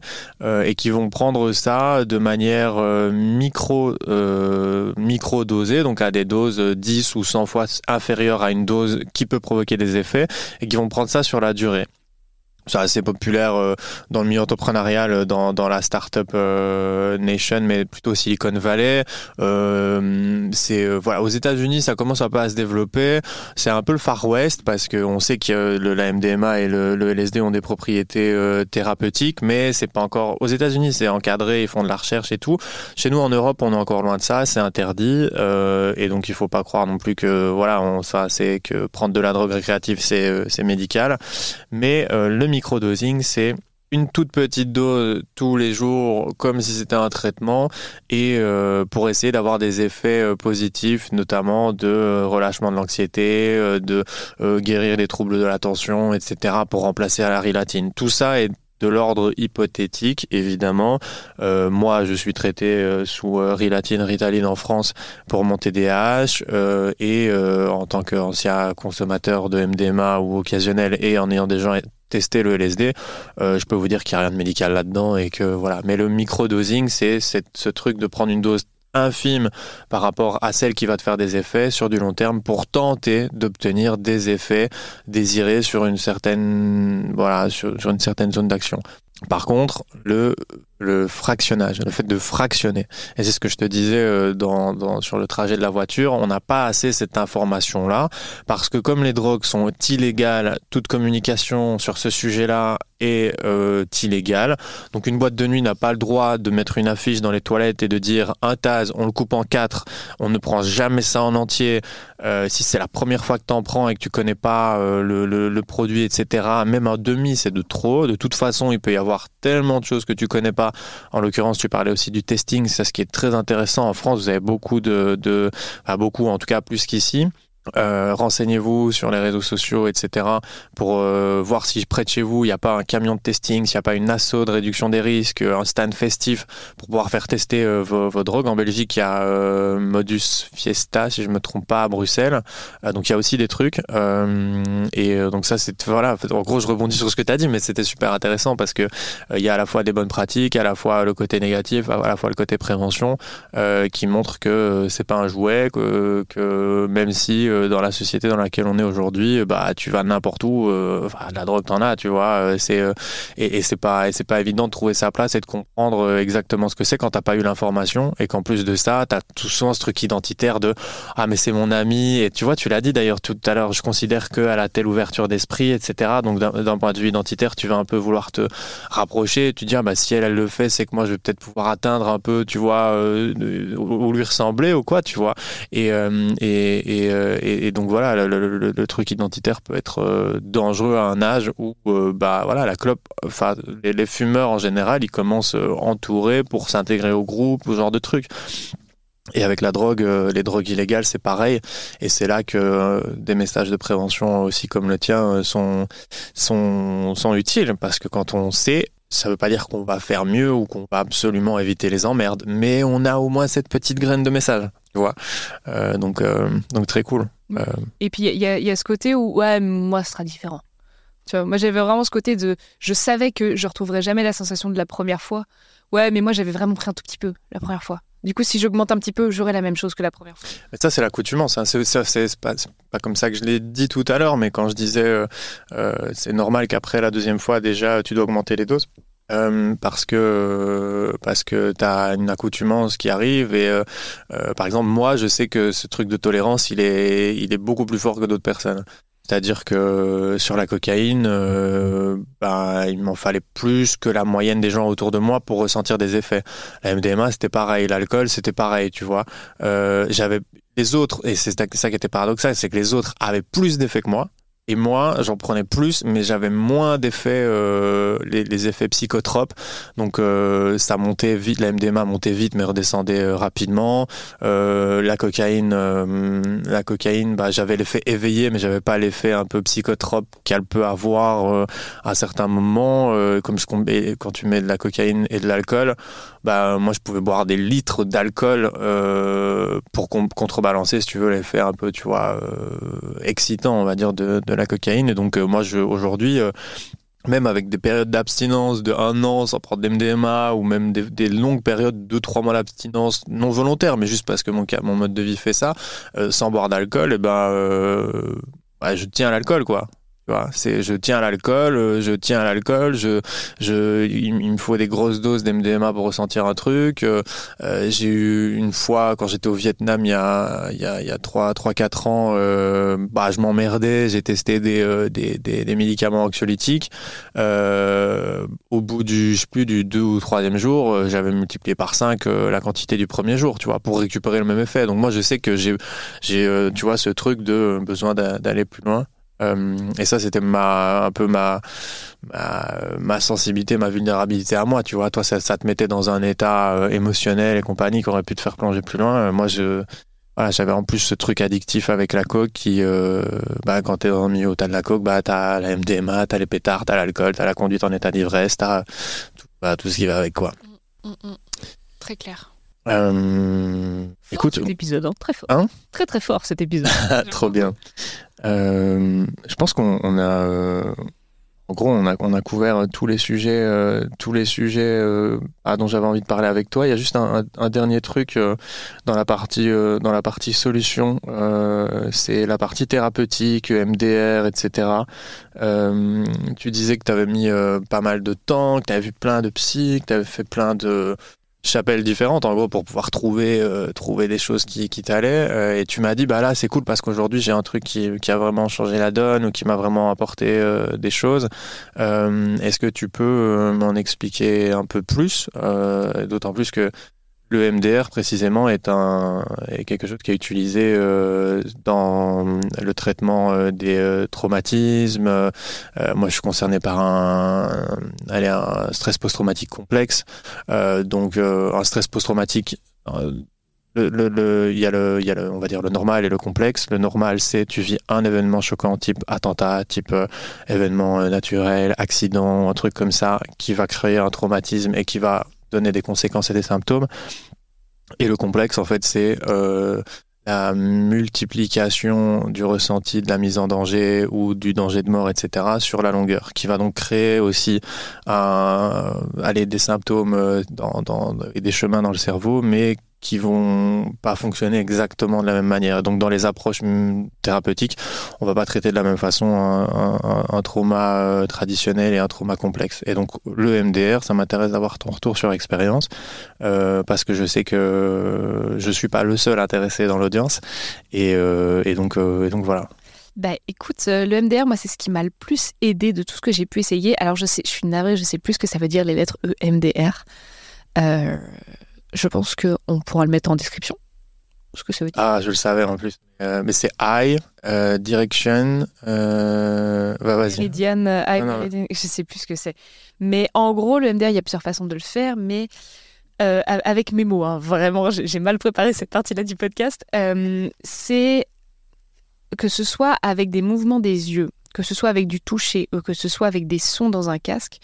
et qui vont prendre ça de manière micro, micro dosée, donc à des doses 10 ou 100 fois inférieures à une dose qui peut provoquer des effets, et qui vont prendre ça sur la durée c'est assez populaire euh, dans le milieu entrepreneurial, euh, dans, dans la startup euh, nation, mais plutôt Silicon Valley. Euh, c'est euh, voilà, aux États-Unis, ça commence un peu à se développer. C'est un peu le Far West parce qu'on sait que le, la MDMA et le, LSD ont des propriétés thérapeutiques, mais c'est pas encore. Aux États-Unis, c'est encadré, ils font de la recherche et tout. Chez nous, en Europe, on est encore loin de ça, c'est interdit, et donc il faut pas croire non plus que voilà, on, ça, c'est que prendre de la drogue récréative, c'est médical, mais le microdosing, c'est une toute petite dose tous les jours comme si c'était un traitement et euh, pour essayer d'avoir des effets euh, positifs notamment de euh, relâchement de l'anxiété de guérir les troubles de l'attention etc pour remplacer à la rilatine tout ça est de l'ordre hypothétique, évidemment. Moi, je suis traité sous Rilatine, Ritaline en France pour mon TDAH et en tant qu'ancien consommateur de MDMA ou occasionnel et en ayant déjà tester le LSD, euh, je peux vous dire qu'il n'y a rien de médical là-dedans et que voilà. Mais le microdosing, c'est ce truc de prendre une dose infime par rapport à celle qui va te faire des effets sur du long terme pour tenter d'obtenir des effets désirés sur une certaine voilà sur, sur une certaine zone d'action. Par contre, le le fractionnage, le fait de fractionner. Et c'est ce que je te disais euh, dans, sur le trajet de la voiture, on n'a pas assez cette information-là, parce que comme les drogues sont illégales, toute communication sur ce sujet-là est euh, illégale. Donc une boîte de nuit n'a pas le droit de mettre une affiche dans les toilettes et de dire un taz, on le coupe en quatre, on ne prend jamais ça en entier. Euh, si c'est la première fois que tu en prends et que tu connais pas euh, le, produit, etc., même un demi, c'est de trop. De toute façon, il peut y avoir tellement de choses que tu connais pas en l'occurrence, tu parlais aussi du testing, c'est ce qui est très intéressant. En France, vous avez beaucoup de, de beaucoup, en tout cas plus qu'ici. Euh, renseignez-vous sur les réseaux sociaux, etc. pour euh, voir si près de chez vous, il n'y a pas un camion de testing, s'il n'y a pas une asso de réduction des risques, un stand festif pour pouvoir faire tester euh, vos, drogues. En Belgique, il y a Modus Fiesta, si je me trompe pas, à Bruxelles. Donc il y a aussi des trucs. Et donc ça, c'est voilà. En gros, je rebondis sur ce que tu as dit, mais c'était super intéressant parce que il y a à la fois des bonnes pratiques, à la fois le côté négatif, à la fois le côté prévention, qui montre que c'est pas un jouet, que même si dans la société dans laquelle on est aujourd'hui, bah tu vas n'importe où, euh, la drogue t'en as, tu vois. Euh, c'est euh, et, et c'est pas c'est pas évident de trouver sa place et de comprendre exactement ce que c'est quand t'as pas eu l'information et qu'en plus de ça, t'as tout souvent ce truc identitaire de ah mais c'est mon ami et tu vois, tu l'as dit d'ailleurs tout à l'heure. Je considère que à a telle ouverture d'esprit, etc. Donc d'un point de vue identitaire, tu vas un peu vouloir te rapprocher, tu dis ah bah si elle elle le fait, c'est que moi je vais peut-être pouvoir atteindre un peu, tu vois, ou lui ressembler ou quoi, tu vois. Et et, et, et, donc voilà, le, truc identitaire peut être dangereux à un âge où bah voilà la clope, enfin les, fumeurs en général, ils commencent entourés pour s'intégrer au groupe, ce genre de trucs. Et avec la drogue, les drogues illégales, c'est pareil. Et c'est là que des messages de prévention aussi comme le tien sont, sont, sont utiles. Parce que quand on sait, ça veut pas dire qu'on va faire mieux ou qu'on va absolument éviter les emmerdes, mais on a au moins cette petite graine de message, tu vois. Euh, donc, euh, donc très cool. Euh, Et puis il y, y, a ce côté où ouais, moi ce sera différent. Tu vois, moi j'avais vraiment ce côté de, je savais que je retrouverais jamais la sensation de la première fois. Ouais, mais moi j'avais vraiment pris un tout petit peu la première fois. Du coup, si j'augmente un petit peu, j'aurai la même chose que la première fois. Mais ça, c'est l'accoutumance. Hein. C'est pas, pas, comme ça que je l'ai dit tout à l'heure, mais quand je disais euh, euh, c'est normal qu'après la deuxième fois, déjà, tu dois augmenter les doses. Euh, parce que parce que tu as une accoutumance qui arrive et par exemple moi je sais que ce truc de tolérance il est il est beaucoup plus fort que d'autres personnes c'est-à-dire que sur la cocaïne, euh, ben, il m'en fallait plus que la moyenne des gens autour de moi pour ressentir des effets. La MDMA, c'était pareil. L'alcool, c'était pareil, tu vois. Euh, j'avais les autres, et c'est ça qui était paradoxal, c'est que les autres avaient plus d'effets que moi. Et moi, j'en prenais plus, mais j'avais moins d'effets, euh, les, effets psychotropes. Donc euh, ça montait vite, la MDMA montait vite, mais redescendait euh, rapidement. Euh, la cocaïne, euh, la cocaïne, bah, j'avais l'effet éveillé, mais j'avais pas l'effet un peu psychotrope qu'elle peut avoir à certains moments. comme je, quand tu mets de la cocaïne et de l'alcool, bah moi je pouvais boire des litres d'alcool pour contrebalancer, si tu veux, l'effet un peu, tu vois, excitant, on va dire, de, la cocaïne. Et donc, euh, moi, aujourd'hui, euh, même avec des périodes d'abstinence de un an sans prendre d'MDMA ou même des, longues périodes de trois mois d'abstinence non volontaire, mais juste parce que mon, mon mode de vie fait ça, euh, sans boire d'alcool, et eh ben, bah, je tiens à l'alcool, quoi c'est je tiens à l'alcool, euh, je tiens à l'alcool, je, je, il, me faut des grosses doses d'MDMA pour ressentir un truc. Euh, euh, j'ai eu une fois quand j'étais au Vietnam il y a il y a, il y a 3 3 4 ans, euh, bah je m'emmerdais, j'ai testé des, des, des, des, médicaments anxiolytiques. au bout du je sais plus du 2 ou troisième jour, j'avais multiplié par 5 la quantité du premier jour, tu vois, pour récupérer le même effet. Donc moi je sais que j'ai j'ai tu vois ce truc de besoin d'aller plus loin. Euh, et ça, c'était ma, un peu ma, ma, sensibilité, ma vulnérabilité à moi. Tu vois, toi, ça, te mettait dans un état euh, émotionnel et compagnie qui aurait pu te faire plonger plus loin. Euh, moi, je, voilà, j'avais en plus ce truc addictif avec la coke qui, bah, quand t'es dans le milieu où t'as de la coke, bah, t'as la MDMA, t'as les pétards, t'as l'alcool, t'as la conduite en état d'ivresse, t'as tout, bah, tout ce qui va avec quoi. Mm, mm, mm. Très clair. Euh, écoute, cet épisode, hein, très fort. Hein très très fort cet épisode. (laughs) Trop bien. Euh, je pense qu'on a, euh, en gros, on a, on a couvert tous les sujets, euh, tous les sujets euh, ah, dont j'avais envie de parler avec toi. Il y a juste un, un, dernier truc dans la partie, dans la partie solution. c'est la partie thérapeutique, MDR, etc. tu disais que tu avais mis pas mal de temps, que tu avais vu plein de psy, que tu avais fait plein de chapelles différentes en gros pour pouvoir trouver euh, trouver des choses qui, qui t'allaient. Euh, et tu m'as dit bah là c'est cool parce qu'aujourd'hui j'ai un truc qui, qui, a vraiment changé la donne ou qui m'a vraiment apporté euh, des choses. Est-ce que tu peux m'en expliquer un peu plus? D'autant plus que le MDR précisément est un est quelque chose qui est utilisé euh, dans le traitement euh, des euh, traumatismes. moi, je suis concerné par un, un stress post-traumatique complexe. donc, un stress post-traumatique. Le, le, il y a le, il y a le, on va dire le normal et le complexe. Le normal, c'est tu vis un événement choquant, type attentat, type événement naturel, accident, un truc comme ça, qui va créer un traumatisme et qui va donner des conséquences et des symptômes. Et le complexe, en fait, c'est euh, la multiplication du ressenti de la mise en danger ou du danger de mort, etc., sur la longueur, qui va donc créer aussi aller des symptômes euh, et des chemins dans le cerveau, mais qui vont pas fonctionner exactement de la même manière. Donc dans les approches thérapeutiques, on va pas traiter de la même façon un, trauma euh, traditionnel et un trauma complexe. Et donc le MDR, ça m'intéresse d'avoir ton retour sur expérience euh, parce que je sais que je suis pas le seul intéressé dans l'audience et, euh, et, donc voilà. Bah écoute, le MDR, moi c'est ce qui m'a le plus aidé de tout ce que j'ai pu essayer. Alors je suis navrée, je sais plus ce que ça veut dire les lettres EMDR. Euh, je pense qu'on pourra le mettre en description. ce que ça veut dire. Ah, je le savais en plus. Euh, mais c'est I, euh, Direction. Euh... Bah, vas-y. Meridian, euh, I, Non, non, Meridian, je sais plus ce que c'est. Mais en gros, le MDR, il y a plusieurs façons de le faire, mais euh, avec mes mots, hein, vraiment, j'ai mal préparé cette partie-là du podcast. Euh, c'est que ce soit avec des mouvements des yeux, que ce soit avec du toucher, ou que ce soit avec des sons dans un casque.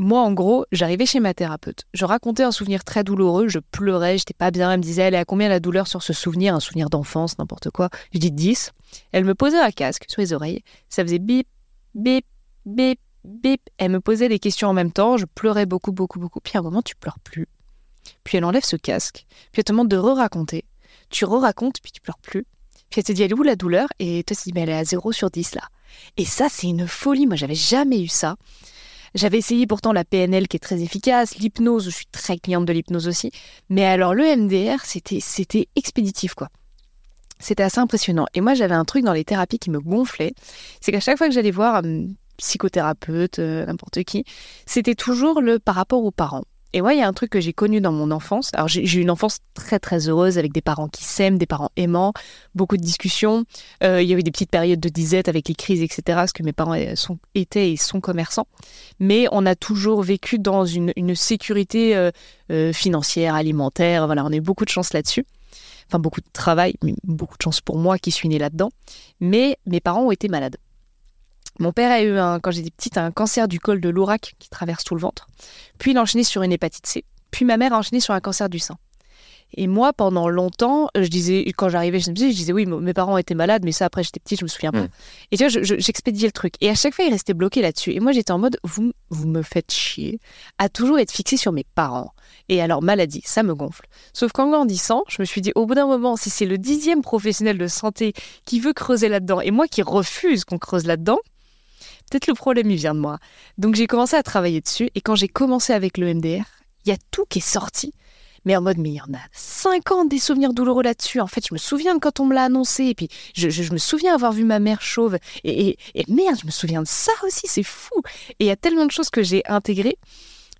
Moi, en gros, j'arrivais chez ma thérapeute. Je racontais un souvenir très douloureux, je pleurais, j'étais pas bien. Elle me disait, elle est à combien la douleur sur ce souvenir Un souvenir d'enfance, n'importe quoi. Je dis 10. Elle me posait un casque sur les oreilles. Ça faisait bip, bip, bip, bip. Elle me posait des questions en même temps. Je pleurais beaucoup, beaucoup, beaucoup. Puis à un moment, tu pleures plus. Puis elle enlève ce casque. Puis elle te demande de re-raconter. Tu re-racontes, puis tu pleures plus. Puis elle te dit, elle est où la douleur? Et toi, tu dis, mais elle est à 0 sur 10 là. Et ça, c'est une folie. Moi, j'avais jamais eu ça. J'avais essayé pourtant la PNL qui est très efficace, l'hypnose, je suis très cliente de l'hypnose aussi. Mais alors le MDR, c'était expéditif quoi. C'était assez impressionnant. Et moi, j'avais un truc dans les thérapies qui me gonflait, c'est qu'à chaque fois que j'allais voir un psychothérapeute, euh, n'importe qui, c'était toujours le par rapport aux parents. Et moi, il y a un truc que j'ai connu dans mon enfance. Alors, j'ai eu une enfance très, très heureuse avec des parents qui s'aiment, des parents aimants, beaucoup de discussions. Euh, il y a eu des petites périodes de disette avec les crises, etc., parce que mes parents sont, étaient et sont commerçants. Mais on a toujours vécu dans une, une sécurité euh, euh, financière, alimentaire. Voilà, on a eu beaucoup de chance là-dessus. Enfin, beaucoup de travail, mais beaucoup de chance pour moi qui suis née là-dedans. Mais mes parents ont été malades. Mon père a eu, un, quand j'étais petite, un cancer du col de l'orac qui traverse tout le ventre. Puis il a enchaîné sur une hépatite C. Puis ma mère a enchaîné sur un cancer du sein. Et moi, pendant longtemps, je disais, quand j'arrivais chez je disais oui, mes parents étaient malades, mais ça après j'étais petite, je me souviens pas. Et tu vois, je- je- j'expédiais le truc. Et à chaque fois, il restait bloqué là-dessus. Et moi, j'étais en mode, vous, vous me faites chier à toujours être fixé sur mes parents. Et alors, maladie, ça me gonfle. Sauf qu'en grandissant, je me suis dit, au bout d'un moment, si c'est le dixième professionnel de santé qui veut creuser là-dedans, et moi qui refuse qu'on creuse là-dedans, peut-être le problème, il vient de moi. Donc j'ai commencé à travailler dessus, et quand j'ai commencé avec le MDR, il y a tout qui est sorti. Mais en mode, mais il y en a 50 des souvenirs douloureux là-dessus. En fait, je me souviens de quand on me l'a annoncé, et puis je, me souviens avoir vu ma mère chauve, et merde, je me souviens de ça aussi, c'est fou. Et il y a tellement de choses que j'ai intégrées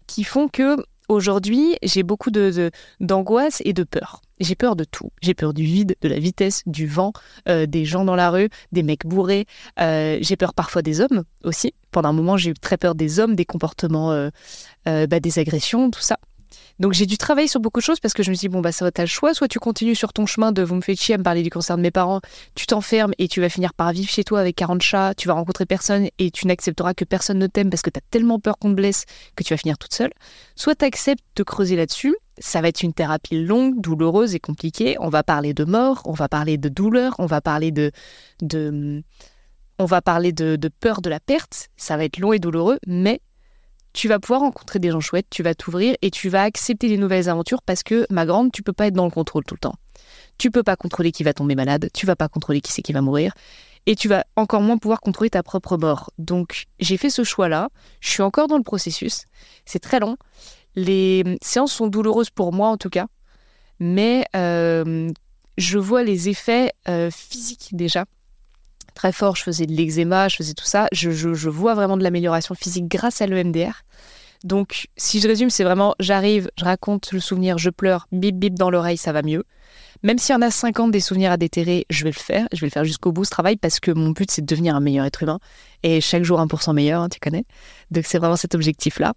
qui font que aujourd'hui, j'ai beaucoup de, d'angoisse et de peur. J'ai peur de tout. J'ai peur du vide, de la vitesse, du vent, euh, des gens dans la rue, des mecs bourrés. Euh, j'ai peur parfois des hommes aussi. Pendant un moment, j'ai eu très peur des hommes, des comportements, euh, euh, bah, des agressions, tout ça. Donc j'ai dû travailler sur beaucoup de choses parce que je me suis dit, bon, bah ça va, t'as le choix. Soit tu continues sur ton chemin de vous me faites chier à me parler du cancer de mes parents, tu t'enfermes et tu vas finir par vivre chez toi avec 40 chats, tu vas rencontrer personne et tu n'accepteras que personne ne t'aime parce que t'as tellement peur qu'on te blesse que tu vas finir toute seule. Soit t'acceptes de creuser là-dessus, ça va être une thérapie longue, douloureuse et compliquée. On va parler de mort, on va parler de douleur, on va parler de... de on va parler de peur de la perte, ça va être long et douloureux, mais tu vas pouvoir rencontrer des gens chouettes, tu vas t'ouvrir et tu vas accepter les nouvelles aventures parce que, ma grande, tu peux pas être dans le contrôle tout le temps. Tu peux pas contrôler qui va tomber malade, tu vas pas contrôler qui c'est qui va mourir, et tu vas encore moins pouvoir contrôler ta propre mort. Donc, j'ai fait ce choix-là, je suis encore dans le processus, c'est très long. Les séances sont douloureuses pour moi en tout cas, mais euh, je vois les effets euh, physiques déjà très fort. Je faisais de l'eczéma, je faisais tout ça. Je, je- vois vraiment de l'amélioration physique grâce à l'EMDR. Donc, si je résume, c'est vraiment j'arrive, je raconte le souvenir, je pleure, bip bip dans l'oreille, ça va mieux. Même s'il y en a 50 des souvenirs à déterrer, je vais le faire. Je vais le faire jusqu'au bout ce travail parce que mon but, c'est de devenir un meilleur être humain. Et chaque jour, 1% meilleur, hein, tu connais. Donc, c'est vraiment cet objectif-là.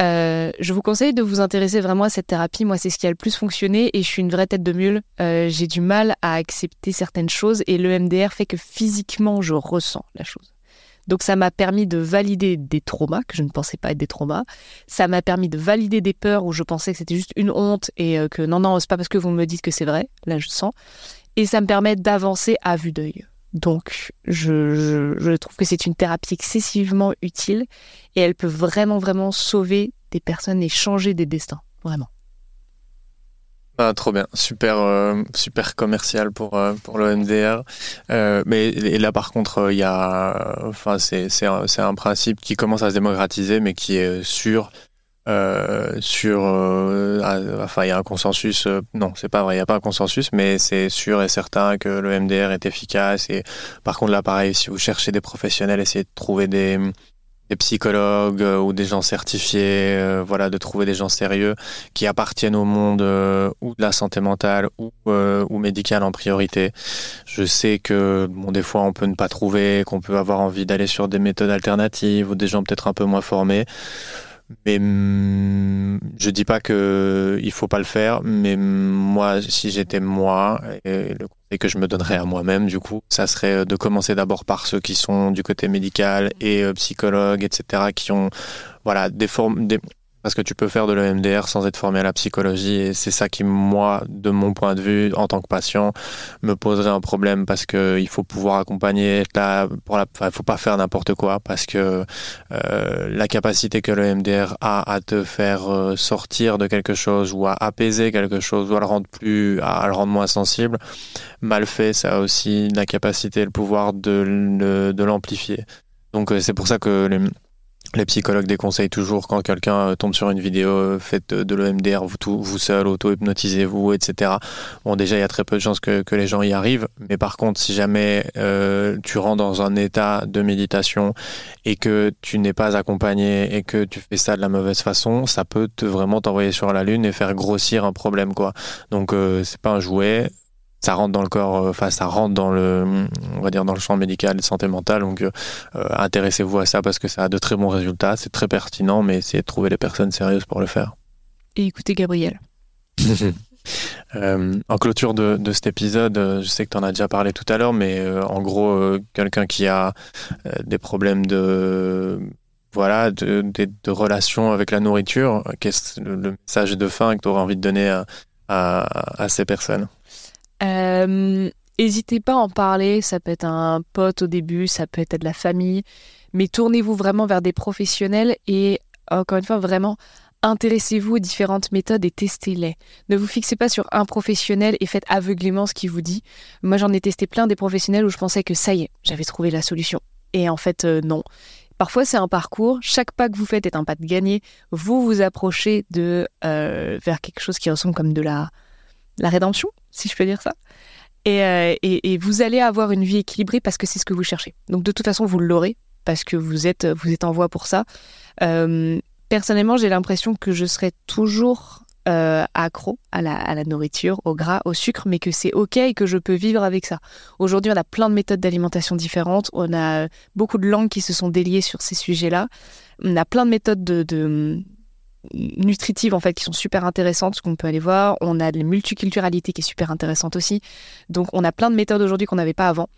Euh, je vous conseille de vous intéresser vraiment à cette thérapie. Moi, c'est ce qui a le plus fonctionné et je suis une vraie tête de mule. Euh, J'ai du mal à accepter certaines choses et le MDR fait que physiquement, je ressens la chose. Donc, ça m'a permis de valider des traumas que je ne pensais pas être des traumas. Ça m'a permis de valider des peurs où je pensais que c'était juste une honte et euh, que non, non, c'est pas parce que vous me dites que c'est vrai. Là, je sens. Et ça me permet d'avancer à vue d'œil. Donc, je, trouve que c'est une thérapie excessivement utile et elle peut vraiment, vraiment sauver des personnes et changer des destins. Vraiment. Ah, trop bien, super, euh, commercial pour euh, pour le MDR. Euh, mais et là par contre, il y c'est un principe qui commence à se démocratiser, mais qui est sûr. Euh, sur, euh, enfin, il y a un consensus. euh, non, c'est pas vrai. Il n'y a pas un consensus, mais c'est sûr et certain que le MDR est efficace. Et par contre, là, pareil, si vous cherchez des professionnels, essayez de trouver des des psychologues ou des gens certifiés, voilà, de trouver des gens sérieux qui appartiennent au monde ou de la santé mentale ou, ou médicale en priorité. Je sais que bon, des fois on peut ne pas trouver, qu'on peut avoir envie d'aller sur des méthodes alternatives ou des gens peut-être un peu moins formés. Mais mm, je dis pas que il faut pas le faire, mais moi, si j'étais moi, et le conseil que je me donnerais à moi-même, du coup, ça serait de commencer d'abord par ceux qui sont du côté médical et euh, psychologues, etc., qui ont voilà des formes, des, parce que tu peux faire de l'EMDR sans être formé à la psychologie et c'est ça qui, moi, de mon point de vue, en tant que patient, me poserait un problème parce que il faut pouvoir accompagner là pour la, enfin, faut pas faire n'importe quoi parce que euh, la capacité que l'EMDR a à te faire euh, sortir de quelque chose ou à apaiser quelque chose ou à le rendre plus, à le rendre moins sensible, mal fait, ça a aussi la capacité, le pouvoir de, de l'amplifier. Donc euh, c'est pour ça que les, les psychologues déconseillent toujours quand quelqu'un euh, tombe sur une vidéo, euh, faites de l'EMDR vous, vous seul, auto-hypnotisez-vous, etc. Bon, déjà, il y a très peu de chances que, que les gens y arrivent. Mais par contre, si jamais euh, tu rentres dans un état de méditation et que tu n'es pas accompagné et que tu fais ça de la mauvaise façon, ça peut te vraiment t'envoyer sur la lune et faire grossir un problème, quoi. Donc, euh, c'est pas un jouet ça rentre dans le corps, euh, enfin ça rentre dans le, on va dire dans le champ médical et santé mentale. Donc euh, intéressez-vous à ça parce que ça a de très bons résultats, c'est très pertinent, mais essayez de trouver les personnes sérieuses pour le faire. Et écoutez Gabriel. (laughs) (laughs) euh, en clôture de, de, cet épisode, euh, je sais que tu en as déjà parlé tout à l'heure, mais en gros, quelqu'un qui a des problèmes de voilà, de, de, de relations avec la nourriture, qu'est-ce le, message de fin que tu aurais envie de donner à, à, à ces personnes? euh, N'hésitez pas à en parler, ça peut être un pote au début, ça peut être de la famille, mais tournez-vous vraiment vers des professionnels et encore une fois, vraiment intéressez-vous aux différentes méthodes et testez-les. Ne vous fixez pas sur un professionnel et faites aveuglément ce qu'il vous dit. Moi, j'en ai testé plein des professionnels où je pensais que ça y est, j'avais trouvé la solution. Et en fait, euh, non. Parfois, c'est un parcours. Chaque pas que vous faites est un pas de gagné. Vous vous approchez de euh, vers quelque chose qui ressemble comme de la la rédemption, si je peux dire ça. Euh, et, vous allez avoir une vie équilibrée parce que c'est ce que vous cherchez. Donc de toute façon, vous l'aurez parce que vous êtes, vous êtes en voie pour ça. Euh, personnellement, j'ai l'impression que je serai toujours euh, accro à la, à la, nourriture, au gras, au sucre, mais que c'est OK et que je peux vivre avec ça. Aujourd'hui, on a plein de méthodes d'alimentation différentes. On a beaucoup de langues qui se sont déliées sur ces sujets-là. On a plein de méthodes de, de nutritives en fait qui sont super intéressantes ce qu'on peut aller voir. On a de la multiculturalité qui est super intéressante aussi. Donc on a plein de méthodes aujourd'hui qu'on n'avait pas avant.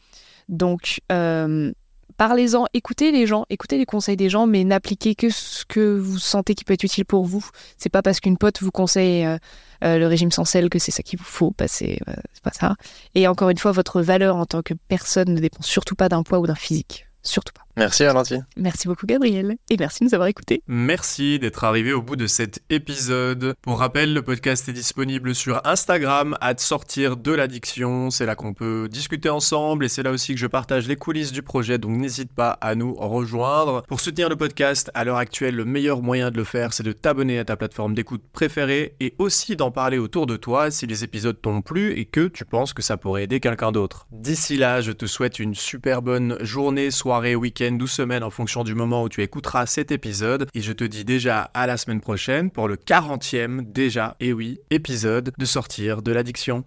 Donc euh, parlez-en écoutez les gens écoutez les conseils des gens mais n'appliquez que ce que vous sentez qui peut être utile pour vous. C'est pas parce qu'une pote vous conseille euh, euh, le régime sans sel que c'est ça qu'il vous faut passer c'est pas ça. Et encore une fois votre valeur en tant que personne ne dépend surtout pas d'un poids ou d'un physique. Surtout pas Merci Valentine. Merci beaucoup Gabriel et merci de nous avoir écoutés. Merci d'être arrivé au bout de cet épisode. Pour rappel, le podcast est disponible sur Instagram, à sortir de l'addiction. C'est là qu'on peut discuter ensemble et c'est là aussi que je partage les coulisses du projet, donc n'hésite pas à nous rejoindre. Pour soutenir le podcast, à l'heure actuelle, le meilleur moyen de le faire, c'est de t'abonner à ta plateforme d'écoute préférée et aussi d'en parler autour de toi si les épisodes t'ont plu et que tu penses que ça pourrait aider quelqu'un d'autre. D'ici là, je te souhaite une super bonne journée, soirée, week-end week semaines en fonction du moment où tu écouteras cet épisode. Et je te dis déjà à la semaine prochaine pour le 40e déjà, et oui, épisode de sortir de l'addiction.